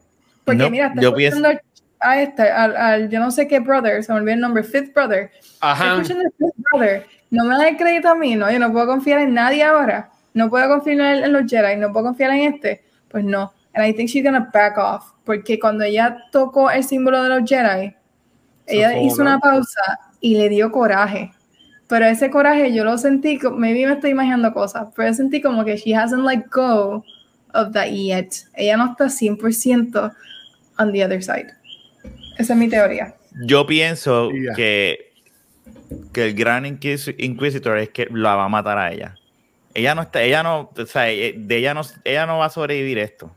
Porque No, mira, está yo pienso- escuchando a este, al, al yo no sé qué brother, se me olvidó el nombre, Fifth Brother. Ajá. Escuchen el Fifth Brother. No me da el crédito a mí, ¿no? Yo no puedo confiar en nadie ahora. No puedo confiar en, en los Jedi, no puedo confiar en este. Pues no. And I think she's gonna back off. Porque cuando ella tocó el símbolo de los Jedi, ella hizo ¿no? una pausa y le dio coraje. Pero ese coraje yo lo sentí, maybe me estoy imaginando cosas, pero yo sentí como que she hasn't let go of that yet. Ella no está 100% on the other side. Esa es mi teoría. Yo pienso que, que el gran Inquis- Inquisitor es que la va a matar a ella. Ella no está, ella no, o sea, eh, de ella no, ella no va a sobrevivir esto.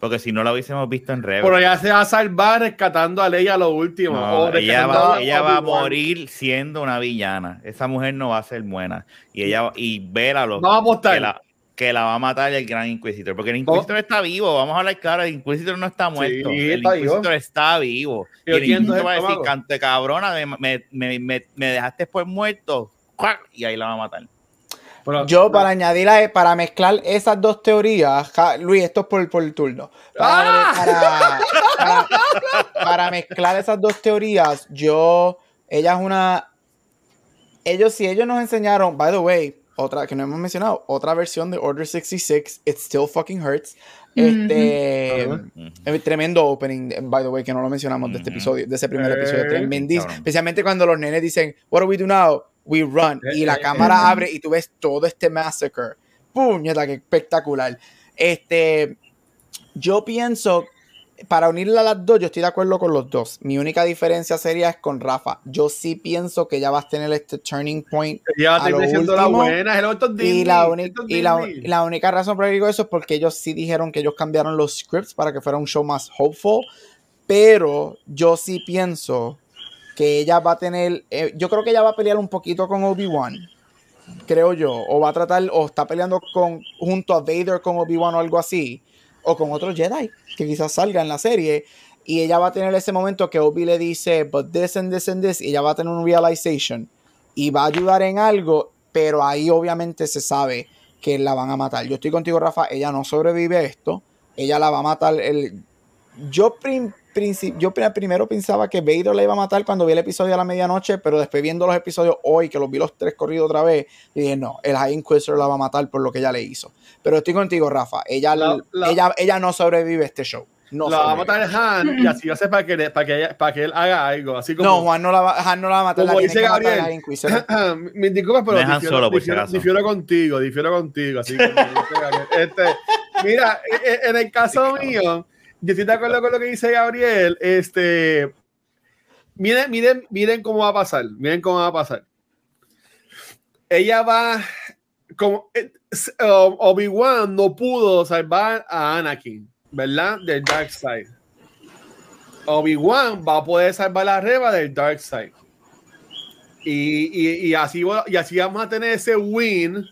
Porque si no la hubiésemos visto en Rebels. Pero ella se va a salvar rescatando a Leia lo último. No, o ella va, ella va a morir siendo una villana. Esa mujer no va a ser buena. Y ella y ver a los No va a apostar. que la, que la va a matar el gran Inquisitor. Porque el Inquisitor está vivo. Vamos a hablar claro. El Inquisitor no está muerto. el está vivo. Inquisitor está vivo. Y el ¿quién Inquisitor va a decir, cante cabrona, me, me, me, me dejaste por muerto. Y ahí la va a matar. Pero- Yo, para añadir, a- para mezclar esas dos teorías, ja- Luis, esto es por, por el turno. Para, para- para- para mezclar esas dos teorías, yo, ella es una. Ellos, si ellos nos enseñaron, by the way, otra que no hemos mencionado, otra versión de Order 66, It Still Fucking Hurts. Este. Ujú. eh, Tremendo opening, by the way, que no lo mencionamos de este episodio, de ese primer Eh, episodio. Tremendísimo. cabrón. Especialmente cuando los nenes dicen, What do we do now? We run. Y la Eh, eh, cámara eh. abre y tú ves todo este massacre. Puñeta, qué espectacular. Este, yo pienso, para unirla a las dos, yo estoy de acuerdo con los dos. Mi única diferencia sería es con Rafa. Yo sí pienso que ella va a tener este turning point Ella va a a lo terminar siendo la buena. Y Disney, la, y, la, y la única razón por la que digo eso es porque ellos sí dijeron que ellos cambiaron los scripts para que fuera un show más hopeful. Pero yo sí pienso que ella va a tener. eh, yo creo que ella va a pelear un poquito con Obi-Wan. Creo yo. O va a tratar. O está peleando con junto a Vader con Obi-Wan o algo así. O con otro Jedi que quizás salga en la serie. Y ella va a tener ese momento que Obi le dice, but this and this and this. Y ella va a tener un realization. Y va a ayudar en algo. Pero ahí obviamente se sabe que la van a matar. Yo estoy contigo, Rafa. Ella no sobrevive a esto. Ella la va a matar. El... Yo, prim- yo pri- primero pensaba que Vader la iba a matar cuando vi el episodio a la medianoche. Pero después viendo los episodios hoy, que los vi los tres corridos otra vez, dije, no, el High Inquisitor la va a matar por lo que ella le hizo. Pero estoy contigo, Rafa. Ella, La- la- ella, ella no sobrevive a este show. No, la va a matar Han y así va a ser para que, para que, para que él haga algo. Así como. no, Juan no la va, Han no la va a matar. La Como tiene dice Gabriel. Me disculpas, pero Dejan difiero, solo, por si difiero- acaso. difiero contigo, difiero contigo. Así como dice Gabriel. Este, mira, e- e- en el caso mío, yo estoy de acuerdo con lo que dice Gabriel. Este, miren, miren, miren cómo va a pasar. Miren cómo va a pasar. Ella va. Como, eh, um, Obi-Wan no pudo salvar a Anakin, ¿verdad? Del Dark Side. Obi-Wan va a poder salvar la reba del Dark Side. Y, y, y así, y así vamos a tener ese win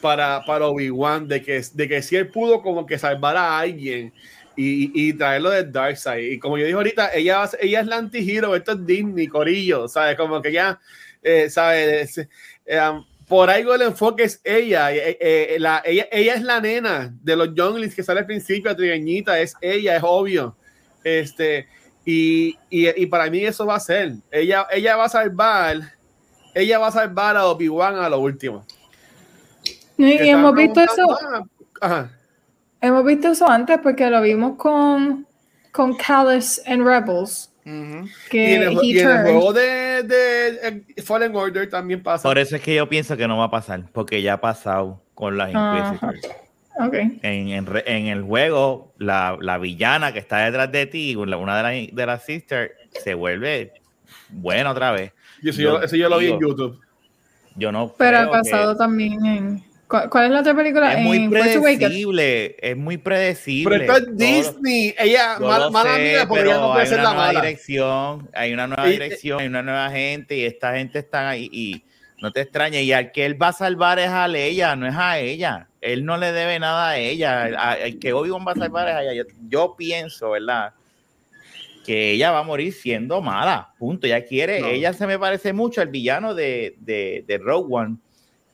para, para Obi-Wan de que, de que si él pudo como que salvar a alguien y, y traerlo del Dark Side. Y como yo dije ahorita, ella, ella es la anti-hero, esto es Disney, Corillo, ¿sabes? Como que ya, eh, ¿sabes? Es- eh, um, por algo el enfoque es ella. eh, eh, la- ella, ella es la nena de los Younglings que sale al principio, la trigueñita, es ella, es obvio. Este, y, y, y para mí eso va a ser. Ella, ella va a salvar, ella va a salvar a Obi-Wan a lo último. Y, hemos visto eso, ah, Ajá. Hemos visto eso antes porque lo vimos con, con Callus en Rebels. Que Y en el, he ju- y en el turned. juego de, de, eh, Fallen Order también pasa. Por eso es que yo pienso que no va a pasar, porque ya ha pasado con las. Inquisitors. Ok. En, en el juego, la, la villana que está detrás de ti, la- una de, las de las sisters, se vuelve buena otra vez. Y eso, yo, eso yo lo vi en YouTube. Yo no Pero ha que- pasado también en. ¿Cuál, cuál es la otra película? Es muy en predecible, es muy predecible. Pero esto es Todo- Disney. Ella, yo mala, sé, mía, porque ella pero no puede hay ser una la nueva mala. dirección, hay una nueva Y- dirección, hay una nueva gente y esta gente está ahí y no te extrañes. Y al que él va a salvar es a ella, no es a ella. Él no le debe nada a ella. El, a- el que Obi-Wan va a salvar es a ella. Yo, yo pienso, ¿verdad? Que ella va a morir siendo mala. Punto. Ella quiere, No. ella se me parece mucho al villano de, de, de Rogue One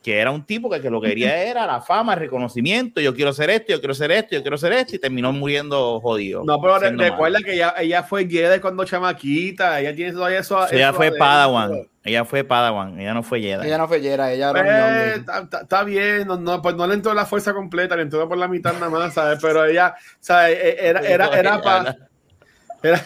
que era un tipo que, que lo que quería era la fama, el reconocimiento, yo quiero ser esto, yo quiero ser esto, yo quiero ser esto, y terminó muriendo jodido. No, pero recuerda que ella, ella fue Jedi cuando chamaquita. Ella tiene todavía eso. Ella eso fue. Padawan, ella fue Padawan, ella no fue Jedi. Ella no fue Jera, ella era Pues. Está bien, no, no, pues no le entró la fuerza completa, le entró por la mitad nada más, ¿sabes? Pero ella, ¿sabes? E- Era, era, era, pa- era,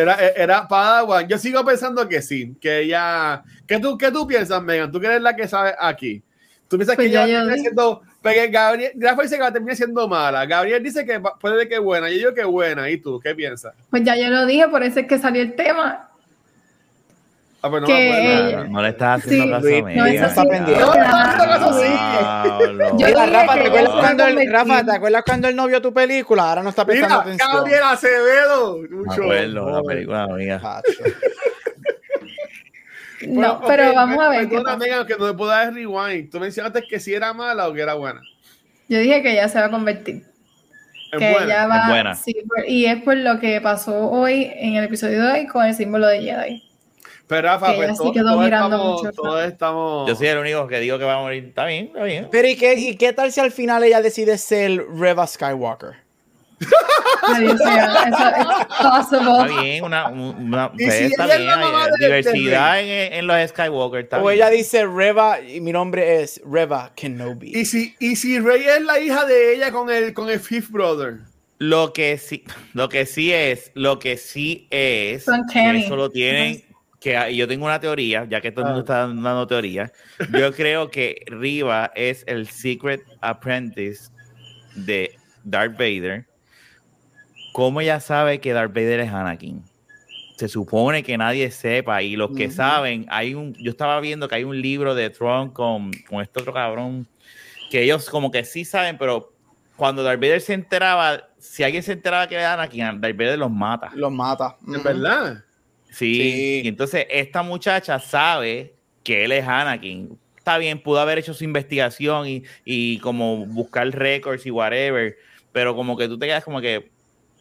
era, era Padawan. Yo sigo pensando que sí, que ella. ¿Qué tú, qué tú piensas, Megan? ¿Tú que eres la que sabe aquí? ¿Tú piensas Pues que ya ella termina siendo. Porque Gabriel, Rafa dice que va a terminar siendo mala. Gabriel dice que puede que buena. Yo digo que buena. ¿Y tú? ¿Qué piensas? Pues ya yo lo dije, por eso es que salió el tema. Ah, pues no Que me acuerdo. ella- No, no le estás haciendo Sí, caso a no, Megan. eso está pendiente. No, no, no, no, no. Yo Rafa, que ¿te acuerdas, cuando el. Rafa, ¿te acuerdas cuando él no vio tu película? Ahora no está prestando Mira, atención. Gabriel Acevedo. Me Mucho. acuerdo, la película amiga. Pacho. No, pero vamos a ver. Megan, que no me puedo dar rewind. Tú mencionaste que si era mala o que era buena. Yo dije que ella se va a convertir. Es que buena. ella va, es buena. sí, por- y es por lo que pasó hoy en el episodio de hoy con el símbolo de Jedi. Pero Rafa, que pues todos, mirando estamos, mucho, todos estamos. Yo soy el único que digo que va a morir. Está bien, está bien. Pero ¿y qué, ¿y qué tal si al final ella decide ser Reva Skywalker? Es Está bien, una, una pues, si está bien, hay de- diversidad en, en los Skywalker. Está O bien. ella dice Reva y mi nombre es Reva Kenobi. Y si, y si Rey es la hija de ella con el, con el Fifth Brother. Lo que sí, lo que sí es, lo que sí es, Son que eso lo tienen, que y yo tengo una teoría, ya que todo el mundo está dando teoría. Yo creo que Riva es el secret apprentice de Darth Vader. ¿Cómo ella sabe que Darth Vader es Anakin? Se supone que nadie sepa, y los que saben, hay un, yo estaba viendo que hay un libro de Tron con, con este otro cabrón, que ellos como que sí saben, pero cuando Darth Vader se enteraba, si alguien se enteraba que era Anakin, Darth Vader los mata. Los mata. ¿En Ujú. verdad? Sí. Sí. Y entonces esta muchacha sabe que él es Anakin. Está bien, pudo haber hecho su investigación y, y como buscar récords y whatever, pero como que tú te quedas como que,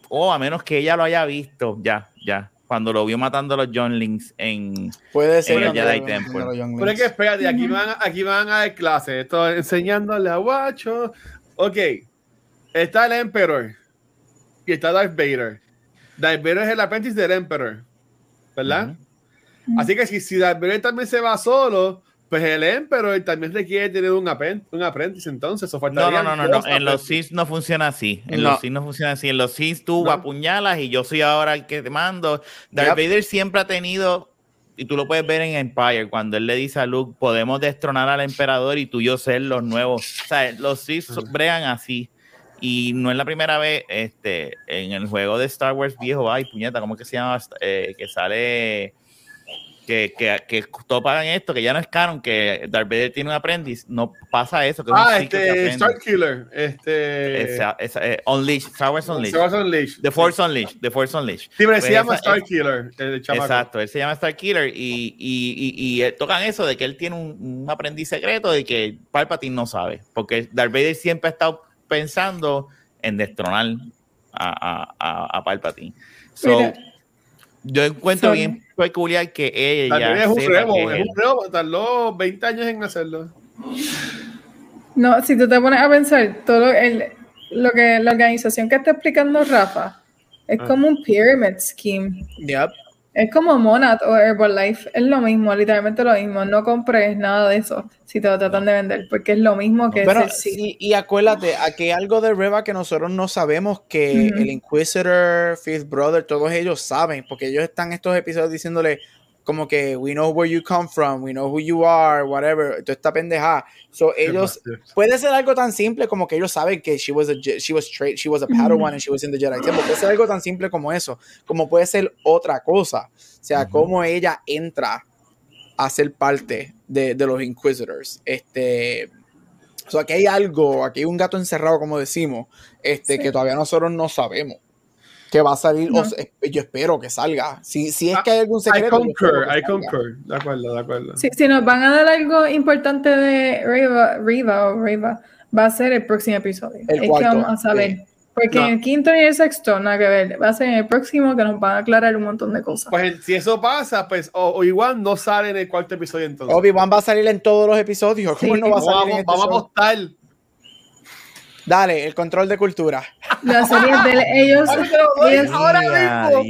oh, a menos que ella lo haya visto, ya, ya. Cuando lo vio matando a los Younglings en... Puede ser. En el Jedi Temple. Pero es que espérate, aquí van, aquí van a dar clases. Esto enseñándole a Guacho. Ok. Está el Emperor. Y está Darth Vader. Darth Vader es el aprendiz del Emperor. ¿Verdad? Ujú. Así que si, si Darth Vader también se va solo, pues el Emperor también requiere tener un, apen- un aprendiz. Entonces, eso No, no, no, no, En los aprendices. Sith no funciona así. En No. los Sith no funciona así. En los Sith tú No. apuñalas y yo soy ahora el que te mando. Darth Yep. Vader siempre ha tenido, y tú lo puedes ver en Empire, cuando él le dice a Luke, podemos destronar al emperador y tú y yo ser los nuevos. O sea, los Sith so- bregan así. Y no es la primera vez, este, en el juego de Star Wars viejo, ay, puñeta, ¿cómo que se llama? Eh, que sale que, que, que topan esto, que ya no es canon, que Darth Vader tiene un aprendiz, no pasa eso. Que es Ah, este. Star Killer. Este. Esa, esa, eh, Unleashed, Star Wars Unleashed. Star Wars Unleashed. The Force Unleashed, The Force Unleashed. Sí, pero Pues se llama Star Killer. El chamaco. Exacto, él se llama Star Killer y, y, y, y, eh, tocan eso de que él tiene un, un aprendiz secreto de que Palpatine no sabe, porque Darth Vader siempre ha estado pensando en destronar a, a, a, a Palpatine. So, Mira. yo encuentro bien peculiar que ella También es un rebo, es él- un rebo. Tardó 20 años en hacerlo. No, si tú te pones a pensar, todo el, lo que la organización que está explicando Rafa es Ah. como un pyramid scheme. Yep. Es como Monad o Herbalife, es lo mismo, literalmente lo mismo. No compres nada de eso si te lo tratan de vender, porque es lo mismo que Pero sí. y acuérdate, aquí hay algo de Reva que nosotros no sabemos que el Inquisitor, Fifth Brother, todos ellos saben, porque ellos están estos episodios diciéndole como que we know where you come from, we know who you are, whatever, toda esta pendeja. So ellos puede ser algo tan simple como que ellos saben que she was a she was tra- she was a Padawan and she was in the Jedi Temple. Puede ser algo tan simple como eso, como puede ser otra cosa. O sea, cómo ella entra a ser parte de, de los Inquisitors. Este, o sea, aquí hay algo, aquí hay un gato encerrado, como decimos, este, Sí. que todavía nosotros no sabemos que va a salir. o No. se- yo espero que salga. Si, si es Ah, que hay algún I secreto. espero concur, I concur. De acuerdo, de acuerdo. Si, si nos van a dar algo importante de Riva, Riva o Riva, va a ser el próximo episodio. El es cuarto, que vamos a saber. sí. Porque No. en el quinto y el sexto, nada que ver. Va a ser en el próximo que nos van a aclarar un montón de cosas. Pues si eso pasa, pues o, o igual no sale en el cuarto episodio entonces. Obi-Wan va a salir en todos los episodios. ¿Cómo Sí. no va a vamos, salir en a- este vamos a apostar. Dale, el control de cultura. La serie de ellos. Ahora mismo.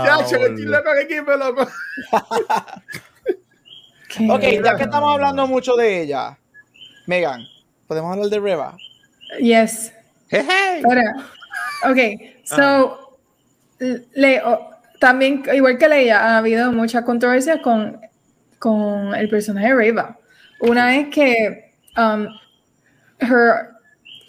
Muchachos, estoy loco aquí, me loco. Ok, ya que estamos hablando mucho de ella, Megan, ¿podemos hablar de Reva? Yes. Ahora, ok, so, le, o- también, igual que Leia, ha habido muchas controversias con, con el personaje de Reva. Una es que um, her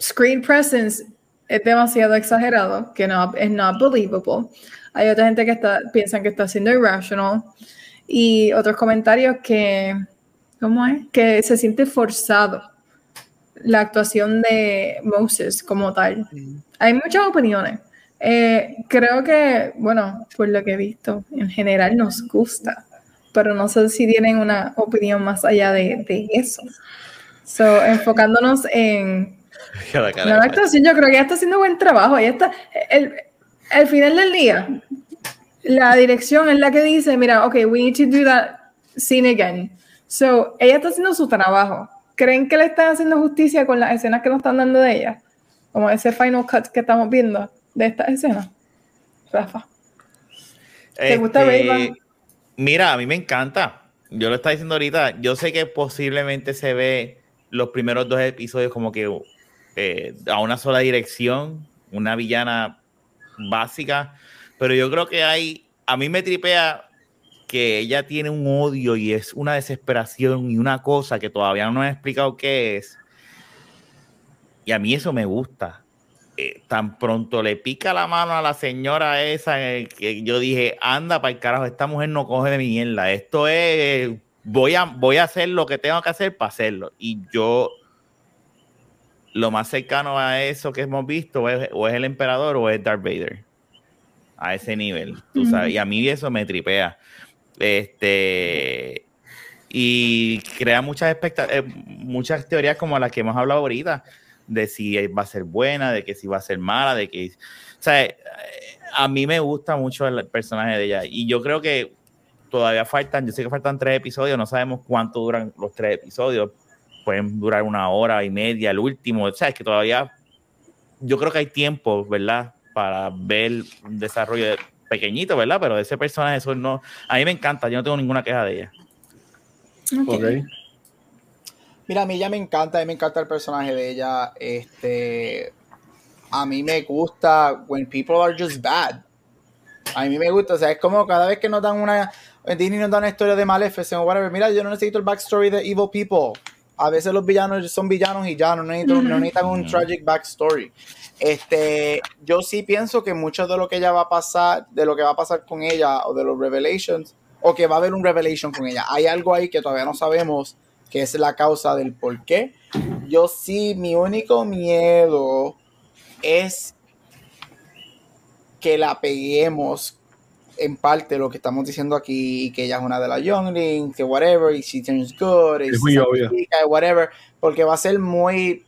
screen presence es demasiado exagerado, que no es not believable. Hay otra gente que está, piensan que está siendo irrational. Y otros comentarios que, ¿cómo es? Que se siente forzado la actuación de Moses como tal. Hay muchas opiniones. Eh, creo que, bueno, por lo que he visto, en general nos gusta, pero no sé si tienen una opinión más allá de, de eso. So, enfocándonos en La cara la actuación, yo creo que ella está haciendo buen trabajo. Ella está, el, al final del día, la dirección es la que dice, mira, ok, we need to do that scene again. So, ella está haciendo su trabajo. ¿Creen que le están haciendo justicia con las escenas que nos están dando de ella? Como ese final cut que estamos viendo de esta escena. Rafa. ¿Te gusta Este, Ray-Ban? Mira, a mí me encanta. Yo lo estaba diciendo ahorita. Yo sé que posiblemente se ve los primeros dos episodios como que eh, a una sola dirección, una villana básica, pero yo creo que hay, a mí me tripea que ella tiene un odio y es una desesperación y una cosa que todavía no he explicado qué es. Y a mí eso me gusta. Eh, tan pronto le pica la mano a la señora esa eh, que yo dije, anda para el carajo, esta mujer no coge de mierda. Esto es, voy a, voy a hacer lo que tengo que hacer para hacerlo. Y yo, lo más cercano a eso que hemos visto, es, o es el emperador o es Darth Vader. A ese nivel, tú sabes. Y a mí eso me tripea. Este. Y crea muchas eh, muchas teorías como las que hemos hablado ahorita, de si va a ser buena, de que si va a ser mala, de que. O sea, a mí me gusta mucho el personaje de ella. Y yo creo que todavía faltan, yo sé que faltan tres episodios, no sabemos cuánto duran los tres episodios. Pueden durar una hora y media, el último. O sea, es que todavía. Yo creo que hay tiempo, ¿verdad? Para ver un desarrollo de- pequeñito, ¿verdad? Pero de ese personaje, eso no. A mí me encanta, yo no tengo ninguna queja de ella. Ok. Mira, a mí ya me encanta, a mí me encanta el personaje de ella. Este, a mí me gusta when people are just bad. A mí me gusta, o sea, es como cada vez que nos dan una, Disney nos da una historia de Maleficent o whatever. Mira, yo no necesito el backstory de evil people. A veces los villanos son villanos y ya no necesitan, no necesitan un tragic backstory. Este, yo sí pienso que mucho de lo que ella va a pasar, de lo que va a pasar con ella o de los revelations, o que va a haber un revelation con ella. Hay algo ahí que todavía no sabemos que es la causa del por qué. Yo sí, mi único miedo es que la peguemos en parte lo que estamos diciendo aquí, que ella es una de las younglings, que whatever, y she turns good, y Es muy obvio. whatever, porque va a ser muy,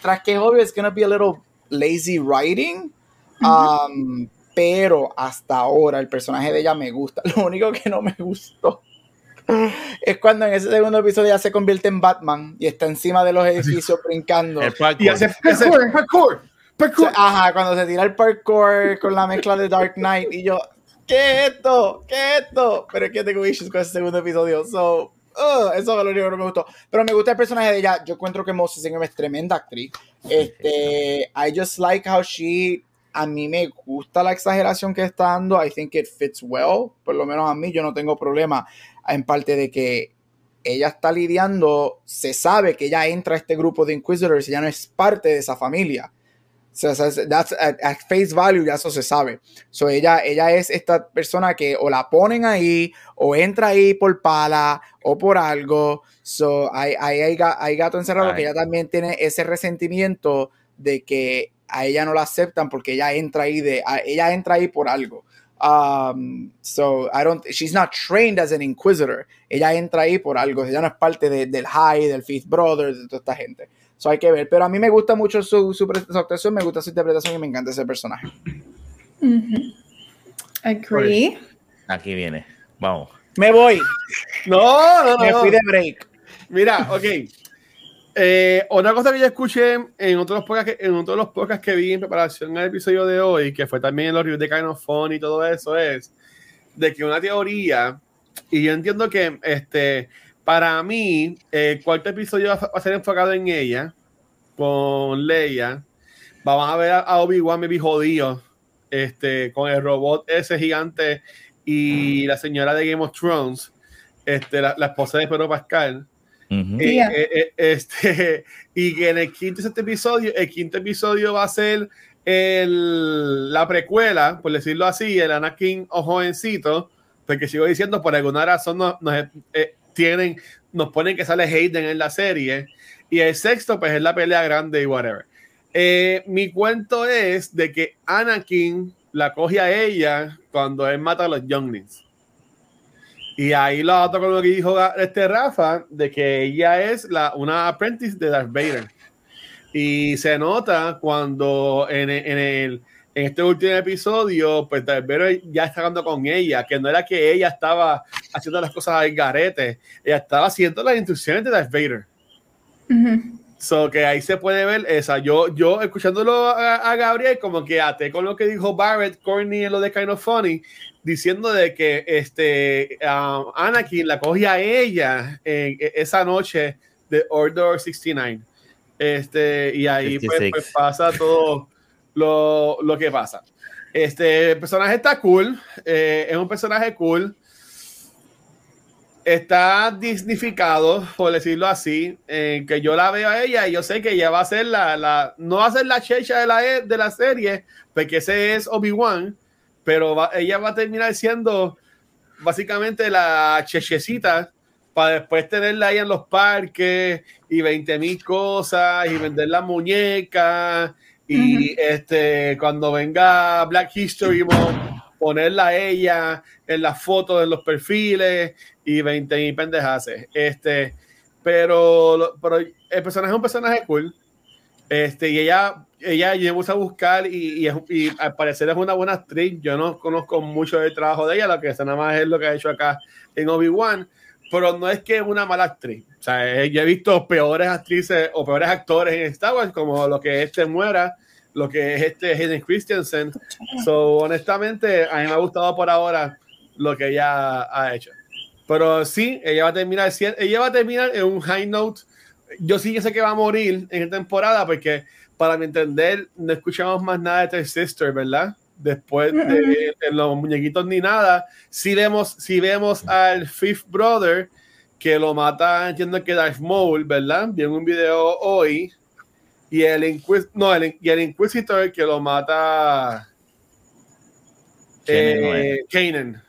tras que es obvio, es gonna be a little lazy writing, um, pero hasta ahora el personaje de ella me gusta. Lo único que no me gustó es cuando en ese segundo episodio ya se convierte en Batman y está encima de los edificios brincando. El parkour. Y hace, Parkour. parkour. O Parkour. sea, Ajá, cuando se tira el parkour con la mezcla de Dark Knight y yo, ¿qué es esto? ¿Qué es esto? Pero es que tengo issues con ese segundo episodio. So, uh, eso es lo único que no me gustó. Pero me gusta el personaje de ella. Yo encuentro que Moses Ingram es tremenda actriz. Este, I just like how she. A mí me gusta la exageración que está dando. I think it fits well. Por lo menos a mí, yo no tengo problema. En parte de que ella está lidiando, se sabe que ella entra a este grupo de Inquisitors ya no es parte de esa familia. O sea, that's at, at face value, ya eso se sabe. So ella, ella es esta persona que o la ponen ahí, o entra ahí por pala, o por algo. So, hay, hay, hay, ga- hay gato encerrado Ay. que ella también tiene ese resentimiento de que a ella no la aceptan porque ella entra ahí de, a- ella entra ahí por algo. Um, so I don't, she's not trained as an inquisitor. Ella entra ahí por algo. Ella no es parte de- del High, del Fifth Brother, de toda esta gente. So hay que ver. Pero a mí me gusta mucho su, su, actuación, me gusta su interpretación y me encanta ese personaje. Ujú. Agree. Aquí viene. Vamos. Me voy. No, no, no. Me fui de break. Mira, ok. Eh, otra cosa que yo escuché en otros podcasts que, en otros de los podcasts que vi en preparación al episodio de hoy, que fue también en los reviews de Kind of Fun y todo eso, es de que una teoría, y yo entiendo que este, para mí, el cuarto episodio va a- ser enfocado en ella, con Leia. Vamos a ver a, Obi-Wan maybe jodido, este, con el robot ese gigante y la señora de Game of Thrones, este, la, la esposa de Pedro Pascal. Eh, eh, este, y que en el quinto y sexto episodio, el quinto episodio va a ser el, la precuela, por decirlo así, el Anakin o jovencito, porque sigo diciendo, por alguna razón nos, nos, eh, tienen, nos ponen que sale Hayden en la serie, y el sexto, pues es la pelea grande y whatever. Eh, mi cuento es de que Anakin la coge a ella cuando él mata a los Younglings. Y ahí lo otro con lo que dijo este Rafa, de que ella es la, una apprentice de Darth Vader. Y se nota cuando en, en, el, en este último episodio, pues Vader ya está hablando con ella, que no era que ella estaba haciendo las cosas al garete, ella estaba haciendo las instrucciones de Darth Vader. Ujú. So que ahí se puede ver esa. Yo, yo escuchándolo a, a Gabriel, como que até con lo que dijo Barrett, Courtney en lo de Kind of Funny, diciendo de que este um, Anakin la cogía a ella en, e- esa noche de Order 69. Este, y ahí pues, 56. pues pasa todo lo, lo que pasa. Este el personaje está cool, eh, es un personaje cool. Está disnificado, por decirlo así, que yo la veo a ella y yo sé que ella va a ser la, la no va a ser la checha de la, de la serie, porque ese es Obi-Wan, pero ella va a terminar siendo básicamente la chechecita para después tenerla ahí en los parques y 20 mil cosas y vender la muñeca y este cuando venga Black History Month ponerla a ella en las fotos en los perfiles y 20 mil pendejaces este pero, pero el personaje es un personaje cool este, y ella, ella a buscar y, y, al parecer es una buena actriz. Yo no conozco mucho del trabajo de ella, lo que sé nada más es lo que ha hecho acá en Obi-Wan, pero no es que es una mala actriz. O sea, yo he visto peores actrices o peores actores en Star Wars, como lo que este muera, lo que es este Hayden Christensen. So, honestamente, a mí me ha gustado por ahora lo que ella ha hecho. Pero sí, ella va a terminar, ella va a terminar en un high note yo sí sé que va a morir en esta temporada porque para mi entender no escuchamos más nada de Third Sister, ¿verdad? Después de, de los muñequitos ni nada. Si vemos, si vemos al Fifth Brother que lo mata, entiendo que Darth Maul, ¿verdad? Vi en un video hoy y el, Inquis no, el, y el Inquisitor que lo mata Kanan, ¿no eh, Kanan.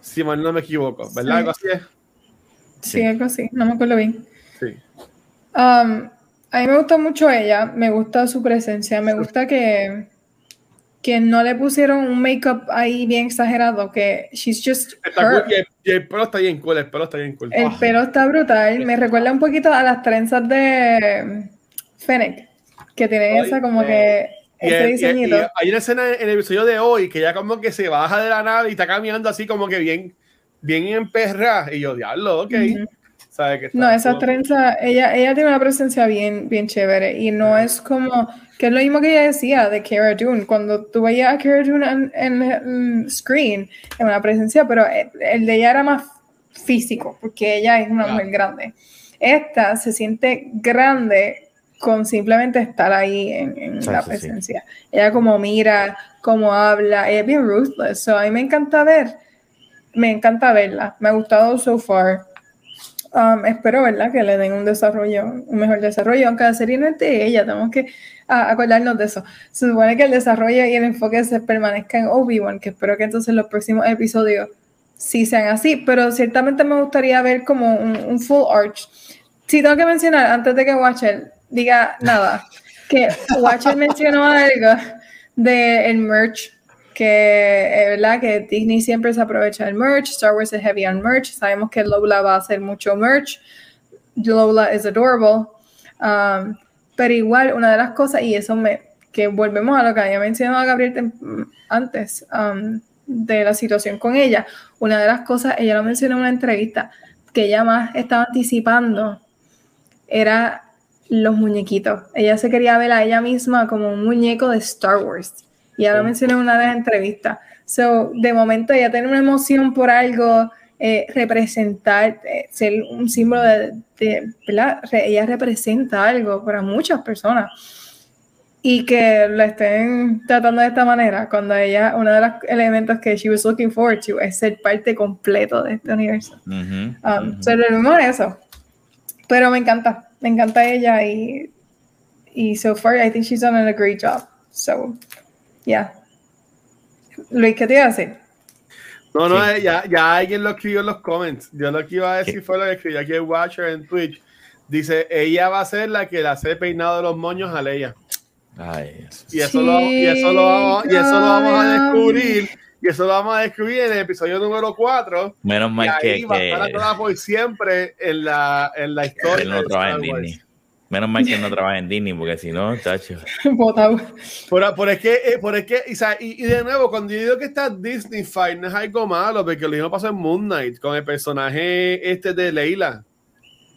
Si mal no me equivoco, ¿verdad? Sí. Algo así es. Sí, algo así, no me acuerdo bien. Sí. Um, a mí me gusta mucho ella, me gusta su presencia, me gusta que, que no le pusieron un make-up ahí bien exagerado, que she's just Está her. cool, y, el, y el pelo está bien cool, el pelo está bien cool. El pelo está brutal, me recuerda un poquito a las trenzas de Fennec, que tienen Ay, esa como eh, que Y, el- y- y hay una escena en el episodio de hoy que ya como que se baja de la nave y está caminando así como que bien, bien en perra. Y yo, diablo, ok. ¿Sabe que No, está esa todo- trenza, ella, ella tiene una presencia bien, bien chévere. Y no es como, que es lo mismo que ella decía de Cara Dune, cuando tú veías a Cara Dune en, en el screen, en una presencia, pero el, el de ella era más físico, porque ella es una mujer grande. Esta se siente grande con simplemente estar ahí en, en Sí, la sí, sí. presencia. Ella como mira, como habla, ella es bien ruthless, so a mí me encanta ver, me encanta verla, me ha gustado so far. Um, espero, ¿verdad? Que le den un desarrollo, un mejor desarrollo, aunque la serie no es de ella, tenemos que ah, acordarnos de eso. Se supone que el desarrollo y el enfoque se permanezca en Obi-Wan, que espero que entonces los próximos episodios sí sean así, pero ciertamente me gustaría ver como un, un full arch. Sí, tengo que mencionar, antes de que Watcher diga nada, que Watcher mencionó algo del merch que es verdad que Disney siempre se aprovecha del merch, Star Wars es heavy on merch, sabemos que Lola va a hacer mucho merch, Lola is adorable, um, pero igual una de las cosas, y eso me, que volvemos a lo que había mencionado Gabriel antes, um, de la situación con ella, una de las cosas, ella lo mencionó en una entrevista, que ella más estaba anticipando, era los muñequitos. Ella se quería ver a ella misma como un muñeco de Star Wars. Y ahora Oh. mencioné en una de las entrevistas. So, de momento ella tiene una emoción por algo, eh, representar, eh, ser un símbolo de, de- ¿verdad? Re- ella representa algo para muchas personas. Y que la estén tratando de esta manera, cuando ella, uno de los elementos que she was looking forward to es ser parte completo de este universo. Ujú, Um, ujú. so, eso. Pero me encanta, me encanta ella y, y so far I think she's done a great job. So, yeah. Luis, ¿qué te iba a decir? No, no, Sí. ya, ya alguien lo escribió en los comments. Yo lo que iba a decir fue lo que escribió aquí el Watcher en Twitch. Dice, ella va a ser la que le hace el peinado de los moños a Leia. Ay, eso Y eso, lo, y eso, lo, vamos, y eso lo vamos a descubrir. Y eso lo vamos a descubrir en el episodio número 4. Menos Y mal que, ahí va a estar que por siempre en la, en la historia. él no trabaja en. Disney. Menos mal que él no trabaja en Disney, porque si no, tacho. Botado. Por, por es que, eh, por es que, y, y, y de nuevo, cuando yo digo que está Disney Fight, no es algo malo, porque lo mismo pasó en Moon Knight con el personaje este de Leila,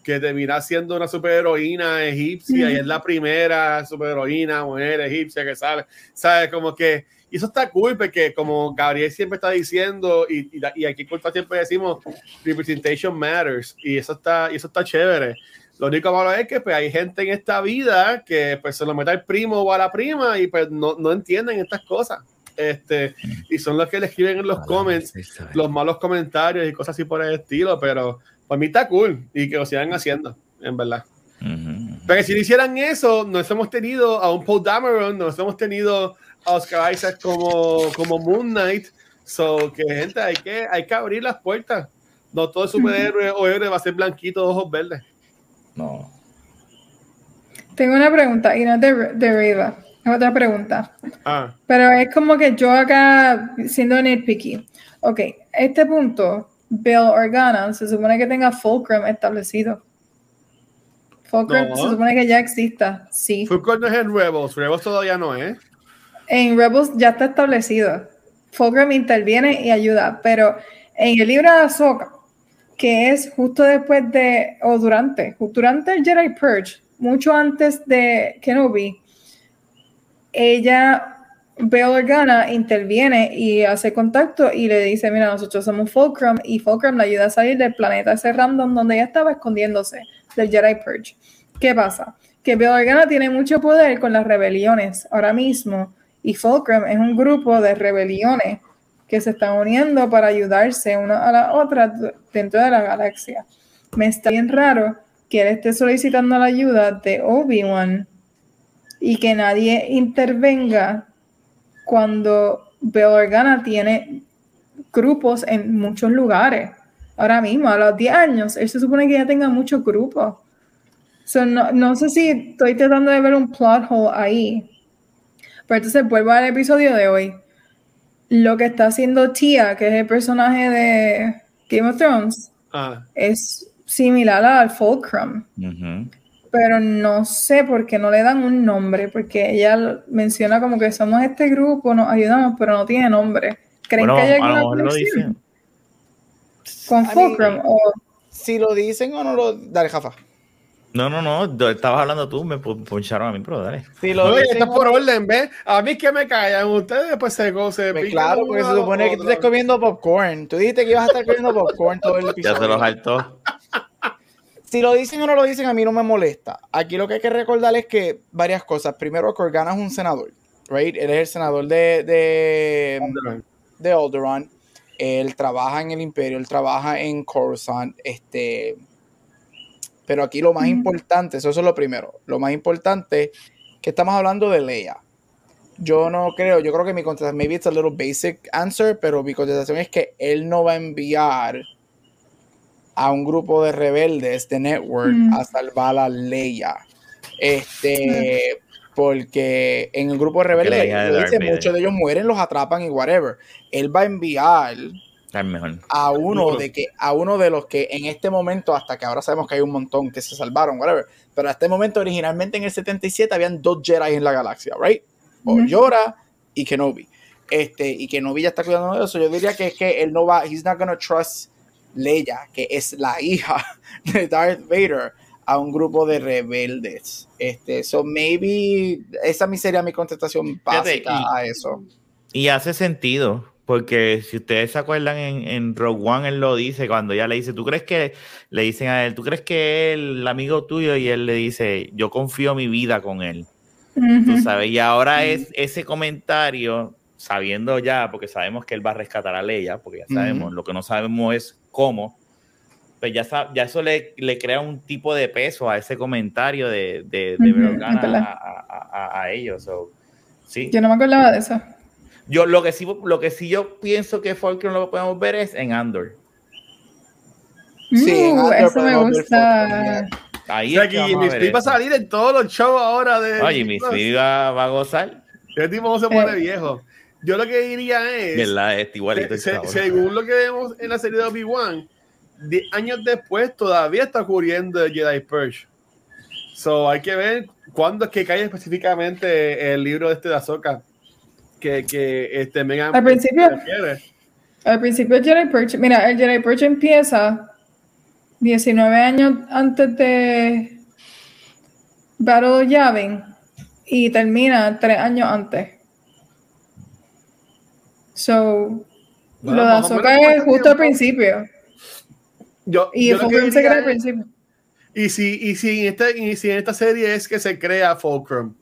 que termina siendo una superheroína egipcia y es la primera superheroína, mujer egipcia que sale, ¿sabes? Como que, y eso está cool, porque como Gabriel siempre está diciendo, y, y, y aquí Cultura siempre decimos, representation matters, y eso está, y eso está chévere. Lo único malo es que pues, hay gente en esta vida que pues, se lo mete al primo o a la prima y pues no, no entienden estas cosas. Este, y son los que le escriben en los comments los malos comentarios y cosas así por el estilo, pero para mí está cool y que lo sigan haciendo, en verdad. Ujú. Pero si no hicieran eso, nos hemos tenido a un Paul Dameron, nos hemos tenido a Oscar Isaac como, como Moon Knight. So, que gente, hay que, hay que abrir las puertas. No todo superhéroe o héroe va a ser blanquito de ojos verdes. No. Tengo una pregunta y no es de, de Riva. Es otra pregunta. Ah, Pero es como que yo acá, siendo nitpicky. Ok, este punto, Bill Organa se supone que tenga Fulcrum establecido. Fulcrum No. se supone que ya exista. Sí. Fulcrum no es en Rebels, Rebels todavía no es. En Rebels ya está establecido. Fulcrum interviene y ayuda, pero en el libro de Ahsoka, que es justo después de, o durante, durante el Jedi Purge, mucho antes de Kenobi, ella, Bail Organa, interviene y hace contacto y le dice, mira, nosotros somos Fulcrum, y Fulcrum le ayuda a salir del planeta ese random donde ella estaba escondiéndose, del Jedi Purge. ¿Qué pasa? Que Bail Organa tiene mucho poder con las rebeliones ahora mismo, y Fulcrum es un grupo de rebeliones que se están uniendo para ayudarse una a la otra dentro de la galaxia. Me está bien raro que él esté solicitando la ayuda de Obi-Wan y que nadie intervenga cuando Bail Organa tiene grupos en muchos lugares. Ahora mismo, a los 10 años, él se supone que ya tenga muchos grupos. So, no, no sé si estoy tratando de ver un plot hole ahí. Pero entonces vuelvo al episodio de hoy. Lo que está haciendo Tia, que es el personaje de Game of Thrones, Ah, es similar al Fulcrum. Pero no sé por qué no le dan un nombre, porque ella menciona como que somos este grupo, nos ayudamos, pero no tiene nombre. ¿Creen Bueno, que hay alguna conexión? dicen. con Fulcrum. o- Si lo dicen o no lo. Dale, Jafa. No, no, no, estabas hablando tú, me poncharon a mí, pero dale. Si lo Oye, esto es por no- orden, ¿ves? A mí que me callan, ustedes pues se, se Pues claro, porque se supone que tú estés comiendo popcorn. Tú dijiste que ibas a estar comiendo popcorn todo el Ya episodio. se los saltó. Si lo dicen o no lo dicen, a mí no me molesta. Aquí lo que hay que recordar es que varias cosas. Primero, que Organa es un senador, right? Él es el senador de, de, de Alderaan. Él trabaja en el Imperio, él trabaja en Coruscant. Este, pero aquí lo más importante, eso, eso es lo primero. Lo más importante que estamos hablando de Leia. Yo no creo, yo creo que mi contestación, maybe it's a little basic answer, pero mi contestación es que él no va a enviar a un grupo de rebeldes de Network Mm. a salvar a Leia. Este, porque en el grupo de rebeldes, la hija de lo Darth dice, Vader. muchos de ellos mueren, los atrapan y whatever. Él va a enviar Mejor. a uno de que a uno de los que en este momento hasta que ahora sabemos que hay un montón que se salvaron whatever pero a este momento originalmente en el 77 habían dos Jedi en la galaxia right o. Yoda y Kenobi. Este y Kenobi ya está cuidando de eso. Yo diría que es que él no va he's not gonna trust Leia que es la hija de Darth Vader a un grupo de rebeldes. Este so maybe esa mi sería mi contestación Fíjate, básica y- a eso. Y hace sentido, porque si ustedes se acuerdan en, en Rogue One, él lo dice cuando ella le dice, ¿tú crees que, le dicen a él, ¿tú crees que él, el amigo tuyo? Y él le dice, yo confío mi vida con él, tú sabes. Y ahora es ese comentario, sabiendo ya, porque sabemos que él va a rescatar a Leia, porque ya sabemos, lo que no sabemos es cómo, pues ya, ya eso le, le crea un tipo de peso a ese comentario de, de, de a, a- a- a ellos. so, sí. Yo no me acordaba de eso. Yo lo que sí, lo que sí yo pienso que Falcon lo podemos ver es en Andor. Sí, Uh, Andor eso me gusta. Ahí O sea, es que Jimmy Smith va a salir en todos los shows ahora de. Oye, mi Smith va, va a gozar, Ese tipo no se pone Eh. viejo. Yo lo que diría es. ¿verdad? Este igualito se- se- según lo que vemos en la serie de Obi-Wan, 10 años después todavía está ocurriendo el Jedi Purge. So hay que ver cuándo es que cae específicamente el libro de este de Ahsoka que, que este Megan Al principio. refiere. Al principio el Jedi Purge, mira, el Jedi Purge empieza 19 años antes de Battle of Yavin y termina 3 años antes. So, Bueno, lo de menos es justo al principio. Yo, Y yo diría al principio. Y si, y si, en esta, y si en esta serie es que se crea Fulcrum,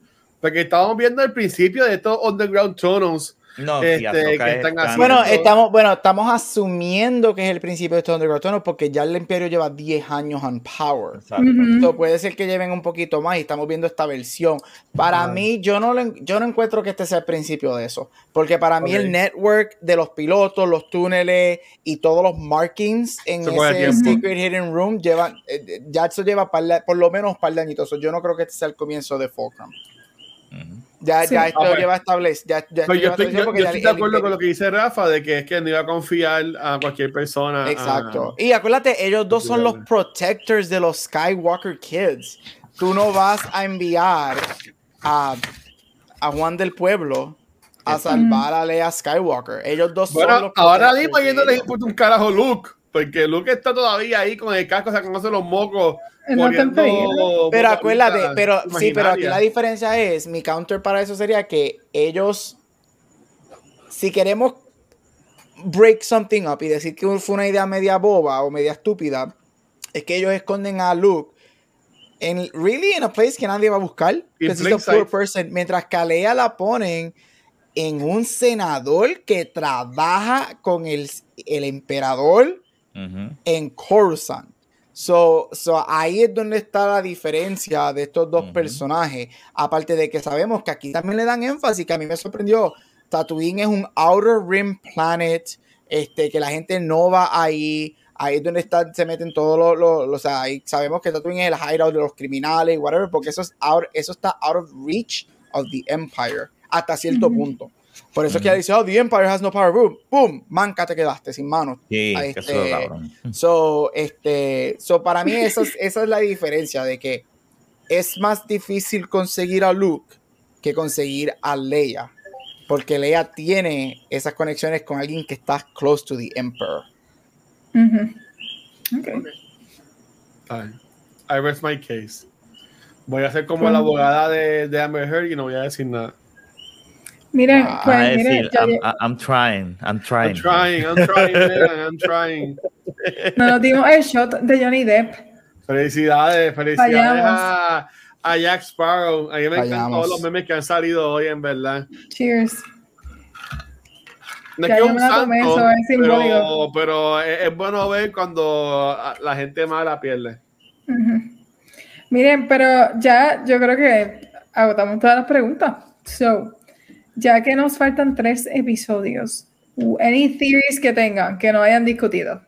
porque estábamos viendo el principio de estos underground tunnels No, este, Ahsoka que es están haciendo- Bueno, estamos, bueno, estamos asumiendo que es el principio de estos Underground Tunnels porque ya el Imperio lleva 10 años en power. Exacto. Ujú. So, puede ser que lleven un poquito más y estamos viendo esta versión. Para Ah. mí, yo no, le- yo no encuentro que este sea el principio de eso. Porque para mí Ok. el network de los pilotos, los túneles y todos los markings en Se ese. Secret Hidden Room llevan, eh, ya eso lleva par de- por lo menos un par de añitos. So, yo no creo que este sea el comienzo de Fulcrum. Ya, Sí. ya esto Ah, pues. lleva establecido. Ya, ya Pero yo estoy, establecido yo- porque yo ya estoy de acuerdo con lo que dice Rafa de que es que no iba a confiar a cualquier persona. a- Exacto. Y acuérdate, ellos dos son los protectors de los Skywalker Kids. Tú no vas a enviar a, a Juan del Pueblo a salvar a Leia Skywalker. Ellos dos son Bueno, los ahora mismo importa un carajo Luke, porque Luke está todavía ahí con el casco, sacándose los mocos. No. Pero acuérdate, pero sí, pero aquí la diferencia es, mi counter para eso sería que ellos, si queremos break something up y decir que fue una idea media boba o media estúpida, es que ellos esconden a Luke en really in a place que nadie va a buscar, In because he's plain a poor sight. person, mientras que a Leia la ponen en un senador que trabaja con el, el emperador en Coruscant. So, so ahí es donde está la diferencia de estos dos personajes. Aparte de que sabemos que aquí también le dan énfasis, que a mí me sorprendió. Tatooine es un Outer Rim planet, este, que la gente no va ahí. Ahí es donde está, se meten todos los, los- los- o sea, ahí sabemos que Tatooine es el hideout de los criminales, whatever, porque eso, es out, eso está out of reach of the Empire hasta cierto punto. Por eso es que ella dice, oh, the Empire has no power, boom, boom, manca te quedaste sin manos. Sí, Ah, que eso este, cabrón. So, este, so para mí esa es, esa es la diferencia de que es más difícil conseguir a Luke que conseguir a Leia. Porque Leia tiene esas conexiones con alguien que está close to the Emperor. Ujú. Ok. Está bien. I rest my case. Voy a ser como la abogada de, de Amber Heard y no voy a decir nada. Miren, Ah, pues miren, decir, ya- I'm, I'm trying, I'm trying. I'm trying, I'm trying, man, I'm trying. no nos dimos el shot de Johnny Depp. Felicidades, felicidades a, a Jack Sparrow. A mí me encantan todos los memes que han salido hoy, en verdad. Cheers. No es que yo un santo, eso es pero, pero es, es bueno ver cuando la gente mala pierde. Ujú. Miren, pero ya yo creo que agotamos todas las preguntas. So, ya que nos faltan tres episodios, any theories que tengan que no hayan discutido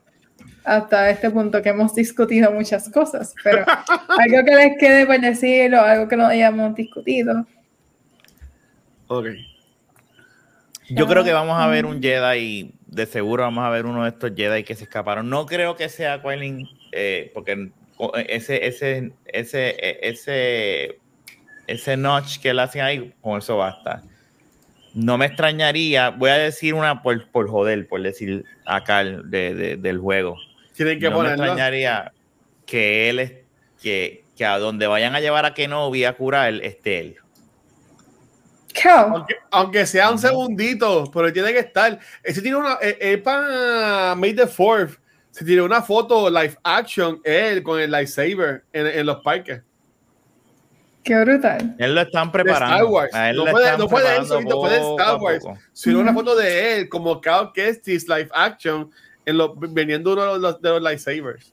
hasta este punto que hemos discutido muchas cosas, pero algo que les quede por decir o algo que no hayamos discutido. Ok. Yo creo que vamos a ver un Jedi, de seguro vamos a ver uno de estos Jedi que se escaparon. No creo que sea Quelling, eh, porque ese, ese, ese, ese, ese notch que le hacen ahí, con eso basta. No me extrañaría, voy a decir una por, por joder, por decir acá de, de- del juego. Tienen que no me extrañaría que él es, que, que a donde vayan a llevar a Kenobi a curar esté él. Aunque, aunque sea un segundito, pero tiene que estar. Ese tiene una. eh, Es para May the Fourth. Se tiró una foto live action, él con el lightsaber en, en los parques. Qué brutal. Él lo están De preparando. Star Wars. A él No puede, no puede él solito, Star Wars. Sino una foto de él como Cal Kestis live action en los, vendiendo uno de los, de los lightsabers.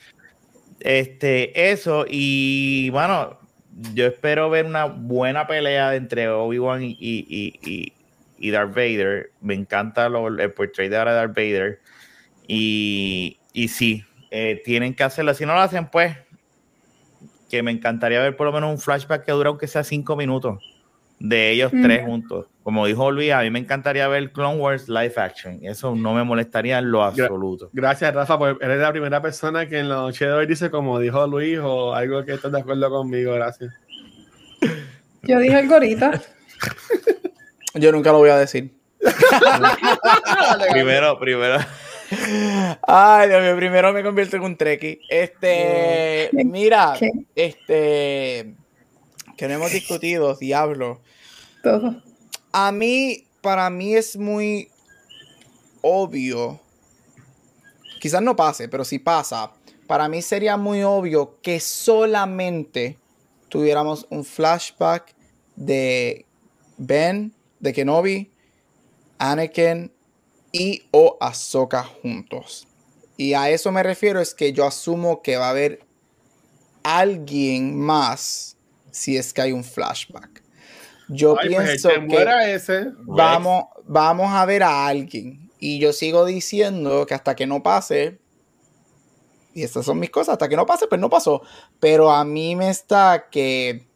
Este, eso, y bueno, yo espero ver una buena pelea entre Obi-Wan y, y, y, y- y Darth Vader. Me encanta lo- el portrait de ahora de Darth Vader. Y, y sí, eh, tienen que hacerlo. Si no lo hacen, pues, que me encantaría ver por lo menos un flashback que dura aunque sea cinco minutos de ellos Mm. tres juntos. Como dijo Luis, a mí me encantaría ver Clone Wars live action. Eso no me molestaría en lo absoluto. Gracias, Rafa, porque eres la primera persona que en la noche de hoy dice, como dijo Luis, o algo que estás de acuerdo conmigo. Gracias. Yo dije algo ahorita. Yo nunca lo voy a decir. Primero, primero. Ay, Dios mío, primero me convierto en un treki. Este, mira, ¿Qué? este, que no hemos discutido, diablo. Todo. A mí, para mí es muy obvio, quizás no pase, pero si pasa, para mí sería muy obvio que solamente tuviéramos un flashback de Ben, de Kenobi, Anakin y o Ahsoka juntos. Y a eso me refiero es que yo asumo que va a haber alguien más si es que hay un flashback. Yo Ay, pues, pienso que que muera ese. vamos, vamos a ver a alguien. Y yo sigo diciendo que hasta que no pase, y estas son mis cosas, hasta que no pase, pues no pasó. Pero a mí me está que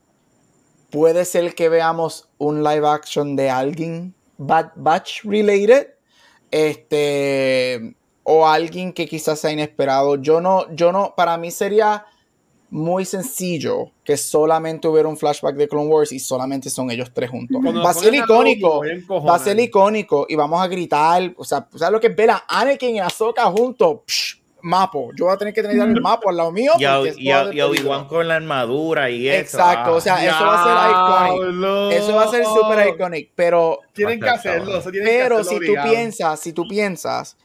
puede ser que veamos un live action de alguien Bad Batch related. Este. O alguien que quizás sea inesperado. Yo no, yo no, para mí sería muy sencillo que solamente hubiera un flashback de Clone Wars y solamente son ellos tres juntos. Cuando Va a ser icónico. Va a ser icónico y vamos a gritar. O sea, ¿sabes lo que es ver a Anakin y Ahsoka juntos? Psh, mapo. Yo voy a tener que tener el mapo al lado mío. Y, a- porque esto y, Obi-Wan con la armadura y eso. Exacto, ah. o sea, eso va a ser icónico. Diablo. Eso va a ser súper icónico. Pero, Tienen que hacerlo. cabrón. eso tienen que pero hacerlo si tú obligado. piensas, si tú piensas,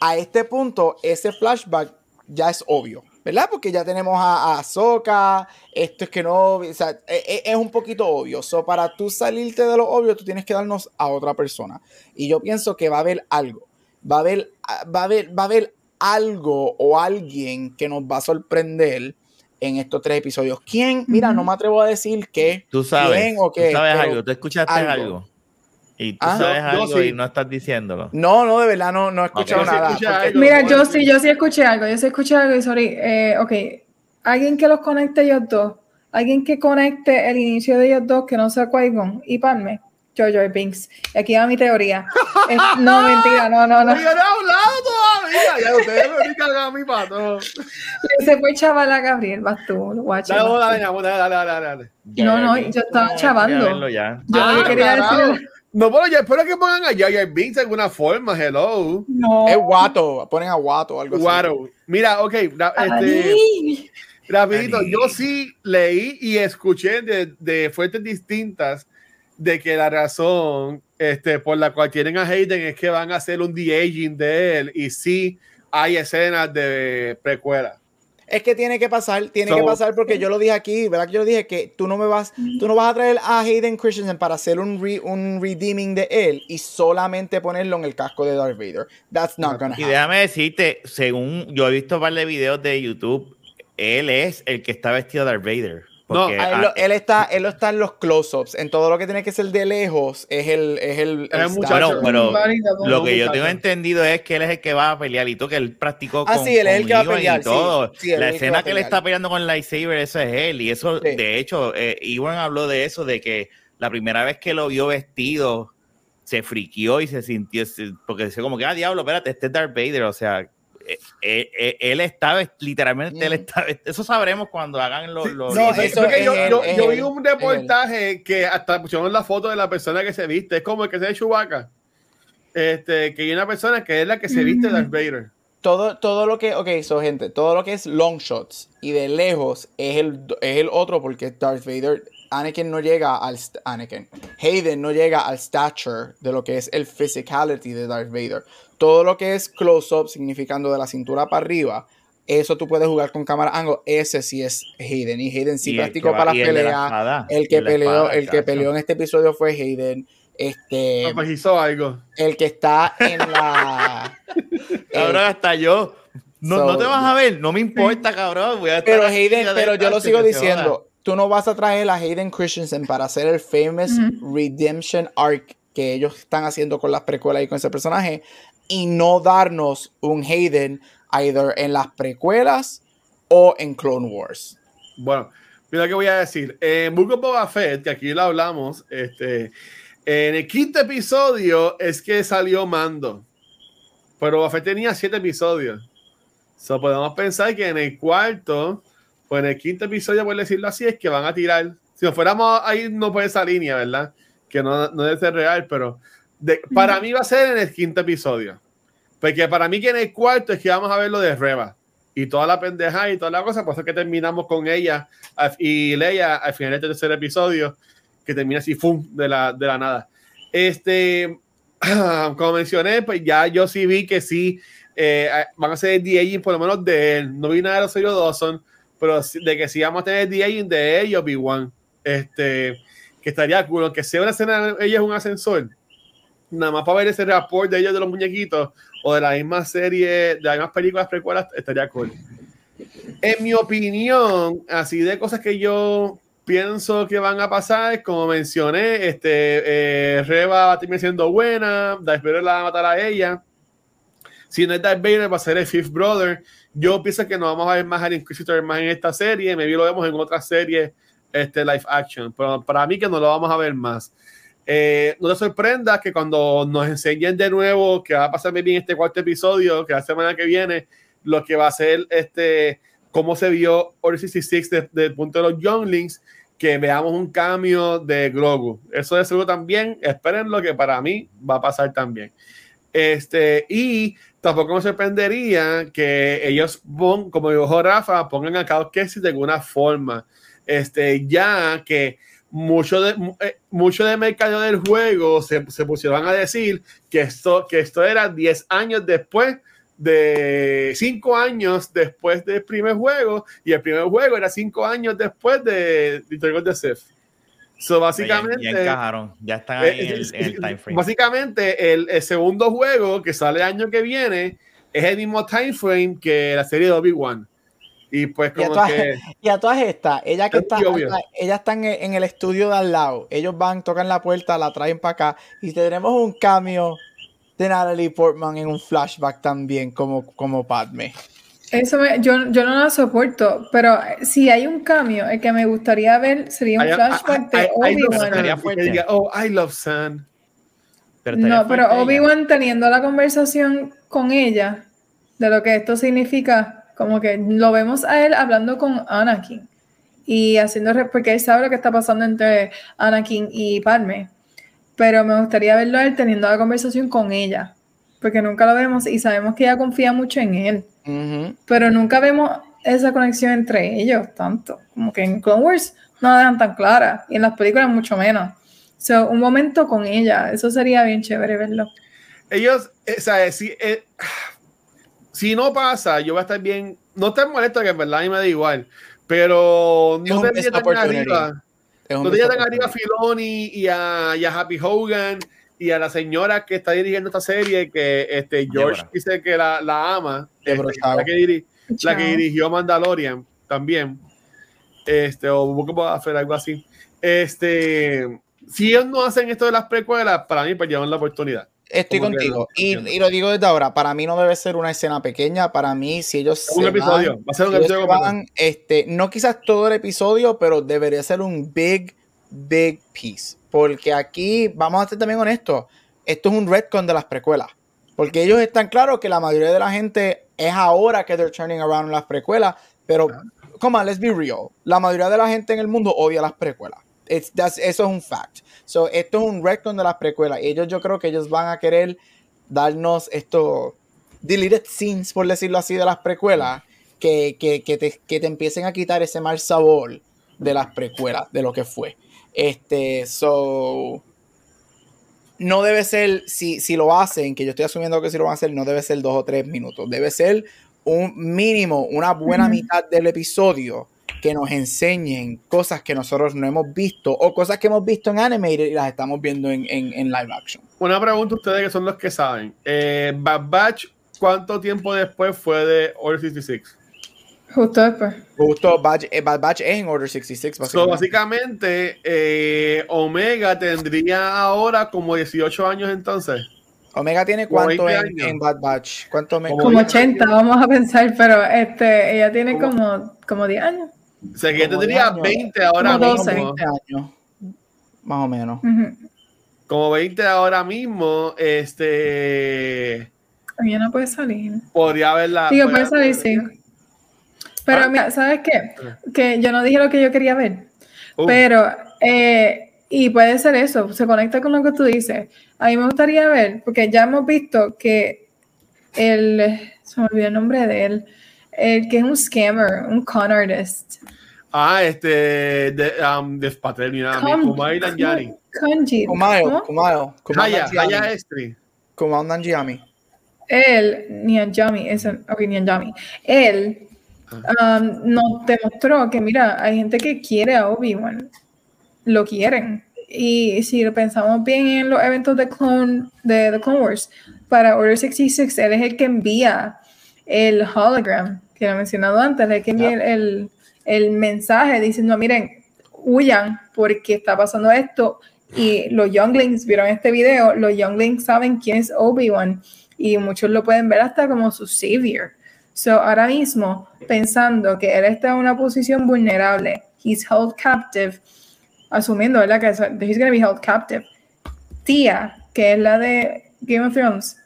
a este punto, ese flashback ya es obvio. ¿Verdad? Porque ya tenemos a, esto es que no, o sea, e- e- es, un poquito obvio. So, para tú salirte de lo obvio, tú tienes que darnos a otra persona. Y yo pienso que va a haber algo. Va a haber, va a haber, va a haber algo o alguien que nos va a sorprender en estos tres episodios. ¿Quién? Mira, no me atrevo a decir qué. Tú sabes, quién o qué, tú sabes algo, tú escuchaste algo. algo. Y tú Ah, sabes yo- yo algo sí. y no estás diciéndolo. No, no, de verdad no, no he escuchado Ok. Yo sí nada. Mira, yo sí, yo sí escuché algo, yo sí escuché algo y sorry, eh, ok, alguien que los conecte ellos dos, alguien que conecte el inicio de ellos dos, que no sea Qui-Gon y Padme, Jar Binks. Y aquí va mi teoría. Es- no, mentira, no, no, no. Oye, no he hablado todavía. Ya ustedes me a mi pato. Se fue chaval a Gabriel, vas tú, guacho. Dale, dale, dale, dale, dale, dale, dale. Ya, No, no, yo estaba chavando. ya. Yo Ah, que quería decir No, pero yo espero que pongan a Jar Binks de alguna forma, hello. No. Es Watto, ponen a Watto o algo así. Guaro. Mira, ok, este, rapidito, Ani. yo sí leí y escuché de, de fuentes distintas de que la razón este, por la cual quieren a Hayden es que van a hacer un de-aging de él y sí hay escenas de precuela. Es que tiene que pasar, tiene So- que pasar porque yo lo dije aquí, ¿verdad? Que yo lo dije que tú no me vas, tú no vas a traer a Hayden Christensen para hacer un, re- un redeeming de él y solamente ponerlo en el casco de Darth Vader. That's not gonna Y happen. déjame decirte, según yo he visto un par de videos de YouTube, él es el que está vestido de Darth Vader. No, Ah, él, ah, lo- él está, él lo está en los close-ups. En todo lo que tiene que ser de lejos es el, es el, Es el muchacho. Bueno, pero lo que yo tengo entendido es que él es el que va a pelear y tú que él practicó Ah, con, sí, él es el que va a pelear, sí. Sí, la es que escena a que él está peleando con el lightsaber, eso es él. Y eso, Sí. de hecho, eh, Ewan habló de eso, de que la primera vez que lo vio vestido, se friqueó y se sintió, porque decía como que, ah, diablo, espérate, este es Darth Vader, o sea... eh, eh, eh, él está, vest- literalmente, él Mm. está, vest- eso sabremos cuando hagan los... Sí, los- no, los- eso porque es yo, él, yo- yo él, vi un reportaje que hasta pusieron la foto de la persona que se viste, es como el que se de Chewbacca. Este, que hay una persona que es la que se viste de Darth Vader. Todo, todo lo que, ok, so gente, todo lo que es long shots y de lejos es el, es el otro porque Darth Vader, Anakin no llega al, Anakin, Hayden no llega al stature de lo que es el physicality de Darth Vader. Todo lo que es close-up, significando de la cintura para arriba, eso tú puedes jugar con cámara angle, ese sí es Hayden, y Hayden sí y practicó para las peleas, el que peleó, espada, el que peleó en este episodio fue Hayden, este, pues hizo algo. el que está en la... Cabrón, hasta yo. No, So- no te vas a ver, no me importa, cabrón. Voy a estar Pero Hayden, pero yo lo sigo diciendo, tú no vas a traer a Hayden Christensen para hacer el famous redemption arc que ellos están haciendo con las precuelas y con ese personaje y no darnos un Hayden either en las precuelas o en Clone Wars. Bueno, mira qué voy a decir. En Book of Boba Fett, que aquí lo hablamos, este, en el quinto episodio es que salió Mando. Pero Boba tenía siete episodios. So, podemos pensar que en el cuarto, o en el quinto episodio, por decirlo así, es que van a tirar. Si nos fuéramos a irnos por esa línea, ¿verdad? Que no, no debe ser real, pero de- para mí va a ser en el quinto episodio. Porque para mí que en el cuarto es que vamos a ver lo de Reba y toda la pendeja y toda la cosa, por eso que terminamos con ella y Leia al final del tercer episodio, que termina así, ¡fum! de la, de la nada. Este, como mencioné, pues ya yo sí vi que sí eh, van a hacer de por lo menos de él. No vi nada de los Rosario Dawson, pero de que sí vamos a tener de de ellos, Obi-Wan. Este, que estaría cool, aunque sea una escena, ella es un ascensor. Nada más para ver ese rapport de ellos de los muñequitos o de la misma serie, de las mismas películas precuelas, estaría cool. En mi opinión, así de cosas que yo pienso que van a pasar, como mencioné, este, eh, Reba va a terminar siendo buena, Darth Vader la va a matar a ella. Si no es Darth Vader, va a ser el Fifth Brother. Yo pienso que no vamos a ver más al Inquisitor más en esta serie, maybe lo vemos en otra serie este, live action, pero para mí que no lo vamos a ver más. Eh, no te sorprendas que cuando nos enseñen de nuevo que va a pasar bien este cuarto episodio, que la semana que viene, lo que va a ser este, cómo se vio Order 66 desde el punto de los Younglings, que veamos un cambio de Grogu. Eso de seguro también, esperen lo que para mí va a pasar también. Este, y tampoco me sorprendería que ellos, como dijo Rafa, pongan a Cal Kestis de alguna forma. Este, ya que mucho de, eh, mucho de mercado del juego se, se pusieron a decir que esto, que esto era 10 años después de 5 años después del primer juego y el primer juego era 5 años después de Return of the Sith. So, básicamente, Ya, ya encajaron, ya están ahí en eh, el, en el time frame. Básicamente, el, el segundo juego que sale el año que viene es el mismo time frame que la serie de Obi-Wan. Y pues Y a, como todas, que... y a todas estas, ella que Es está, muy obvio. ella está en el, en el estudio de al lado. Ellos van, tocan la puerta, la traen para acá y tenemos un cambio de Natalie Portman en un flashback también como, como Padme. Eso me- yo, yo no la soporto, pero si hay un cambio, el que me gustaría ver sería un I- flashback I- de I love Obi-Wan. Diga, oh, I love Sun. Pero No, pero. Obi-Wan teniendo la conversación con ella de lo que esto significa, como que lo vemos a él hablando con Anakin y haciendo, porque él sabe lo que está pasando entre Anakin y Padme. pero me gustaría verlo a él teniendo la conversación con ella, porque nunca lo vemos y sabemos que ella confía mucho en él, pero nunca vemos esa conexión entre ellos tanto, como que en Clone Wars no la dejan tan clara y en las películas mucho menos. So, un momento con ella, eso sería bien chévere verlo. Ellos, eh, o sea, si, eh, si no pasa, yo voy a estar bien. No te molesto que en verdad a mí me da igual, pero no te tan arriba. No te tan arriba a. Filoni y a, y a Happy Hogan y a la señora que está dirigiendo esta serie, que este George Débora. dice que la, la ama, Débora este, la, que diri- la que Chao. dirigió Mandalorian también, este, o of hacer algo así. Este, si ellos no hacen esto de las precuelas, para mí perdieron la oportunidad. Estoy contigo. y, y lo digo desde ahora, para mí no debe ser una escena pequeña. Para mí, si ellos Un se episodio, van- va a ser un si episodio van, este, no quizás todo el episodio, pero debería ser un big, big piece. Porque aquí, vamos a ser también honestos, esto es un retcon de las precuelas. Porque ellos están claros que la mayoría de la gente es ahora que they're turning around las precuelas, pero, come on, let's be real. La mayoría de la gente en el mundo odia las precuelas. It's- that's- eso es un fact. So, esto es un retcon de las precuelas. Ellos, yo creo que ellos van a querer darnos estos deleted scenes, por decirlo así, de las precuelas, que, que, que te, que te empiecen a quitar ese mal sabor de las precuelas, de lo que fue. Este, so. No debe ser, si, si lo hacen, que yo estoy asumiendo que si lo van a hacer, no debe ser dos o tres minutos. Debe ser un mínimo, una buena mitad del episodio que nos enseñen cosas que nosotros no hemos visto o cosas que hemos visto en animated y las estamos viendo en, en, en live action. Una pregunta a ustedes que son los que saben. Eh, Bad Batch, ¿cuánto tiempo después fue de Order 66? Justo después. Justo Batch, eh, Bad Batch es en Order 66, So, básicamente. básicamente, eh, Omega tendría ahora como 18 años entonces. Omega tiene cuánto 20 en, años. en Bad Batch? ¿Cuánto? Como Como 10 80, años. vamos a pensar, pero este, ella tiene como, como 10 años. O sea, que Como tendría 10 años. 20 ahora Como mismo. 12. 20 años. Más o menos. Como 20 ahora mismo, este. Ella no puede salir. Podría haberla. Digo, podría- puede salir, sí. Pero Ah. mira, ¿sabes qué? Que yo no dije lo que yo quería ver. Uh, Pero, eh, y puede ser eso, se conecta con lo que tú dices. A mí me gustaría ver, porque ya hemos visto que el, se me olvidó el nombre de él, el que es un scammer, un con artist. Ah, este. De, um, despatré, mira, Con- como Aidan Yani. Kanji. Kumail. Kumail, Kumail Haya, Nanjiani. Estri. Kumail Nanjiani. Él, Nianjami, es ok, Nianjami. Él um, nos demostró que, mira, hay gente que quiere a Obi-Wan. Lo quieren. Y si lo pensamos bien en los eventos de Clone, de The Clone Wars, para Order 66, él es el que envía el hologram, que lo he mencionado antes, el que el, el mensaje diciendo, miren, huyan porque está pasando esto. Y los Younglings vieron este video, los Younglings saben quién es Obi-Wan y muchos lo pueden ver hasta como su savior. So, ahora mismo, pensando que él está en una posición vulnerable, he's held captive, asumiendo, ¿verdad? Que he's gonna be held captive. Tía, que es la de Game of Thrones,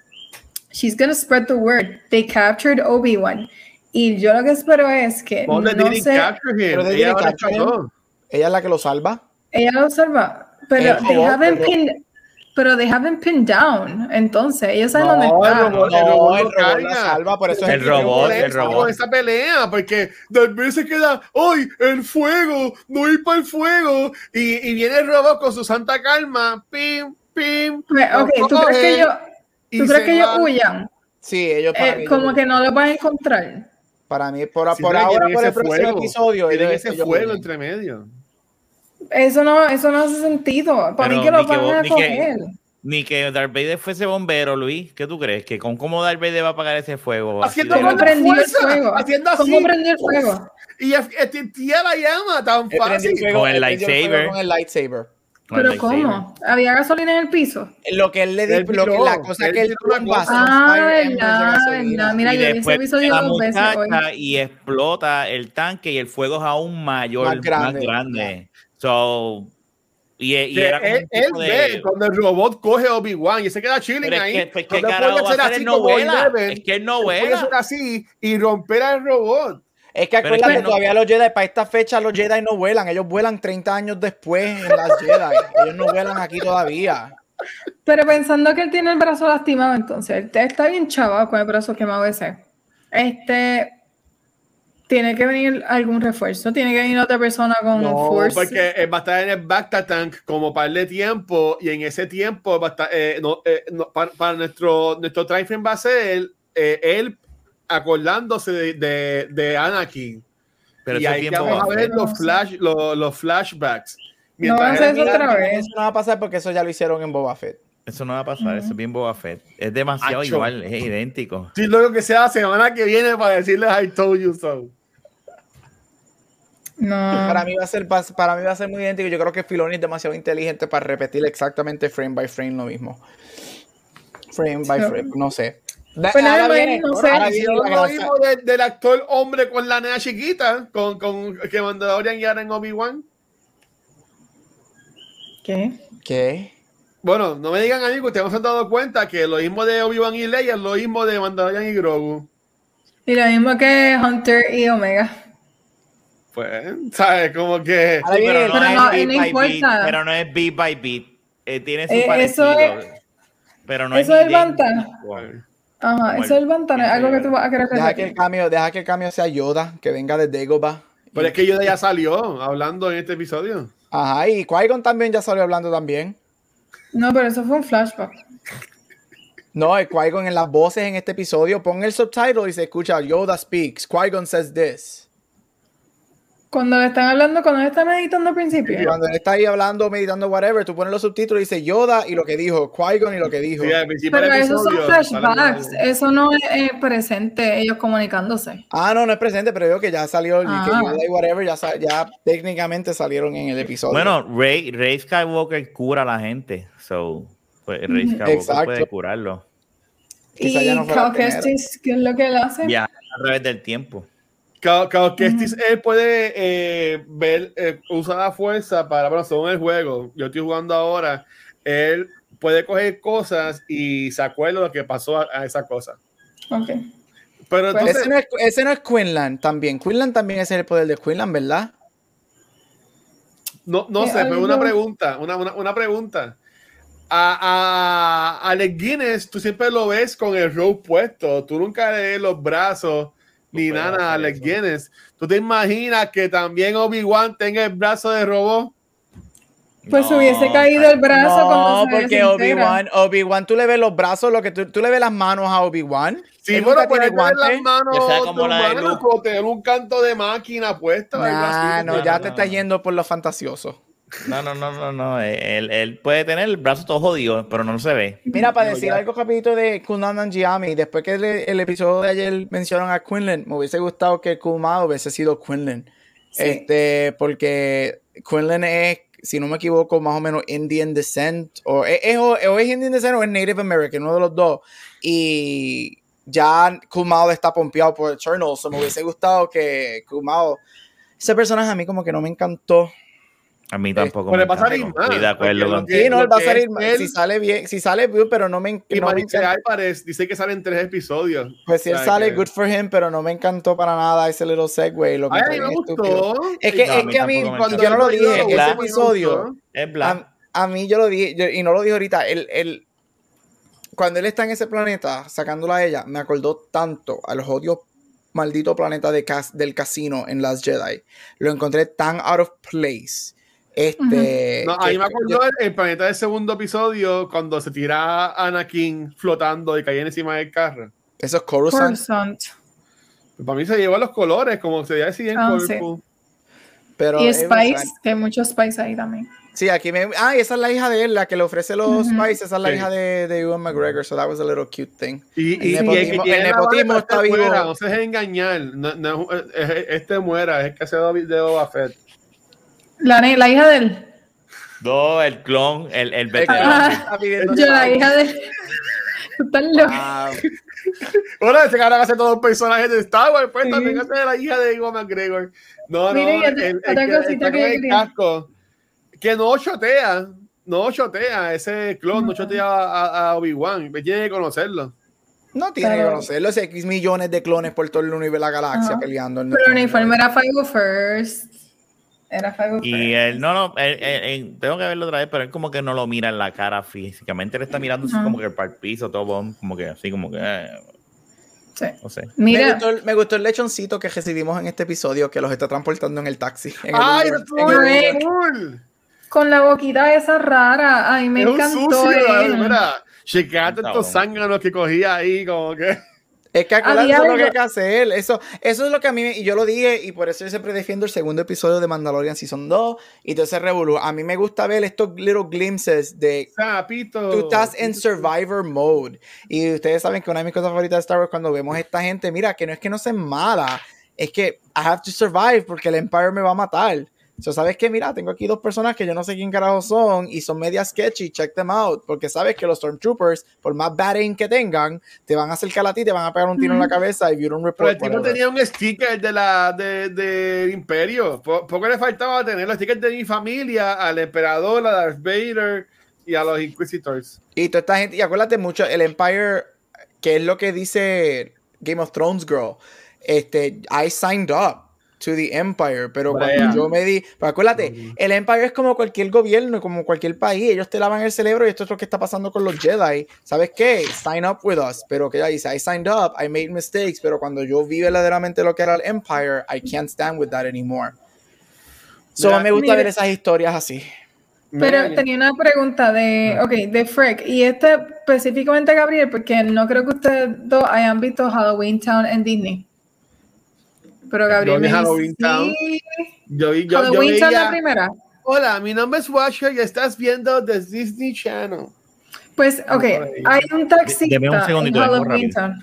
she's gonna spread the word. They captured Obi-Wan. Y yo lo que espero es que ¿Dónde no sé? Pero Ella. Ella es la que lo salva. ella lo salva, pero El they robot, haven't pero- pinned, pero they haven't pinned down. Entonces, ellos saben No, dónde el está. robot- No, el robot robot lo la salva, por eso es El robot, el robot. esa pelea, porque Vader se queda, ¡ay, el fuego! ¡No ir para el fuego! Y, y viene el robot con su santa calma, ¡pim, pim! Pues, Ok, ¿tú crees que ellos, ¿tú crees que ellos huyan? Sí, ellos para, Eh, mí, como que no lo van a encontrar. Para mí, por, Sí, por pero ahora, por el ese próximo fuego. episodio, Tienen ese fuego entre medio. Eso no, eso no hace sentido. Para Pero mí que lo ni que van a ni que-. Ni que Darth Vader fuese bombero, Luis. ¿Qué tú crees? ¿Que con cómo Darth Vader va a apagar ese fuego? Así Haciendo de- ¿Cómo prendió el fuego? haciendo así. ¿Cómo prendió el fuego? Y la llama tan fácil. fuego- Con el lightsaber. Con el lightsaber. ¿Pero cómo? ¿Había gasolina en el piso? Lo que él le dijo, que, la cosa él que él tiró son Ah, verdad. Mira, y yo vi ese episodio dos veces hoy. y explota el tanque y el fuego es aún mayor, Más más grande. grande. So, y, y Que era él, él ve de- cuando el robot coge a Obi-Wan y se queda chilling es ahí. que, pues, No vuela. Eleven. Es que él no No puede vuela. ser así y romper al robot. Es que es acuérdate, que no- todavía los Jedi, para esta fecha los Jedi no vuelan, ellos vuelan 30 años después en las Jedi. ellos no vuelan aquí todavía. Pero pensando que él tiene el brazo lastimado, entonces, él está bien chaval con el brazo quemado ese. Este, tiene que venir algún refuerzo, tiene que venir otra persona con No, force. porque él va a estar en el Bacta Tank como par de tiempo y en ese tiempo va a estar, eh, no, eh, no, para, para nuestro, nuestro va a ser eh, él acordándose de, de, de Anakin. Pero y eso ahí vamos a ver los, flash, los, los flashbacks. No va a él- eso otra vez. Eso no va a pasar porque eso ya lo hicieron en Boba Fett. Eso no va a pasar, eso es bien Boba Fett. Es demasiado Acho. igual, es idéntico. Sí, lo que sea la semana que viene para decirles I told you so. No. Para mí va a ser para mí va a ser muy idéntico. Yo creo que Filoni es demasiado inteligente para repetir exactamente frame by frame lo mismo. Frame by frame, no sé. Pues nada, ahora viene- no sé. ahora Y viene lo mismo del, del actor hombre con la nena chiquita, con, con que Mandalorian y ahora en Obi-Wan. ¿Qué? ¿Qué? Bueno, no me digan a mí que ustedes no se han dado cuenta que lo mismo de Obi-Wan y Leia es lo mismo de Mandalorian y Grogu. Y lo mismo que Hunter y Omega. Pues, ¿sabes? Como que. Sí, viene pero, no Pero es no, beat no by importa. beat, pero no es beat by beat. Eh, tiene su Eh, parecido. eso pero no eso es es el Banta. idéntico. Ajá, Como eso es el Bantana, el- algo que tú vas a querer Deja que el cambio, deja que el cambio sea Yoda, que venga de Dagobah. Pero es que Yoda ya salió hablando en este episodio. Ajá, y Qui-Gon también ya salió hablando también. No, pero eso fue un flashback. No, el Qui-Gon en las voces en este episodio, pon el subtitle y se escucha Yoda speaks, Qui-Gon says this. Cuando le están hablando, cuando él está meditando al principio. Cuando él está ahí hablando, meditando, whatever, tú pones los subtítulos y dice Yoda y lo que dijo, Qui-Gon y lo que dijo. Sí, Pero esos son flashbacks, eso no es eh, presente, ellos comunicándose. Ah, no, no es presente, pero digo que ya salió, y que Ah. Yoda y whatever, ya, ya técnicamente salieron en el episodio. Bueno, Rey, Rey Skywalker cura a la gente. So, pues Rey Skywalker Exacto. puede curarlo. Quizá y ya no. Kestis, ¿qué es lo que él hace? Ya, a través del tiempo. Cal Kestis, él puede eh, ver, eh, usar la fuerza para, bueno, según el juego, yo estoy jugando ahora, él puede coger cosas y se acuerda de lo que pasó a, a esa cosa. Ok. Pero Pues entonces, ese, no es, ese no es Quinlan también. Quinlan también es el poder de Quinlan, ¿verdad? no, no sé, pero una pregunta, una, una, una pregunta. A, a Alex Guinness, tú siempre lo ves con el robe puesto, tú nunca le ves los brazos ni nada Alex. Guinness. ¿Tú te imaginas que también Obi-Wan tenga el brazo de robot? Pues No, hubiese caído el brazo cuando No, se porque. Obi-Wan, Obi-Wan, tú le ves los brazos, lo que tú, tú le ves las manos a Obi-Wan. Sí, Él bueno, pues tiene tener las guantes. manos sea como la de Luke. como tener un canto de máquina puesta. Nah, no, no, ya te no, estás no. yendo por lo fantasioso. No, no, no, no, no. Él, él puede tener el brazo todo jodido, pero no se ve. Mira, para No, decir ya. algo rapidito de Kunan Nanjiani, después que el, el episodio de ayer mencionaron a Quinlan, me hubiese gustado que Kuma hubiese sido Quinlan. Sí. Este, porque Quinlan es, si no me equivoco, más o menos Indian descent, o es, es- o es Indian descent o es Native American, uno de los dos. Y ya Kumao está pompeado por Eternal, so me hubiese gustado que Kumao, ese personaje a mí como que no me encantó. A mí tampoco. Me le va a encanta, salir Estoy mal, de acuerdo con Sí, no, él va a salir, él- si sale bien, si sale bien, pero no me, Y no me Maricel encanta. Álvarez dice que salen tres episodios. Pues si él sale, que- good for him, pero no me encantó para nada ese little segue. Lo Ay, a me gustó. Es que, No, a es mí que a mí, tampoco cuando yo no lo dije, Es ese black. episodio, Es black. a, a mí yo lo dije, yo- y no lo dije ahorita, él, él- cuando él está en ese planeta, sacándola a ella, me acordó tanto al odio maldito planeta de cas- del casino en Last Jedi. Lo encontré tan out of place. Este, No, a que- mí me acordó el, el planeta del segundo episodio cuando se tira a Anakin flotando y cae encima del carro. eso es Coruscant. Coruscant. Para mí se llevó los colores, como se veía así en Ah, Colorful. Pero Y es Spice, que hay muchos Spice ahí también. Sí, aquí me. Ah, esa es la hija de él, la que le ofrece los Ujú. spices. Esa es la Sí. hija de, de Ewan McGregor. So that was a little cute thing. Y, y, El y el que nepotismo- tiene el la nepotismo barba está se vivo. No se deje engañar. No, no, es- es- este muera, es el que hace de de Boba Fett. La, la hija de él. No, el clon, el, el El que veterano. pidiendo Yo, la hija de él. Estás loca. Ah, Ahora ese cara hace todos los personajes de Star Wars, pues Sí. también hace la hija de Ewan McGregor. No, Mire, no, y el, otra- el que que el quería. casco, que no chotea, no chotea, ese clon no chotea a, a- Obi-Wan, tiene que conocerlo. no tiene que Pero- conocerlo. O sea, X millones de clones por todo el universo de la galaxia Ajá. peleando. en Pero el uniforme era Five First. Era Five Y Friends. él, no, no, él- él- él- tengo que verlo otra vez, pero él como que no lo mira en la cara físicamente, él está mirando así como que para el piso, todo, como que así, como que, eh, Sí. Me gustó, el- me gustó el lechoncito que recibimos en este episodio que los está transportando en el taxi. en el ¡Ay, Uber, en el cool! con la boquita esa rara, ay, me Es un encantó sucio, él. mira. Estos zánganos que cogía ahí, como que. Es que de lo que hay que hacer. Eso, eso es lo que a mí, me- y yo lo dije, y por eso yo siempre defiendo el segundo episodio de Mandalorian Season 2 y todo ese revolú. A mí me gusta ver estos little glimpses de Sapito. tú estás en survivor mode. Y ustedes saben que una de mis cosas favoritas de Star Wars cuando vemos a esta gente, mira, que no es que no sean mala, es que I have to survive porque el Empire me va a matar. So, ¿Sabes qué? Mira, tengo aquí dos personas que yo no sé quién carajo son y son media sketchy, check them out. Porque sabes que los Stormtroopers, por más bad aim que tengan, te van a acercar a ti, te van a pegar un tiro en la cabeza y you don't Pero report. el tipo whatever. tenía un sticker de la de, del Imperio. Po- Poco le faltaba tener los stickers de mi familia, al emperador, a Darth Vader y a los Inquisitors. Y toda esta gente, y acuérdate mucho, el Empire, que es lo que dice Game of Thrones Girl, este, I signed up to the Empire, pero cuando yo me di, pero acuérdate, el Empire es como cualquier gobierno, como cualquier país, ellos te lavan el cerebro y esto es lo que está pasando con los Jedi, ¿sabes qué? Sign up with us, pero que ella dice, I signed up, I made mistakes, pero cuando yo vi verdaderamente lo que era el Empire, I can't stand with that anymore. So Mira, me gusta mira. ver esas historias así. Pero tenía una pregunta de, ok, de Freck, y este específicamente Gabriel, porque no creo que ustedes dos hayan visto Halloween Town en Disney. Pero Gabriel vi Town. yo, vi- yo, yo Halloween Town la primera. Hola, mi nombre es Washer y estás viendo The Disney Channel. Pues, ok, hay un taxista Deme un en Halloween. Town.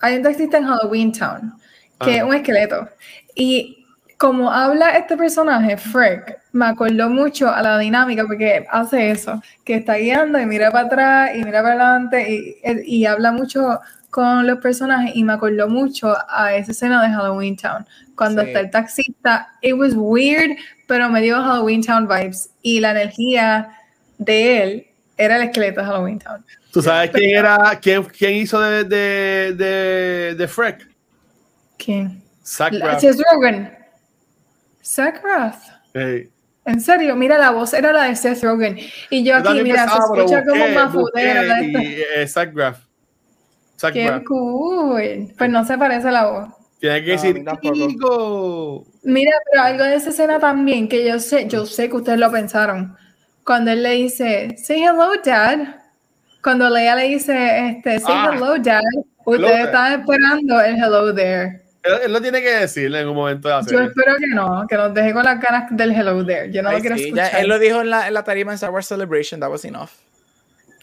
Hay un taxista en Halloween Town, que es Ah. un esqueleto. Y como habla este personaje, Freck, me acordó mucho a la dinámica porque hace eso, que está guiando y mira para atrás y mira para adelante y, y habla mucho con los personajes y me acordó mucho a esa escena de Halloween Town. Cuando Sí. está el taxista, it was weird, pero me dio Halloween Town vibes y la energía de él era el esqueleto de Halloween Town. ¿Tú sabes quién era, quién, quién hizo de, de, de, de Freck? ¿Quién? Zach. Seth Rogen. Zach Braff. Hey. En serio, mira, la voz era la de Seth Rogen. Y yo aquí, mira, se pensaba, pero escucha como busqué, más busqué ¿verdad? y, eh, Zach Braff. Zach Qué Braff. cool. Pues no se parece la voz. Tiene que No, decir. "Higo". Mira, pero algo de esa escena también, que yo sé, yo sé que ustedes lo pensaron. Cuando él le dice, say hello, dad. Cuando Leia le dice, este, say Ah. hello, dad. Ustedes están esperando el hello there. Él, él lo tiene que decirle en un momento de la Yo espero que no, que nos deje con las ganas del hello there. Yo no Ay, lo quiero sí, ya- escuchar. él lo dijo en la, en la tarima en Star Wars Celebration, that was enough.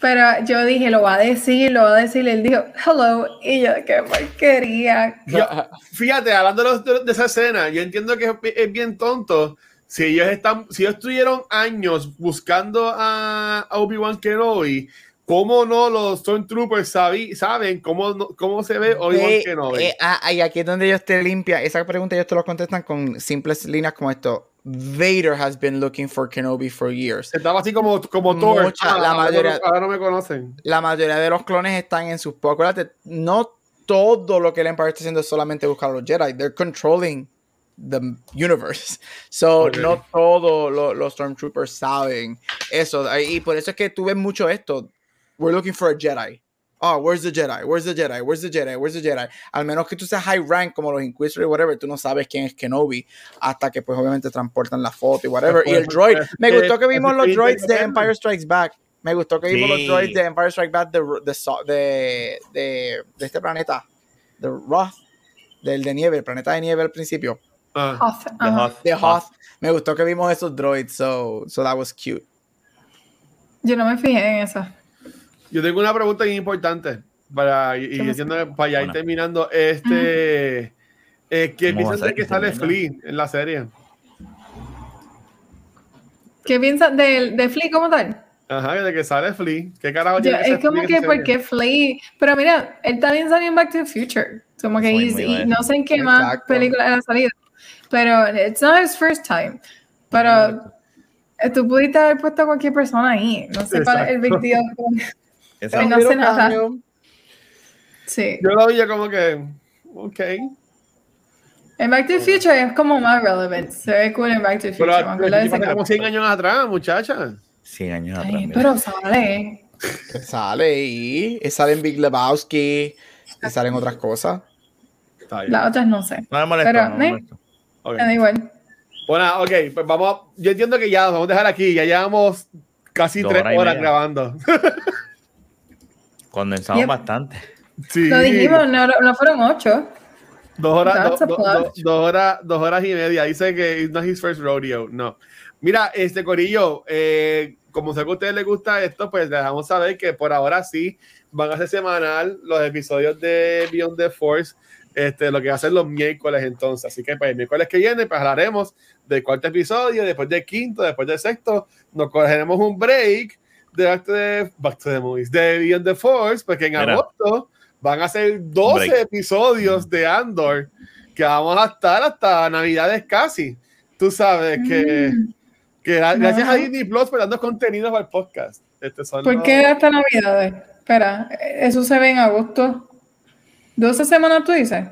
Pero yo dije, lo va a decir, lo va a decir. Él dijo, hello. Y yo, qué porquería. Yo- fíjate, hablando de, los- de- de esa escena, yo entiendo que es, es bien tonto. Si ellos están, si ellos estuvieron años buscando a, a Obi-Wan Kenobi, ¿cómo no los Stormtroopers sabi- saben cómo, no- cómo se ve Obi-Wan Kenobi? eh, ah, y aquí es donde ellos te limpian. Esa pregunta ellos te lo contestan con simples líneas como esto. Vader has been looking for Kenobi for years. Estaba así como, como Thor. Mucha- la ahora no- mayoría- ahora no me conocen. La mayoría de los clones están en sus... Acuérdate, no todo lo que el Empire está haciendo es solamente buscar a los Jedi. They're controlling the universe. So, Ok. no todos lo- los Stormtroopers saben eso. Y por eso es que tú ves mucho esto. We're looking for a Jedi. Oh, where's the Jedi? Where's the Jedi? Where's the Jedi? Where's the Jedi? Al menos que tú seas high rank como los Inquisitors y whatever, tú no sabes quién es Kenobi hasta que pues obviamente transportan la foto y whatever. Y el droid, me gustó que vimos los droids de Empire Strikes Back. Me gustó que vimos Sí. los droids de Empire Strikes Back de, de, de, de, de este planeta, de Roth, del de nieve, el planeta de nieve al principio, Ah. Hoth, The ajá. Hoth. de Hoth. Me gustó que vimos esos droids, so, so that was cute. Yo no me fijé en eso. Yo tengo una pregunta importante para, y, diciendo, para ya ir terminando. Este, eh, ¿Qué piensan de que sale Flea en la serie? ¿Qué piensas de, de Flea como tal? Ajá, de que sale Flea. ¿Qué carajo que Es como que, ¿por qué Flea? Pero mira, él también salió en Back to the Future. Como que no sé en qué más película ha salido. Pero it's not his first time. Pero Exacto. Eh, tú pudiste haber puesto a cualquier persona ahí. No sé, para el 22. No se nota. Sí. Yo lo veía como que, ok. En Back to the Future es como más relevant. Se ve cool en Back to the Future. Pero, aunque como 100 años atrás, muchacha. 100 años Ay, atrás. Pero sale. Sale y sale en Big Lebowski y salen otras cosas. Las otras no sé. No me molesta. Pero, no me ¿eh? molesta. Okay. Da igual. Bueno, ok, pues vamos. Yo entiendo que ya vamos a dejar aquí. Ya llevamos casi Dos tres horas, horas grabando. Condensamos bastante. Sí. Lo dijimos, no, no fueron ocho. Dos horas, do- a do- do- dos horas, dos horas y media. Dice que it's not his first rodeo. No. Mira, este Corillo, eh, como sé que a ustedes les gusta esto, pues les dejamos saber que por ahora sí van a ser semanal los episodios de Beyond the Force. Este, lo que va a ser los miércoles entonces. Así que pues, el miércoles que viene pues, hablaremos del cuarto episodio, después del quinto, después del sexto. Nos cogeremos un break de Back to the, Back to the Movies, de Beyond the Force, porque en Mira. agosto van a ser 12 break. episodios de Andor que vamos a estar hasta Navidades casi. Tú sabes que, Mm. que gra- gracias a. Disney Plus por dando contenido para el podcast. Este son ¿Por los- qué hasta Navidades? Espera, eso se ve en agosto. ¿12 semanas tú dices?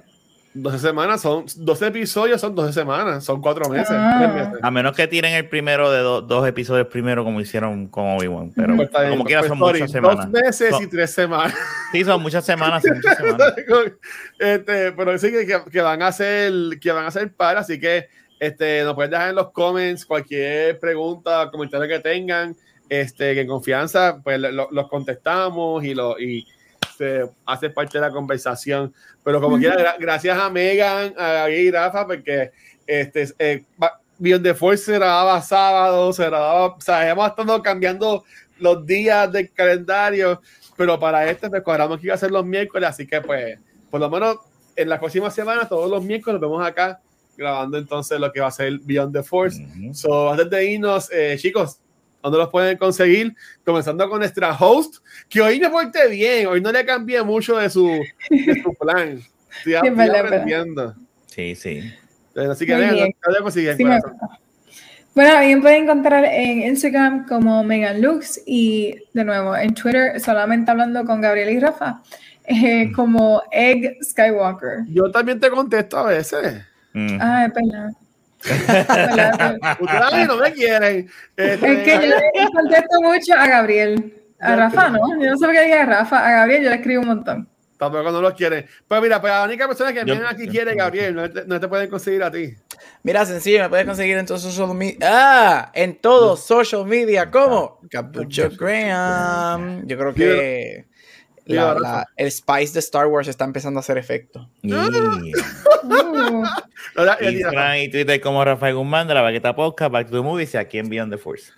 12 semanas, son 12 episodios, son 12 semanas, son 4 meses. Ah. meses. A menos que tiren el primero de do- dos episodios primero, como hicieron con Obi-Wan. Pero Pues bien, como quiera, pues, son sorry, muchas semanas. Dos meses Son- y tres semanas. Sí, son muchas semanas, son muchas semanas. este, pero sí que, que- van a hacer que van a hacer para, así que este, nos pueden dejar en los comments cualquier pregunta, comentario que tengan, este, que en confianza, pues lo- los contestamos y lo y hace parte de la conversación. Pero como quiera, gra- gracias a Megan, a Gaby y Rafa, porque este, eh, Beyond the Force se grababa sábado, se grababa, o sea, hemos estado cambiando los días del calendario, pero para este pues cuadramos que iba a ser los miércoles, así que pues, por lo menos en la próxima semana, todos los miércoles, nos vemos acá grabando entonces lo que va a ser Beyond the Force. Ujú. So, antes de irnos, eh, chicos, ¿dónde los pueden conseguir? Comenzando con nuestra host, que hoy me porté bien, hoy no le cambié mucho de su, de su plan. Estoy, verdad. aprendiendo. Sí, sí. Entonces, Así que vean, bien. ¿dónde lo consiguen, Sí. Bueno, a mí me pueden encontrar en Instagram como Megan Lux y de nuevo en Twitter solamente hablando con Gabriel y Rafa eh, como Egg Skywalker. Yo también te contesto a veces. Ujú. Ah, es verdad. Ustedes no me quieren. Este, Es que yo le contesto mucho a Gabriel. A Rafa, ¿no? Yo no sé por qué dije a Rafa. A Gabriel yo le escribo un montón. Tampoco no los quieren. Pues mira, pues la única persona que Yo- viene aquí quiere, Gabriel, no te, no te pueden conseguir a ti. Mira, sencillo, me puedes conseguir en todos social media. Ah, en todos social media, ¿cómo? Capucho Graham. Yo creo que la- la- el spice de Star Wars está empezando a hacer efecto. Instagram y Twitter como Rafael Guzmán de la Baqueta Podcast, Back to the Movies y aquí en Beyond the Force.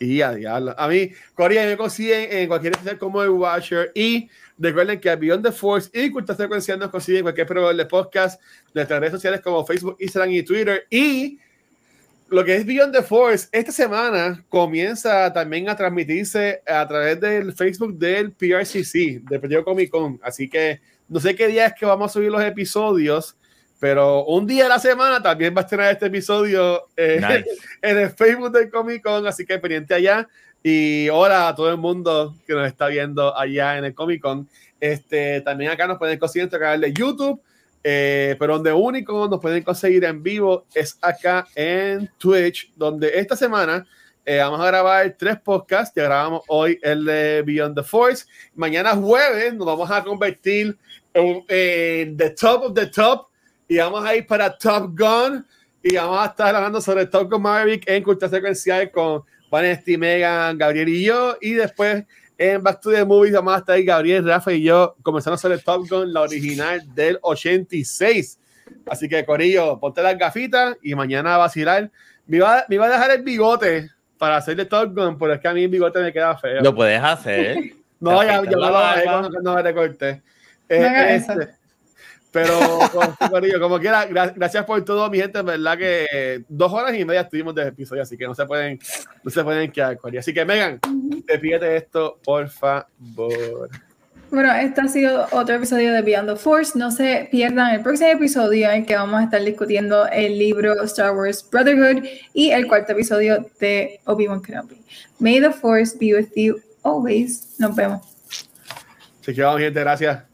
Y a diablo. A mí, Corea, me consiguen en cualquier especial como el Watcher. Y recuerden que a Beyond the Force y Cultura Secuencial nos consiguen en cualquier proveedor de podcast, de nuestras redes sociales como Facebook, Instagram y Twitter. Y lo que es Beyond the Force, esta semana comienza también a transmitirse a través del Facebook del PRCC, del Periodo Comic Con. Así que no sé qué día es que vamos a subir los episodios, pero un día a la semana también va a estrenar este episodio eh, Nice. en el Facebook del Comic Con, así que pendiente allá. Y hola a todo el mundo que nos está viendo allá en el Comic Con. Este, también acá nos pueden conseguir en nuestro canal de YouTube, eh, pero donde único nos pueden conseguir en vivo es acá en Twitch, donde esta semana eh, vamos a grabar tres podcasts. Ya grabamos hoy el de Beyond the Force. Mañana jueves nos vamos a convertir en, en The Top of the Top y vamos a ir para Top Gun y vamos a estar hablando sobre Top Gun Maverick en Cultura Secuencial con Vanessa, Megan, Gabriel y yo. Y después en Back to the Movies vamos a estar ahí Gabriel, Rafa y yo comenzando sobre Top Gun, la original del 86. Así que, Corillo, ponte las gafitas y mañana a vacilar. Me iba, me iba a dejar el bigote para hacerle Top Gun, pero es que a mí el bigote me queda feo. Lo puedes hacer. No, ya, la me lo bajé barba. cuando no me recorté. Eh, No este. Pero, con- Corillo, como quiera, gra- gracias por todo, mi gente. En verdad que dos horas y media estuvimos de episodio, así que no se pueden, no se pueden quedar, Corillo. Así que, Megan, despídete esto, por favor. Bueno, este ha sido otro episodio de Beyond the Force. No se pierdan el próximo episodio en que vamos a estar discutiendo el libro Star Wars Brotherhood y el cuarto episodio de Obi-Wan Kenobi. May the Force be with you always. Nos vemos. Vamos, mi gente, gracias.